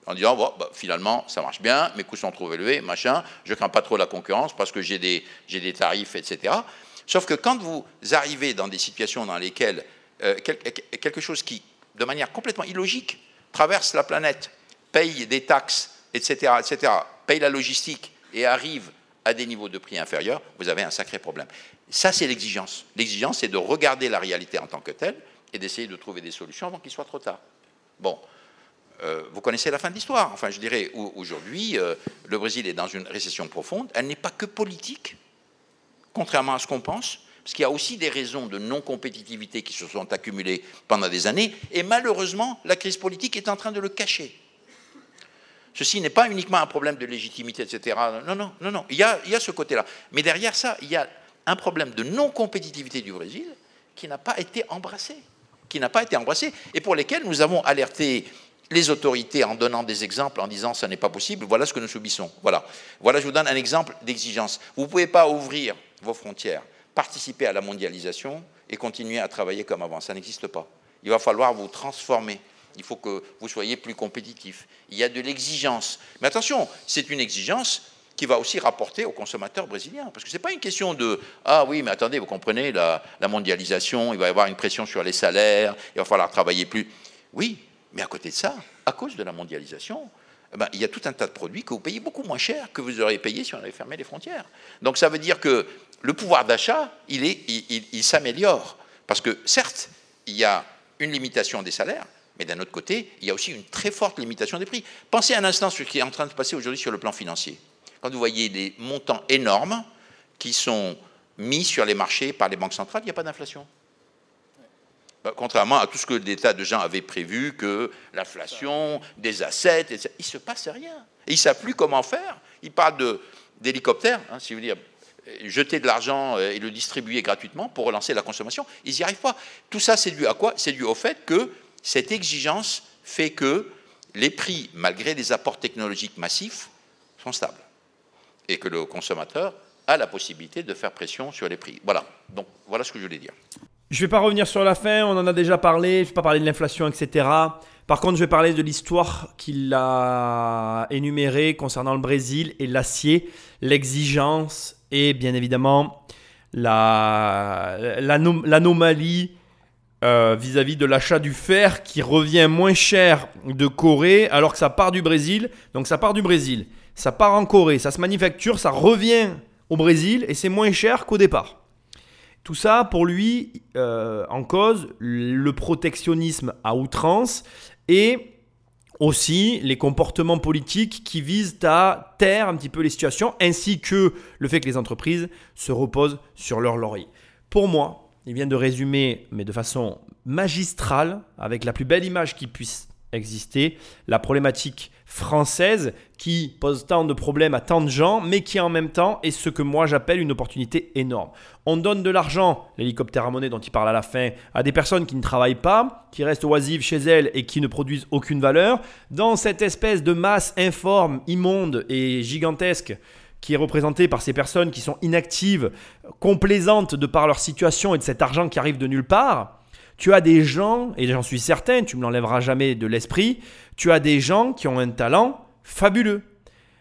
En disant, bon, bah, finalement, ça marche bien, mes coûts sont trop élevés, machin, je crains pas trop la concurrence parce que j'ai des, des tarifs, etc. Sauf que quand vous arrivez dans des situations dans lesquelles euh, quel- quelque chose qui, de manière complètement illogique, traverse la planète, paye des taxes, etc., etc., paye la logistique et arrive à des niveaux de prix inférieurs, vous avez un sacré problème. Ça, c'est l'exigence. L'exigence, c'est de regarder la réalité en tant que telle et d'essayer de trouver des solutions avant qu'il soit trop tard. Bon, euh, vous connaissez la fin de l'histoire. Enfin, je dirais, au- aujourd'hui, euh, le Brésil est dans une récession profonde. Elle n'est pas que politique, contrairement à ce qu'on pense, parce qu'il y a aussi des raisons de non-compétitivité qui se sont accumulées pendant des années, et malheureusement, la crise politique est en train de le cacher. Ceci n'est pas uniquement un problème de légitimité, etc. Non, non, non, non. Il y a, ce côté-là. Mais derrière ça, il y a un problème de non-compétitivité du Brésil qui n'a pas été embrassé. Qui n'a pas été embrassé et pour lesquels nous avons alerté les autorités en donnant des exemples, en disant ça n'est pas possible, voilà ce que nous subissons. Voilà. Voilà, je vous donne un exemple d'exigence. Vous ne pouvez pas ouvrir vos frontières, participer à la mondialisation et continuer à travailler comme avant. Ça n'existe pas. Il va falloir vous transformer. Il faut que vous soyez plus compétitif. Il y a de l'exigence. Mais attention, c'est une exigence qui va aussi rapporter aux consommateurs brésiliens. Parce que ce n'est pas une question de Ah oui, mais attendez, vous comprenez, la, mondialisation, il va y avoir une pression sur les salaires, il va falloir travailler plus. Oui, mais à côté de ça, à cause de la mondialisation, eh ben, il y a tout un tas de produits que vous payez beaucoup moins cher que vous auriez payé si on avait fermé les frontières. Donc ça veut dire que le pouvoir d'achat, il s'améliore. Parce que certes, il y a une limitation des salaires, mais d'un autre côté, il y a aussi une très forte limitation des prix. Pensez un instant sur ce qui est en train de se passer aujourd'hui sur le plan financier. Quand vous voyez des montants énormes qui sont mis sur les marchés par les banques centrales, il n'y a pas d'inflation. Ben, Contrairement à tout ce que tas de gens avaient prévu, que l'inflation, des assets, etc. il ne se passe rien. Ils ne savent plus comment faire. Ils parlent d'hélicoptères, hein, si vous dire, euh, jeter de l'argent euh, et le distribuer gratuitement pour relancer la consommation. Ils n'y arrivent pas. Tout ça, c'est dû à quoi? C'est dû au fait que cette exigence fait que les prix, malgré des apports technologiques massifs, sont stables. Et que le consommateur a la possibilité de faire pression sur les prix. Voilà. Donc, voilà ce que je voulais dire. Je vais pas revenir sur la fin, on en a déjà parlé, je vais pas parler de l'inflation, etc. Par contre, je vais parler de l'histoire qu'il a énumérée concernant le Brésil et l'acier, l'exigence et bien évidemment la- euh, vis-à-vis de l'achat du fer qui revient moins cher de Corée alors que ça part du Brésil. Donc ça part du Brésil, ça part en Corée, ça se manufacture, ça revient au Brésil et c'est moins cher qu'au départ. Tout ça, pour lui, euh, en cause le protectionnisme à outrance et aussi les comportements politiques qui visent à taire un petit peu les situations, ainsi que le fait que les entreprises se reposent sur leur laurier. Pour moi, il vient de résumer, mais de façon magistrale, avec la plus belle image qui puisse exister, la problématique française qui pose tant de problèmes à tant de gens, mais qui en même temps est ce que moi j'appelle une opportunité énorme. On donne de l'argent, l'hélicoptère à monnaie dont il parle à la fin, à des personnes qui ne travaillent pas, qui restent oisives chez elles et qui ne produisent aucune valeur, dans cette espèce de masse informe, immonde et gigantesque qui est représentée par ces personnes qui sont inactives, complaisantes de par leur situation et de cet argent qui arrive de nulle part. Tu as des gens, et j'en suis certain, tu me l'enlèveras jamais de l'esprit, tu as des gens qui ont un talent fabuleux,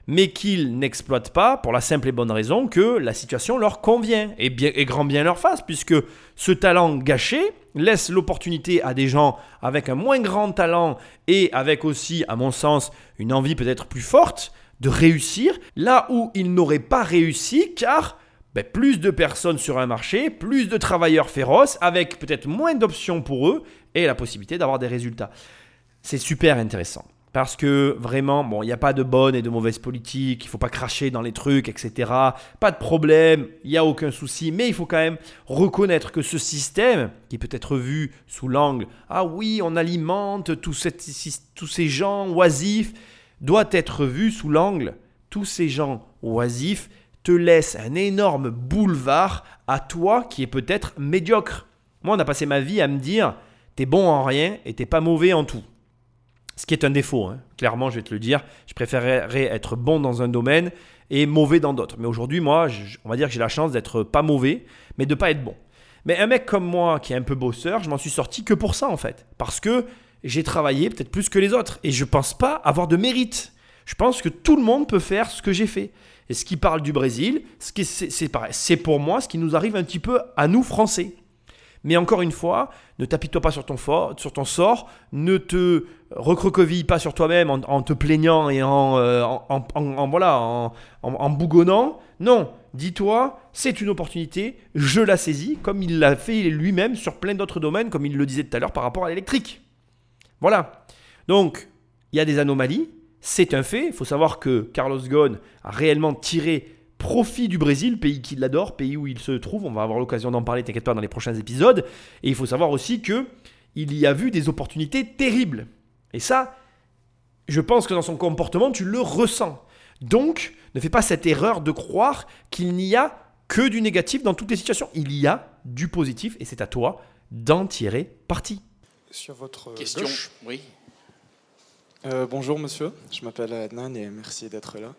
mais qu'ils n'exploitent pas pour la simple et bonne raison que la situation leur convient et, grand bien leur face, puisque ce talent gâché laisse l'opportunité à des gens avec un moins grand talent et avec aussi, à mon sens, une envie peut-être plus forte de réussir là où ils n'auraient pas réussi car ben, plus de personnes sur un marché, plus de travailleurs féroces, avec peut-être moins d'options pour eux et la possibilité d'avoir des résultats. C'est super intéressant. Parce que vraiment, bon, il n'y a pas de bonne et de mauvaise politique, il ne faut pas cracher dans les trucs, etc. Pas de problème, il n'y a aucun souci, mais il faut quand même reconnaître que ce système, qui peut être vu sous l'angle, ah oui, on alimente tous, tous ces gens oisifs, doit être vu sous l'angle, tous ces gens oisifs te laisse un énorme boulevard à toi qui est peut-être médiocre. Moi, on a passé ma vie à me dire, t'es bon en rien et t'es pas mauvais en tout. Ce qui est un défaut, hein. clairement, je vais te le dire. Je préférerais être bon dans un domaine et mauvais dans d'autres. Mais aujourd'hui, moi, on va dire que j'ai la chance d'être pas mauvais, mais de pas être bon. Mais un mec comme moi, qui est un peu bosseur, je m'en suis sorti que pour ça, en fait. Parce que j'ai travaillé peut-être plus que les autres. Et je pense pas avoir de mérite. Je pense que tout le monde peut faire ce que j'ai fait. Et ce qui parle du Brésil, c'est pour moi ce qui nous arrive un petit peu à nous Français. Mais encore une fois, ne t'apitoie pas sur ton, sur ton sort, ne te recroqueville pas sur toi-même en, te plaignant et en, euh, voilà, en, bougonnant. Non, dis-toi, c'est une opportunité, je la saisis, comme il l'a fait lui-même sur plein d'autres domaines, comme il le disait tout à l'heure par rapport à l'électrique. Voilà. Donc, il y a des anomalies, c'est un fait. Il faut savoir que Carlos Ghosn a réellement tiré profit du Brésil, pays qui l'adore, pays où il se trouve. On va avoir l'occasion d'en parler, t'inquiète pas, dans les prochains épisodes. Et il faut savoir aussi que il y a vu des opportunités terribles. Et ça, je pense que dans son comportement, tu le ressens. Donc, ne fais pas cette erreur de croire qu'il n'y a que du négatif dans toutes les situations. Il y a du positif et c'est à toi d'en tirer parti. Sur votre question, oui. Euh, bonjour monsieur, je m'appelle Adnan et merci d'être là.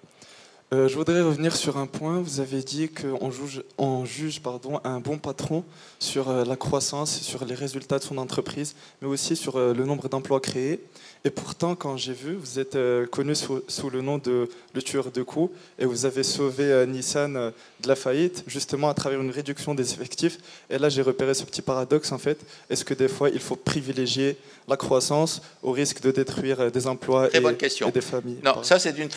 Euh, je voudrais revenir sur un point. Vous avez dit qu'on juge, on juge pardon, un bon patron sur euh, la croissance, sur les résultats de son entreprise, mais aussi sur le nombre d'emplois créés. Et pourtant, quand j'ai vu, vous êtes euh, connu sous, le nom de le tueur de coups et vous avez sauvé euh, Nissan euh, de la faillite justement à travers une réduction des effectifs. Et là, j'ai repéré ce petit paradoxe en fait. Est-ce que des fois, il faut privilégier la croissance au risque de détruire des emplois et, des familles? Non, ça c'est une,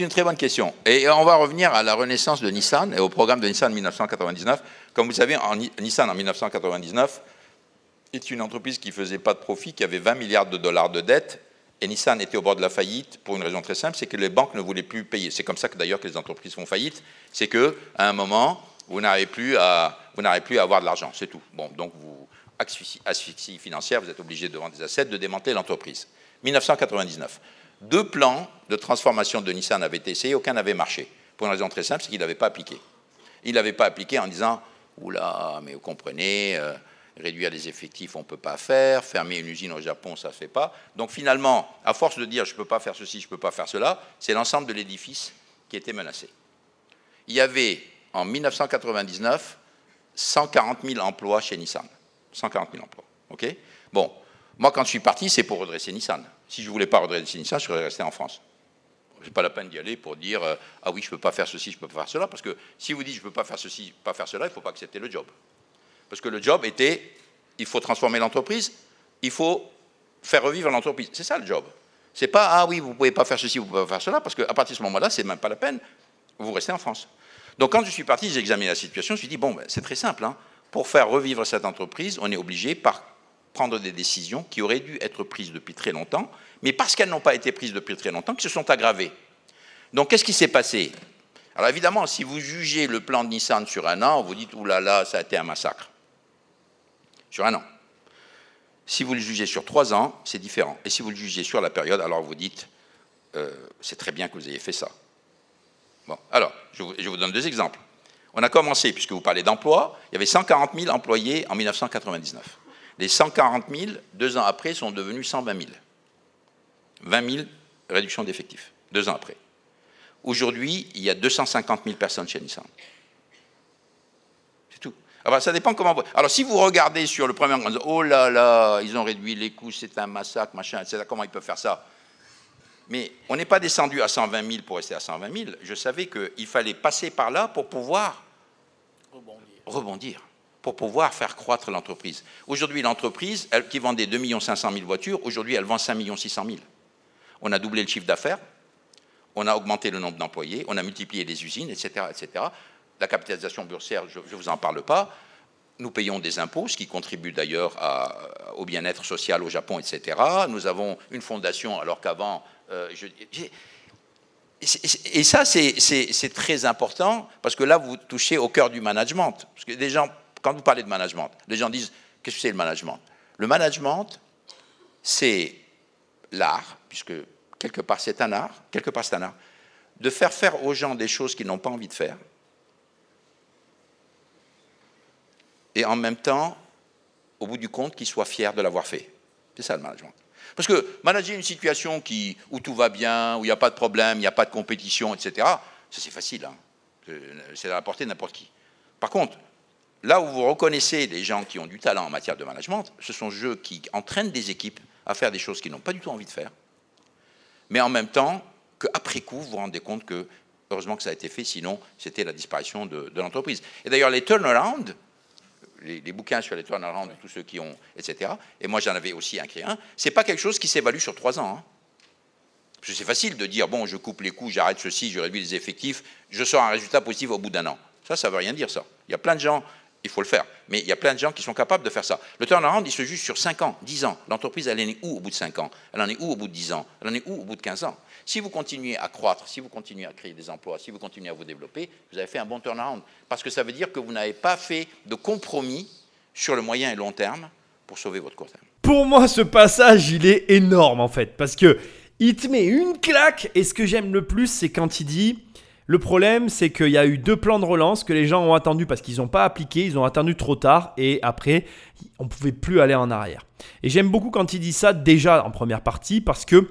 une, très bonne question. Et on va revenir à la renaissance de Nissan et au programme de Nissan 1999. Comme vous savez, en, Nissan en 1999 est une entreprise qui faisait pas de profit, qui avait 20 milliards de dollars de dettes et Nissan était au bord de la faillite pour une raison très simple, c'est que les banques ne voulaient plus payer. C'est comme ça que d'ailleurs que les entreprises font faillite, c'est qu'à un moment, vous n'arrivez plus à, vous plus à avoir de l'argent, c'est tout. Bon, donc vous asphyxie financière, vous êtes obligé de vendre des assets, de démanteler l'entreprise. 1999. Deux plans de transformation de Nissan avaient été essayés, aucun n'avait marché. Pour une raison très simple, c'est qu'il n'avait pas appliqué. Il n'avait pas appliqué en disant, oula, mais vous comprenez, euh, réduire les effectifs, on ne peut pas faire, fermer une usine au Japon, ça ne fait pas. Donc finalement, à force de dire je ne peux pas faire ceci, je ne peux pas faire cela, c'est l'ensemble de l'édifice qui était menacé. Il y avait en 1999 140 000 emplois chez Nissan. 140 000 emplois. OK? Bon, moi quand je suis parti, c'est pour redresser Nissan. Si je ne voulais pas redresser Nissan, je serais resté en France. Ce n'est pas la peine d'y aller pour dire euh, ah oui, je ne peux pas faire ceci, je ne peux pas faire cela, parce que si vous dites je ne peux pas faire ceci, pas faire cela, il ne faut pas accepter le job. Parce que le job était, il faut transformer l'entreprise, il faut faire revivre l'entreprise. C'est ça le job. C'est pas, ah oui, vous ne pouvez pas faire ceci, vous ne pouvez pas faire cela, parce qu'à partir de ce moment-là, c'est même pas la peine. Vous restez en France. Donc quand je suis parti, j'ai examiné la situation, je me suis dit, bon, ben, c'est très simple. Hein. Pour faire revivre cette entreprise, on est obligé, par prendre des décisions qui auraient dû être prises depuis très longtemps, mais parce qu'elles n'ont pas été prises depuis très longtemps, qui se sont aggravées. Donc qu'est-ce qui s'est passé? Alors évidemment, si vous jugez le plan de Nissan sur un an, vous dites, oulala, ça a été un massacre. Sur un an. Si vous le jugez sur trois ans, c'est différent. Et si vous le jugez sur la période, alors vous dites, euh, c'est très bien que vous ayez fait ça. Bon, alors, je vous, je vous donne deux exemples. On a commencé, puisque vous parlez d'emploi, il y avait 140 000 employés en 1999. Les 140 000, deux ans après, sont devenus 120 000. 20 000 réduction d'effectifs, deux ans après. Aujourd'hui, il y a 250 000 personnes chez Nissan. C'est tout. Alors, ça dépend comment vous... Alors, si vous regardez sur le premier an, oh là là, ils ont réduit les coûts, c'est un massacre, machin, etc. Comment ils peuvent faire ça? Mais on n'est pas descendu à 120 000 pour rester à 120 000. Je savais qu'il fallait passer par là pour pouvoir rebondir, rebondir pour pouvoir faire croître l'entreprise. Aujourd'hui, l'entreprise, qui vendait 2 500 000 voitures, aujourd'hui, elle vend 5 600 000. On a doublé le chiffre d'affaires, on a augmenté le nombre d'employés, on a multiplié les usines, etc., etc. La capitalisation boursière, je ne vous en parle pas. Nous payons des impôts, ce qui contribue d'ailleurs au bien-être social au Japon, etc. Nous avons une fondation, alors qu'avant, euh, et ça, c'est très important, parce que là, vous touchez au cœur du management. Parce que des gens, quand vous parlez de management, les gens disent, qu'est-ce que c'est le management? Le management, c'est l'art, puisque quelque part c'est un art, quelque part c'est un art, de faire faire aux gens des choses qu'ils n'ont pas envie de faire, et en même temps, au bout du compte, qu'ils soient fiers de l'avoir fait. C'est ça le management. Parce que manager une situation où tout va bien, où il n'y a pas de problème, il n'y a pas de compétition, etc., ça c'est facile. Hein. C'est à la portée de n'importe qui. Par contre, là où vous reconnaissez des gens qui ont du talent en matière de management, ce sont ceux qui entraînent des équipes à faire des choses qu'ils n'ont pas du tout envie de faire, mais en même temps qu'après coup, vous vous rendez compte que, heureusement que ça a été fait, sinon c'était la disparition de, l'entreprise. Et d'ailleurs, les turnarounds, les, les, bouquins sur les turnarounds, tous ceux qui ont, etc., et moi j'en avais aussi écrit un, c'est pas quelque chose qui s'évalue sur trois ans. Hein. Parce que c'est facile de dire, bon, je coupe les coûts, j'arrête ceci, je réduis les effectifs, je sors un résultat positif au bout d'un an. Ça, ça ne veut rien dire, ça. Il y a plein de gens il faut le faire. Mais il y a plein de gens qui sont capables de faire ça. Le turnaround, il se juge sur 5 ans, 10 ans. L'entreprise, elle en est où au bout de 5 ans? Elle en est où au bout de 10 ans? Elle en est où au bout de 15 ans? Si vous continuez à croître, si vous continuez à créer des emplois, si vous continuez à vous développer, vous avez fait un bon turnaround. Parce que ça veut dire que vous n'avez pas fait de compromis sur le moyen et long terme pour sauver votre court terme. Pour moi, ce passage, il est énorme en fait. Parce que il te met une claque. Et ce que j'aime le plus, c'est quand il dit le problème, c'est qu'il y a eu deux plans de relance que les gens ont attendus parce qu'ils n'ont pas appliqué, ils ont attendu trop tard et après, on ne pouvait plus aller en arrière. Et j'aime beaucoup quand il dit ça déjà en première partie parce que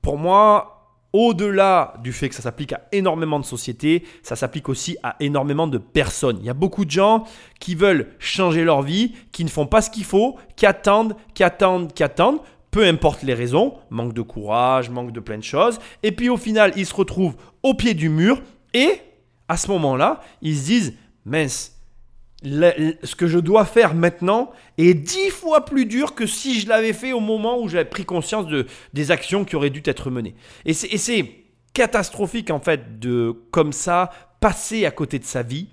pour moi, au-delà du fait que ça s'applique à énormément de sociétés, ça s'applique aussi à énormément de personnes. Il y a beaucoup de gens qui veulent changer leur vie, qui ne font pas ce qu'il faut, qui attendent, qui attendent, qui attendent peu importe les raisons, manque de courage, manque de plein de choses. Et puis au final, ils se retrouvent au pied du mur et à ce moment-là, ils se disent, mince, ce que je dois faire maintenant est dix fois plus dur que si je l'avais fait au moment où j'avais pris conscience de, des actions qui auraient dû être menées. Et c'est catastrophique en fait de comme ça passer à côté de sa vie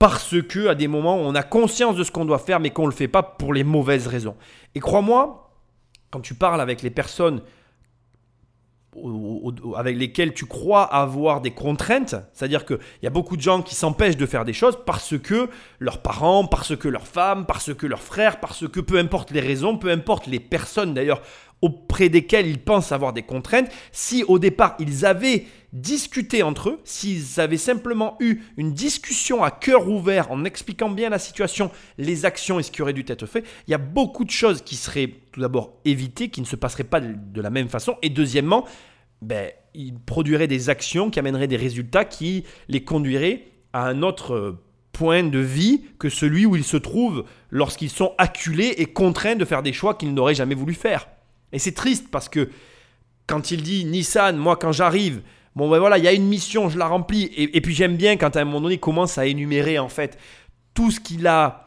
parce que à des moments on a conscience de ce qu'on doit faire mais qu'on ne le fait pas pour les mauvaises raisons. Et crois-moi, quand tu parles avec les personnes avec lesquelles tu crois avoir des contraintes, c'est-à-dire qu'il y a beaucoup de gens qui s'empêchent de faire des choses parce que leurs parents, parce que leurs femmes, parce que leurs frères, parce que peu importe les raisons, peu importe les personnes d'ailleurs auprès desquelles ils pensent avoir des contraintes, si au départ ils avaient discuté entre eux, s'ils avaient simplement eu une discussion à cœur ouvert en expliquant bien la situation, les actions et ce qui aurait dû être fait, il y a beaucoup de choses qui seraient tout d'abord évitées, qui ne se passeraient pas de la même façon, et deuxièmement, ben, ils produiraient des actions qui amèneraient des résultats qui les conduiraient à un autre point de vie que celui où ils se trouvent lorsqu'ils sont acculés et contraints de faire des choix qu'ils n'auraient jamais voulu faire. Et c'est triste parce que quand il dit Nissan, moi quand j'arrive, bon ben voilà, il y a une mission, je la remplis. Et, puis j'aime bien quand à un moment donné il commence à énumérer en fait tout ce qu'il a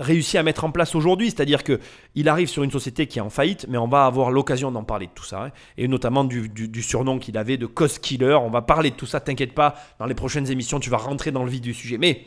réussi à mettre en place aujourd'hui, c'est-à-dire que il arrive sur une société qui est en faillite, mais on va avoir l'occasion d'en parler de tout ça, hein. et notamment du, surnom qu'il avait de Cost Killer. On va parler de tout ça, t'inquiète pas, dans les prochaines émissions, tu vas rentrer dans le vif du sujet. Mais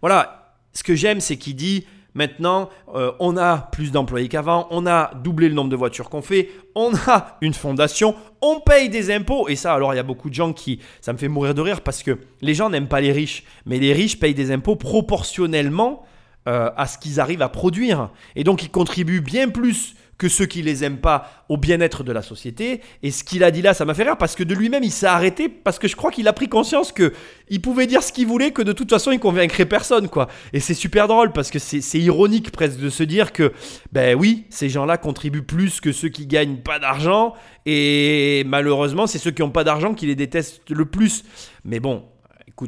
voilà, ce que j'aime, c'est qu'il dit Maintenant, euh, on a plus d'employés qu'avant, on a doublé le nombre de voitures qu'on fait, on a une fondation, on paye des impôts. Et ça, alors il y a beaucoup de gens qui, ça me fait mourir de rire parce que les gens n'aiment pas les riches, mais les riches payent des impôts proportionnellement euh, à ce qu'ils arrivent à produire. Et donc ils contribuent bien plus que ceux qui les aiment pas au bien-être de la société. Et ce qu'il a dit là, ça m'a fait rire parce que de lui-même, il s'est arrêté parce que je crois qu'il a pris conscience que il pouvait dire ce qu'il voulait, que de toute façon, il convaincrait personne, quoi. Et c'est super drôle parce que c'est ironique presque de se dire que, ben oui, ces gens-là contribuent plus que ceux qui gagnent pas d'argent. Et malheureusement, c'est ceux qui n'ont pas d'argent qui les détestent le plus. Mais bon,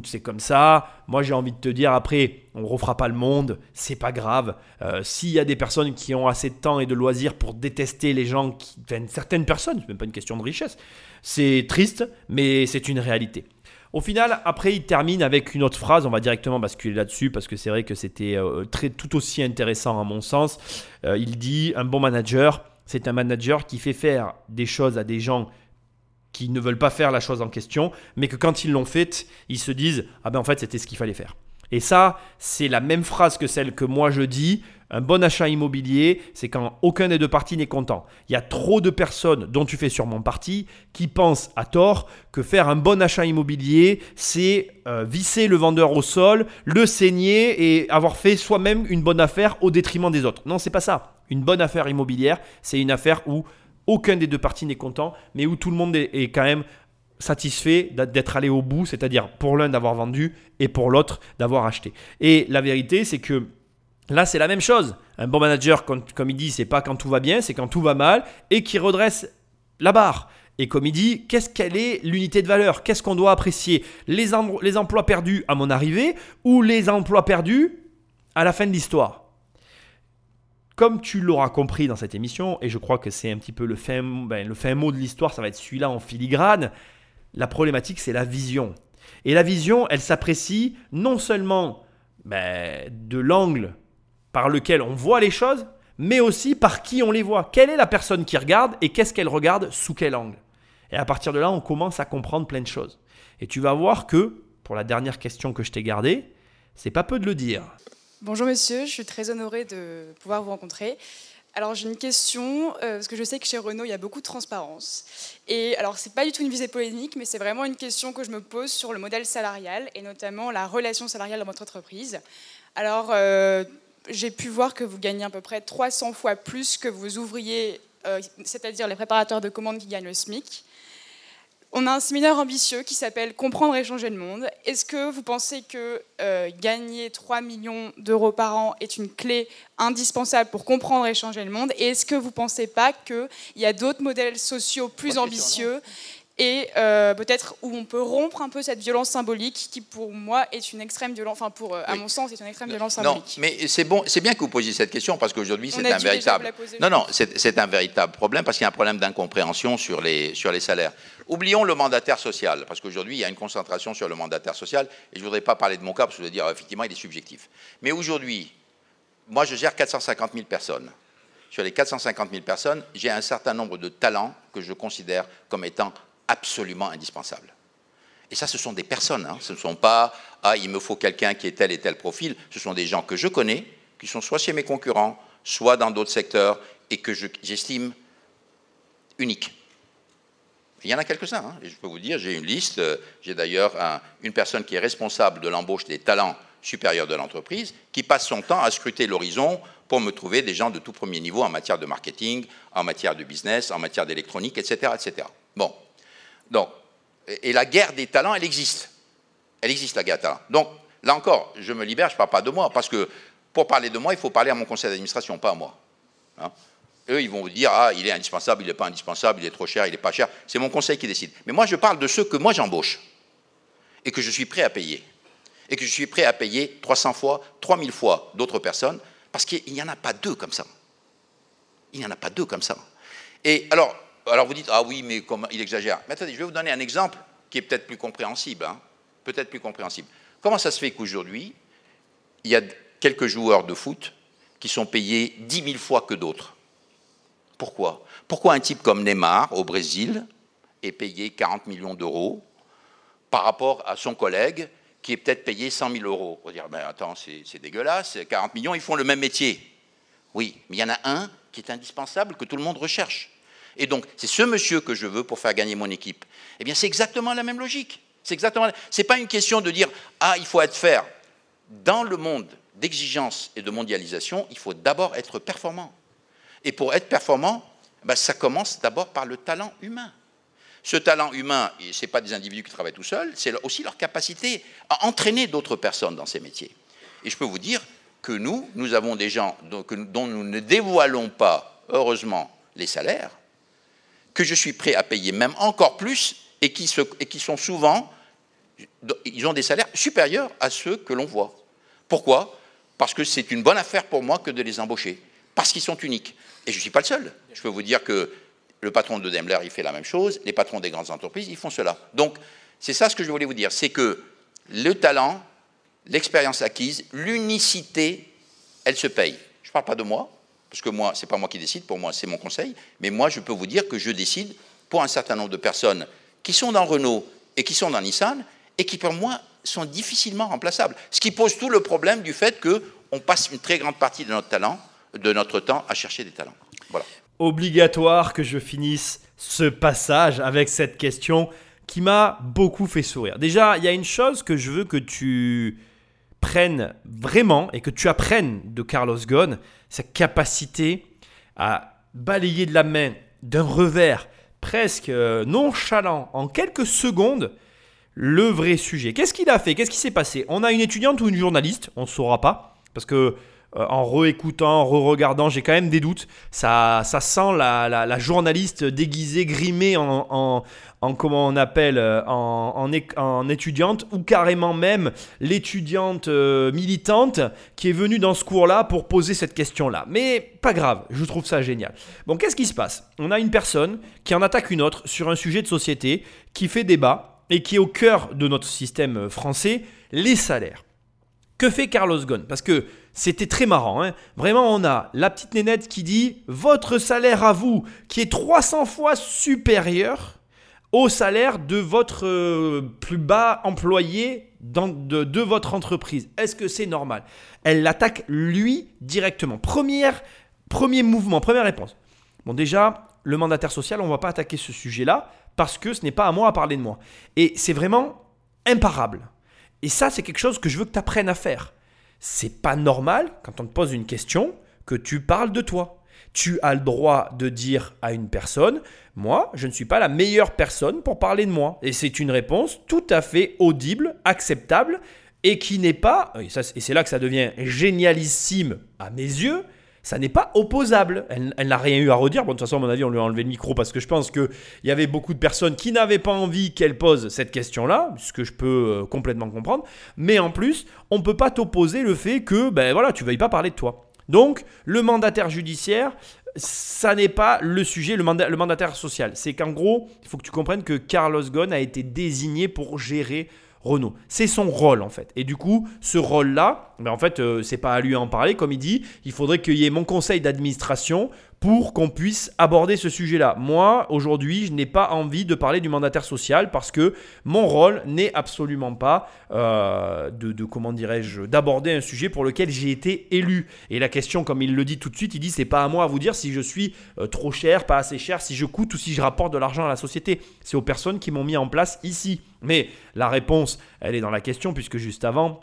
c'est comme ça. Moi, j'ai envie de te dire, après, on refera pas le monde, c'est pas grave. Euh, s'il y a des personnes qui ont assez de temps et de loisirs pour détester les gens, qui, certaines personnes, c'est même pas une question de richesse, c'est triste, mais c'est une réalité. Au final, après, il termine avec une autre phrase. On va directement basculer là-dessus parce que c'est vrai que c'était euh, tout aussi intéressant à mon sens. Euh, il dit un bon manager, c'est un manager qui fait faire des choses à des gens qui ne veulent pas faire la chose en question, mais que quand ils l'ont faite, ils se disent Ah ben en fait, c'était ce qu'il fallait faire. Et ça, c'est la même phrase que celle que moi je dis. Un bon achat immobilier, c'est quand aucun des deux parties n'est content. Il y a trop de personnes, dont tu fais sûrement partie, qui pensent à tort que faire un bon achat immobilier, c'est euh, visser le vendeur au sol, le saigner et avoir fait soi-même une bonne affaire au détriment des autres. Non, c'est pas ça. Une bonne affaire immobilière, c'est une affaire où aucun des deux parties n'est content, mais où tout le monde est, quand même satisfait d'être allé au bout, c'est-à-dire pour l'un d'avoir vendu et pour l'autre d'avoir acheté. Et la vérité, c'est que là, c'est la même chose. Un bon manager, comme, il dit, c'est pas quand tout va bien, c'est quand tout va mal et qui redresse la barre. Et comme il dit, qu'est-ce qu'elle est l'unité de valeur? Qu'est-ce qu'on doit apprécier? Les, les emplois perdus à mon arrivée ou les emplois perdus à la fin de l'histoire? Comme tu l'auras compris dans cette émission, et je crois que c'est un petit peu le fin, ben, le fin mot de l'histoire, ça va être celui-là en filigrane, la problématique c'est la vision. Et la vision, elle s'apprécie non seulement ben, de l'angle par lequel on voit les choses, mais aussi par qui on les voit. Quelle est la personne qui regarde et qu'est-ce qu'elle regarde sous quel angle? Et à partir de là, on commence à comprendre plein de choses. Et tu vas voir que, pour la dernière question que je t'ai gardée, c'est pas peu de le dire. Bonjour monsieur, je suis très honorée de pouvoir vous rencontrer. Alors j'ai une question, euh, parce que je sais que chez Renault, il y a beaucoup de transparence. Et alors c'est pas du tout une visée polémique, mais c'est vraiment une question que je me pose sur le modèle salarial, et notamment la relation salariale dans votre entreprise. Alors euh, j'ai pu voir que vous gagnez à peu près 300 fois plus que vos ouvriers, euh, c'est-à-dire les préparateurs de commandes qui gagnent le SMIC. On a un séminaire ambitieux qui s'appelle Comprendre et changer le monde. Est-ce que vous pensez que euh, gagner 3 millions d'euros par an est une clé indispensable pour comprendre et changer le monde? Et est-ce que vous ne pensez pas qu'il y a d'autres modèles sociaux plus ambitieux et euh, peut-être où on peut rompre un peu cette violence symbolique qui pour moi est une extrême violence, enfin pour euh, à mon sens est une extrême violence symbolique. Non, mais c'est bon, c'est bien que vous posiez cette question parce qu'aujourd'hui c'est un véritable. Non, non, c'est un véritable problème parce qu'il y a un problème d'incompréhension sur les sur les salaires. Oublions le mandataire social parce qu'aujourd'hui il y a une concentration sur le mandataire social et je ne voudrais pas parler de mon cas parce que je veux dire effectivement il est subjectif. Mais aujourd'hui, moi je gère 450 000 personnes sur les 450 000 personnes, j'ai un certain nombre de talents que je considère comme étant absolument indispensable. Et ça, ce sont des personnes, hein. ce ne sont pas ah, il me faut quelqu'un qui ait tel et tel profil, ce sont des gens que je connais, qui sont soit chez mes concurrents, soit dans d'autres secteurs, et que j'estime uniques. Il y en a quelques-uns, hein. je peux vous dire, j'ai une liste, euh, j'ai d'ailleurs une personne qui est responsable de l'embauche des talents supérieurs de l'entreprise, qui passe son temps à scruter l'horizon pour me trouver des gens de tout premier niveau en matière de marketing, en matière de business, en matière d'électronique, etc., etc. Bon, donc, et la guerre des talents, elle existe. Elle existe, la guerre des talents. Donc, là encore, je me libère, je ne parle pas de moi, parce que pour parler de moi, il faut parler à mon conseil d'administration, pas à moi. Hein. Eux, ils vont vous dire, ah, il est indispensable, il n'est pas indispensable, il est trop cher, il n'est pas cher. C'est mon conseil qui décide. Mais moi, je parle de ceux que moi j'embauche et que je suis prêt à payer. Et que je suis prêt à payer 300 fois, 3000 fois d'autres personnes, parce qu'il n'y en a pas deux comme ça. Il n'y en a pas deux comme ça. Et alors, alors vous dites, ah oui, mais comment, il exagère. Mais attendez, je vais vous donner un exemple qui est peut-être plus compréhensible. Hein. peut-être plus compréhensible. Comment ça se fait qu'aujourd'hui, il y a quelques joueurs de foot qui sont payés 10 000 fois que d'autres? Pourquoi? Pourquoi un type comme Neymar au Brésil est payé 40 millions d'euros par rapport à son collègue qui est peut-être payé 100 000 euros? On va dire, ben attends, c'est dégueulasse, 40 millions, ils font le même métier. Oui, mais il y en a un qui est indispensable, que tout le monde recherche. Et donc, c'est ce monsieur que je veux pour faire gagner mon équipe. Eh bien, c'est exactement la même logique. C'est exactement. C'est pas une question de dire ah, il faut être faire. Dans le monde d'exigence et de mondialisation, il faut d'abord être performant. Et pour être performant, ben, ça commence d'abord par le talent humain. Ce talent humain, ce n'est pas des individus qui travaillent tout seuls, c'est aussi leur capacité à entraîner d'autres personnes dans ces métiers. Et je peux vous dire que nous, nous avons des gens dont nous ne dévoilons pas, heureusement, les salaires, que je suis prêt à payer même encore plus et qui, sont souvent, ils ont des salaires supérieurs à ceux que l'on voit. Pourquoi? Parce que c'est une bonne affaire pour moi que de les embaucher, parce qu'ils sont uniques. Et je ne suis pas le seul. Je peux vous dire que le patron de Daimler, il fait la même chose, les patrons des grandes entreprises, ils font cela. Donc, c'est ça ce que je voulais vous dire, c'est que le talent, l'expérience acquise, l'unicité, elle se paye. Je ne parle pas de moi, parce que moi, ce n'est pas moi qui décide, pour moi, c'est mon conseil, mais moi, je peux vous dire que je décide pour un certain nombre de personnes qui sont dans Renault et qui sont dans Nissan, et qui, pour moi, sont difficilement remplaçables. Ce qui pose tout le problème du fait qu'on passe une très grande partie de notre talent, de notre temps à chercher des talents. Voilà. Obligatoire que je finisse ce passage avec cette question qui m'a beaucoup fait sourire. Déjà, il y a une chose que je veux que tu prennes vraiment et que tu apprennes de Carlos Ghosn, sa capacité à balayer de la main d'un revers presque euh, nonchalant en quelques secondes le vrai sujet. Qu'est-ce qu'il a fait? Qu'est-ce qui s'est passé? On a une étudiante ou une journaliste, on ne saura pas, parce que euh, en réécoutant, en re-regardant, j'ai quand même des doutes. Ça, ça sent la, journaliste déguisée, grimée en, en, comment on appelle, euh, en, étudiante, ou carrément même l'étudiante euh, militante qui est venue dans ce cours-là pour poser cette question-là. Mais pas grave, je trouve ça génial. Bon, qu'est-ce qui se passe? On a une personne qui en attaque une autre sur un sujet de société, qui fait débat et qui est au cœur de notre système français, les salaires. Que fait Carlos Ghosn? Parce que c'était très marrant. Hein. Vraiment, on a la petite nénette qui dit votre salaire à vous, qui est 300 fois supérieur au salaire de votre euh, plus bas employé de, de, votre entreprise. Est-ce que c'est normal? Elle l'attaque lui directement. Premier mouvement, première réponse. Bon, déjà, le mandataire social, on ne va pas attaquer ce sujet-là parce que ce n'est pas à moi à parler de moi. Et c'est vraiment imparable. Et ça, c'est quelque chose que je veux que tu apprennes à faire. C'est pas normal, quand on te pose une question, que tu parles de toi. Tu as le droit de dire à une personne, moi, je ne suis pas la meilleure personne pour parler de moi. Et c'est une réponse tout à fait audible, acceptable, et qui n'est pas, et c'est là que ça devient génialissime à mes yeux, ça n'est pas opposable. Elle, n'a rien eu à redire. Bon, de toute façon, à mon avis, on lui a enlevé le micro parce que je pense qu'il y avait beaucoup de personnes qui n'avaient pas envie qu'elle pose cette question-là, ce que je peux euh, complètement comprendre. Mais en plus, on ne peut pas t'opposer le fait que, ben voilà, tu ne veuilles pas parler de toi. Donc, le mandataire judiciaire, ça n'est pas le sujet, le, le mandataire social. C'est qu'en gros, il faut que tu comprennes que Carlos Ghosn a été désigné pour gérer Renault. C'est son rôle en fait. Et du coup, ce rôle-là, ben en fait, euh, c'est pas à lui en parler. Comme il dit, il faudrait qu'il y ait mon conseil d'administration pour qu'on puisse aborder ce sujet-là. Moi, aujourd'hui, je n'ai pas envie de parler du mandataire social parce que mon rôle n'est absolument pas euh, de, comment dirais-je, d'aborder un sujet pour lequel j'ai été élu. Et la question, comme il le dit tout de suite, il dit c'est pas à moi à vous dire si je suis euh, trop cher, pas assez cher, si je coûte ou si je rapporte de l'argent à la société. C'est aux personnes qui m'ont mis en place ici. Mais la réponse, elle est dans la question puisque juste avant,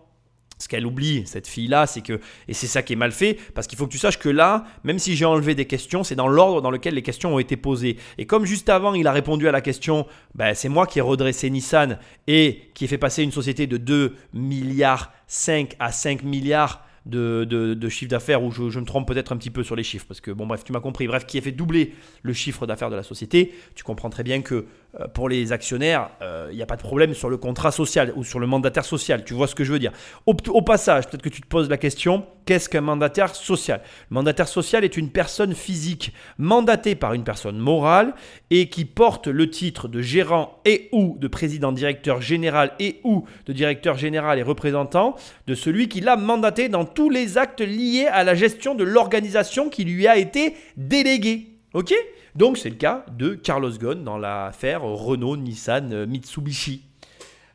ce qu'elle oublie, cette fille-là, c'est que, et c'est ça qui est mal fait, parce qu'il faut que tu saches que là, même si j'ai enlevé des questions, c'est dans l'ordre dans lequel les questions ont été posées. Et comme juste avant, il a répondu à la question, ben, c'est moi qui ai redressé Nissan et qui ai fait passer une société de 2 milliards 5 à 5 milliards de, chiffre d'affaires, ou je, je, me trompe peut-être un petit peu sur les chiffres, parce que bon bref, tu m'as compris, bref, qui a fait doubler le chiffre d'affaires de la société, tu comprends très bien que pour les actionnaires, il euh, n'y a pas de problème sur le contrat social ou sur le mandataire social. Tu vois ce que je veux dire. Au, passage, peut-être que tu te poses la question, qu'est-ce qu'un mandataire social? Le mandataire social est une personne physique mandatée par une personne morale et qui porte le titre de gérant et ou de président directeur général et ou de directeur général et représentant de celui qui l'a mandaté dans tous les actes liés à la gestion de l'organisation qui lui a été déléguée. Ok donc c'est le cas de Carlos Ghosn dans l'affaire Renault, Nissan, Mitsubishi.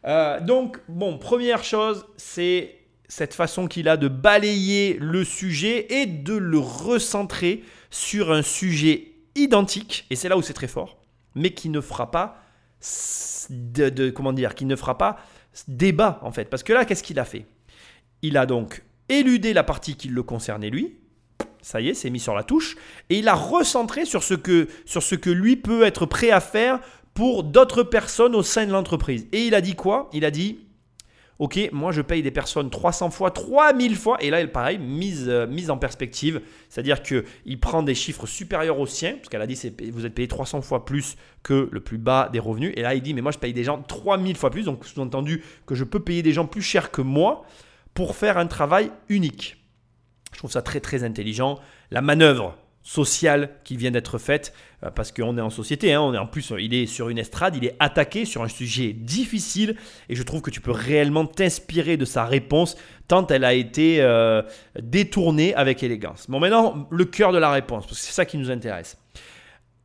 Euh, donc, bon, première chose, c'est cette façon qu'il a de balayer le sujet et de le recentrer sur un sujet identique, et c'est là où c'est très fort, mais qui ne fera pas de- comment dire, qui ne fera pas débat en fait. Parce que là, qu'est-ce qu'il a fait? Il a donc éludé la partie qui le concernait lui. Ça y est, c'est mis sur la touche. Et il a recentré sur ce que, sur ce que lui peut être prêt à faire pour d'autres personnes au sein de l'entreprise. Et il a dit quoi? Il a dit Ok, moi je paye des personnes 300 fois, 3000 fois, et là, pareil, mise, euh, mise en perspective, c'est-à-dire qu'il prend des chiffres supérieurs aux siens, parce qu'elle a dit vous êtes payé 300 fois plus que le plus bas des revenus, et là il dit mais moi je paye des gens 3000 fois plus, donc sous-entendu que je peux payer des gens plus cher que moi pour faire un travail unique. Je trouve ça très très intelligent. La manœuvre sociale qui vient d'être faite, euh, parce qu'on est en société, hein, on est en plus, il est sur une estrade, il est attaqué sur un sujet difficile, et je trouve que tu peux réellement t'inspirer de sa réponse, tant elle a été euh, détournée avec élégance. Bon, maintenant, le cœur de la réponse, parce que c'est ça qui nous intéresse.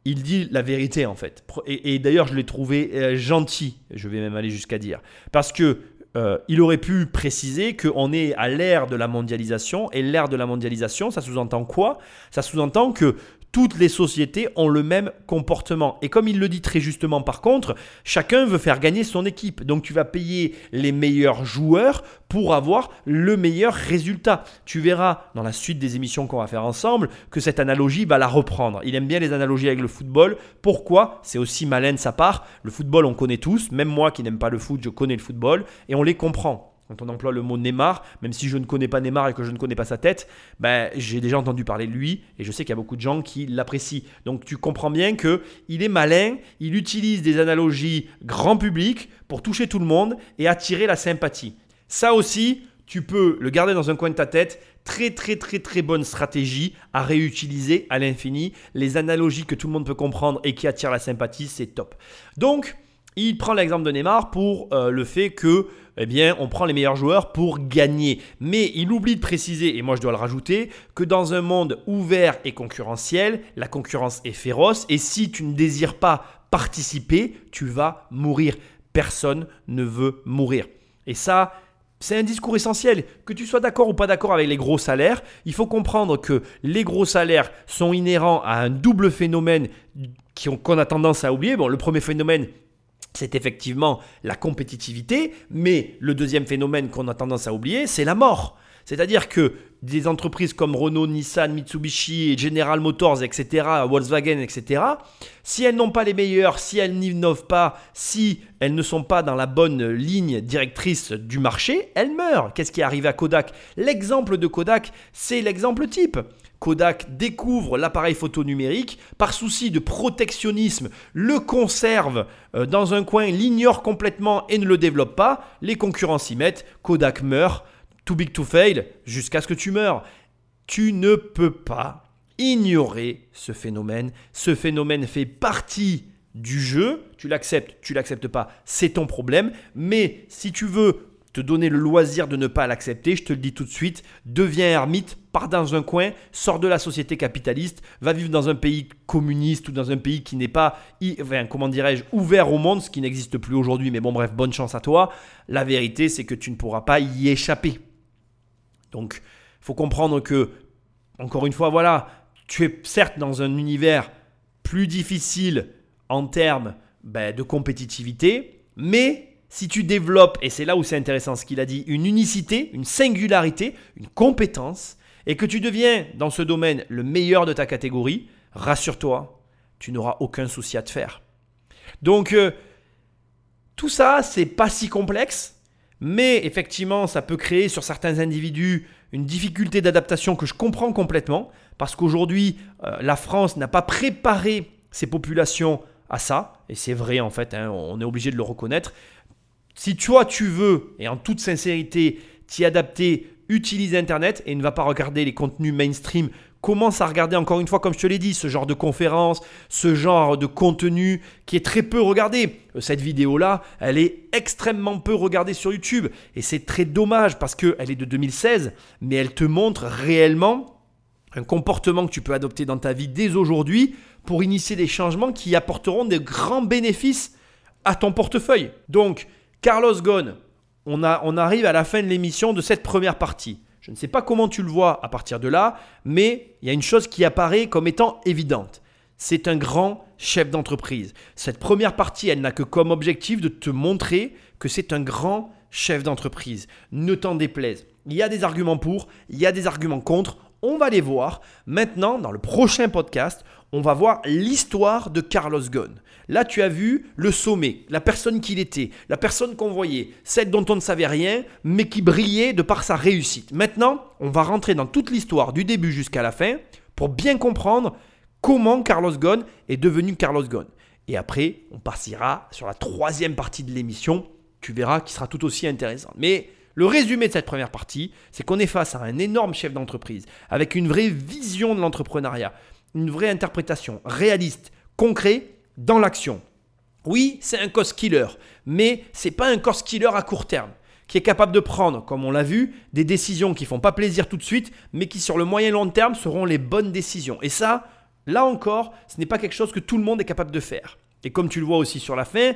Il dit la vérité en fait. Et, d'ailleurs, je l'ai trouvé euh, gentil, je vais même aller jusqu'à dire. Parce que euh, il aurait pu préciser qu'on est à l'ère de la mondialisation. Et l'ère de la mondialisation, ça sous-entend quoi? Ça sous-entend que toutes les sociétés ont le même comportement. Et comme il le dit très justement par contre, chacun veut faire gagner son équipe. Donc tu vas payer les meilleurs joueurs pour avoir le meilleur résultat. Tu verras dans la suite des émissions qu'on va faire ensemble que cette analogie va la reprendre. Il aime bien les analogies avec le football. Pourquoi? C'est aussi malin de sa part. Le football, on connaît tous. Même moi qui n'aime pas le foot, je connais le football et on les comprend. Quand on emploie le mot Neymar, même si je ne connais pas Neymar et que je ne connais pas sa tête, ben, j'ai déjà entendu parler de lui et je sais qu'il y a beaucoup de gens qui l'apprécient. Donc tu comprends bien que il est malin, il utilise des analogies grand public pour toucher tout le monde et attirer la sympathie. Ça aussi, tu peux le garder dans un coin de ta tête. Très très très très bonne stratégie à réutiliser à l'infini. Les analogies que tout le monde peut comprendre et qui attirent la sympathie, c'est top. Donc, il prend l'exemple de Neymar pour euh, le fait que, eh bien, on prend les meilleurs joueurs pour gagner. Mais il oublie de préciser, et moi je dois le rajouter, que dans un monde ouvert et concurrentiel, la concurrence est féroce. Et si tu ne désires pas participer, tu vas mourir. Personne ne veut mourir. Et ça, c'est un discours essentiel. Que tu sois d'accord ou pas d'accord avec les gros salaires, il faut comprendre que les gros salaires sont inhérents à un double phénomène qu'on a tendance à oublier. Bon, le premier phénomène, c'est effectivement la compétitivité, mais le deuxième phénomène qu'on a tendance à oublier, c'est la mort. C'est-à-dire que des entreprises comme Renault, Nissan, Mitsubishi, General Motors, etc., Volkswagen, etc., si elles n'ont pas les meilleurs, si elles n'innovent pas, si elles ne sont pas dans la bonne ligne directrice du marché, elles meurent. Qu'est-ce qui est arrivé à Kodak? L'exemple de Kodak, c'est l'exemple type. Kodak découvre l'appareil photo numérique, par souci de protectionnisme, le conserve euh, dans un coin, l'ignore complètement et ne le développe pas. Les concurrents s'y mettent, Kodak meurt, too big to fail, jusqu'à ce que tu meurs. Tu ne peux pas ignorer ce phénomène. Ce phénomène fait partie du jeu. Tu l'acceptes, tu l'acceptes pas, c'est ton problème. Mais si tu veux te donner le loisir de ne pas l'accepter, je te le dis tout de suite, deviens ermite, pars dans un coin, sors de la société capitaliste, va vivre dans un pays communiste ou dans un pays qui n'est pas, enfin, comment dirais-je, ouvert au monde, ce qui n'existe plus aujourd'hui, mais bon bref, bonne chance à toi. La vérité, c'est que tu ne pourras pas y échapper. Donc, il faut comprendre que, encore une fois, voilà, tu es certes dans un univers plus difficile en termes ben, de compétitivité, mais si tu développes, et c'est là où c'est intéressant ce qu'il a dit, une unicité, une singularité, une compétence, et que tu deviens dans ce domaine le meilleur de ta catégorie, rassure-toi, tu n'auras aucun souci à te faire. Donc, euh, tout ça, c'est pas si complexe, mais effectivement, ça peut créer sur certains individus une difficulté d'adaptation que je comprends complètement, parce qu'aujourd'hui, euh, la France n'a pas préparé ses populations à ça, et c'est vrai en fait, hein, on est obligé de le reconnaître. Si toi tu veux, et en toute sincérité, t'y adapter, utilise Internet et ne va pas regarder les contenus mainstream. Commence à regarder encore une fois, comme je te l'ai dit, ce genre de conférence, ce genre de contenu qui est très peu regardé. Cette vidéo-là, elle est extrêmement peu regardée sur YouTube. Et c'est très dommage parce qu'elle est de 2016, mais elle te montre réellement un comportement que tu peux adopter dans ta vie dès aujourd'hui pour initier des changements qui apporteront de grands bénéfices à ton portefeuille. Donc, Carlos Ghosn, on, a, on arrive à la fin de l'émission de cette première partie. Je ne sais pas comment tu le vois à partir de là, mais il y a une chose qui apparaît comme étant évidente. C'est un grand chef d'entreprise. Cette première partie, elle n'a que comme objectif de te montrer que c'est un grand chef d'entreprise. Ne t'en déplaise. Il y a des arguments pour, il y a des arguments contre. On va les voir. Maintenant, dans le prochain podcast, on va voir l'histoire de Carlos Ghosn. Là, tu as vu le sommet, la personne qu'il était, la personne qu'on voyait, celle dont on ne savait rien, mais qui brillait de par sa réussite. Maintenant, on va rentrer dans toute l'histoire du début jusqu'à la fin pour bien comprendre comment Carlos Ghosn est devenu Carlos Ghosn. Et après, on partira sur la troisième partie de l'émission. Tu verras qui sera tout aussi intéressante. Mais le résumé de cette première partie, c'est qu'on est face à un énorme chef d'entreprise avec une vraie vision de l'entrepreneuriat, une vraie interprétation réaliste, concret, dans l'action. Oui, c'est un cost killer, mais c'est pas un cost killer à court terme qui est capable de prendre, comme on l'a vu, des décisions qui font pas plaisir tout de suite, mais qui sur le moyen long terme seront les bonnes décisions. Et ça, là encore, ce n'est pas quelque chose que tout le monde est capable de faire. Et comme tu le vois aussi sur la fin,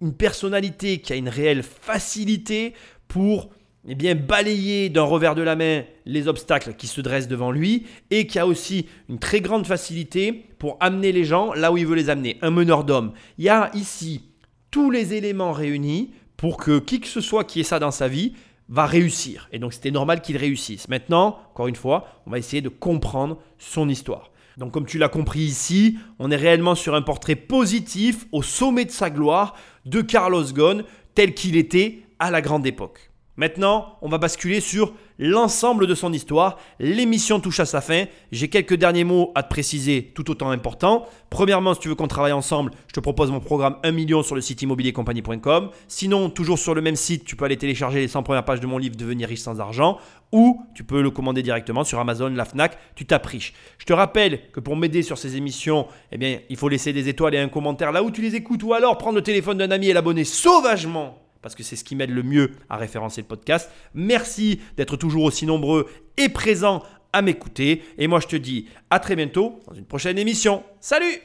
une personnalité qui a une réelle facilité pour eh bien, balayer d'un revers de la main les obstacles qui se dressent devant lui et qui a aussi une très grande facilité pour amener les gens là où il veut les amener. Un meneur d'hommes. Il y a ici tous les éléments réunis pour que qui que ce soit qui ait ça dans sa vie va réussir. Et donc c'était normal qu'il réussisse. Maintenant, encore une fois, on va essayer de comprendre son histoire. Donc comme tu l'as compris ici, on est réellement sur un portrait positif au sommet de sa gloire de Carlos Ghosn tel qu'il était à la grande époque. Maintenant, on va basculer sur l'ensemble de son histoire. L'émission touche à sa fin. J'ai quelques derniers mots à te préciser, tout autant importants. Premièrement, si tu veux qu'on travaille ensemble, je te propose mon programme 1 million sur le site immobiliercompagnie.com. Sinon, toujours sur le même site, tu peux aller télécharger les 100 premières pages de mon livre Devenir riche sans argent ou tu peux le commander directement sur Amazon, la Fnac, tu t'appriches. Je te rappelle que pour m'aider sur ces émissions, eh bien, il faut laisser des étoiles et un commentaire là où tu les écoutes ou alors prendre le téléphone d'un ami et l'abonner sauvagement parce que c'est ce qui m'aide le mieux à référencer le podcast. Merci d'être toujours aussi nombreux et présents à m'écouter. Et moi, je te dis à très bientôt dans une prochaine émission. Salut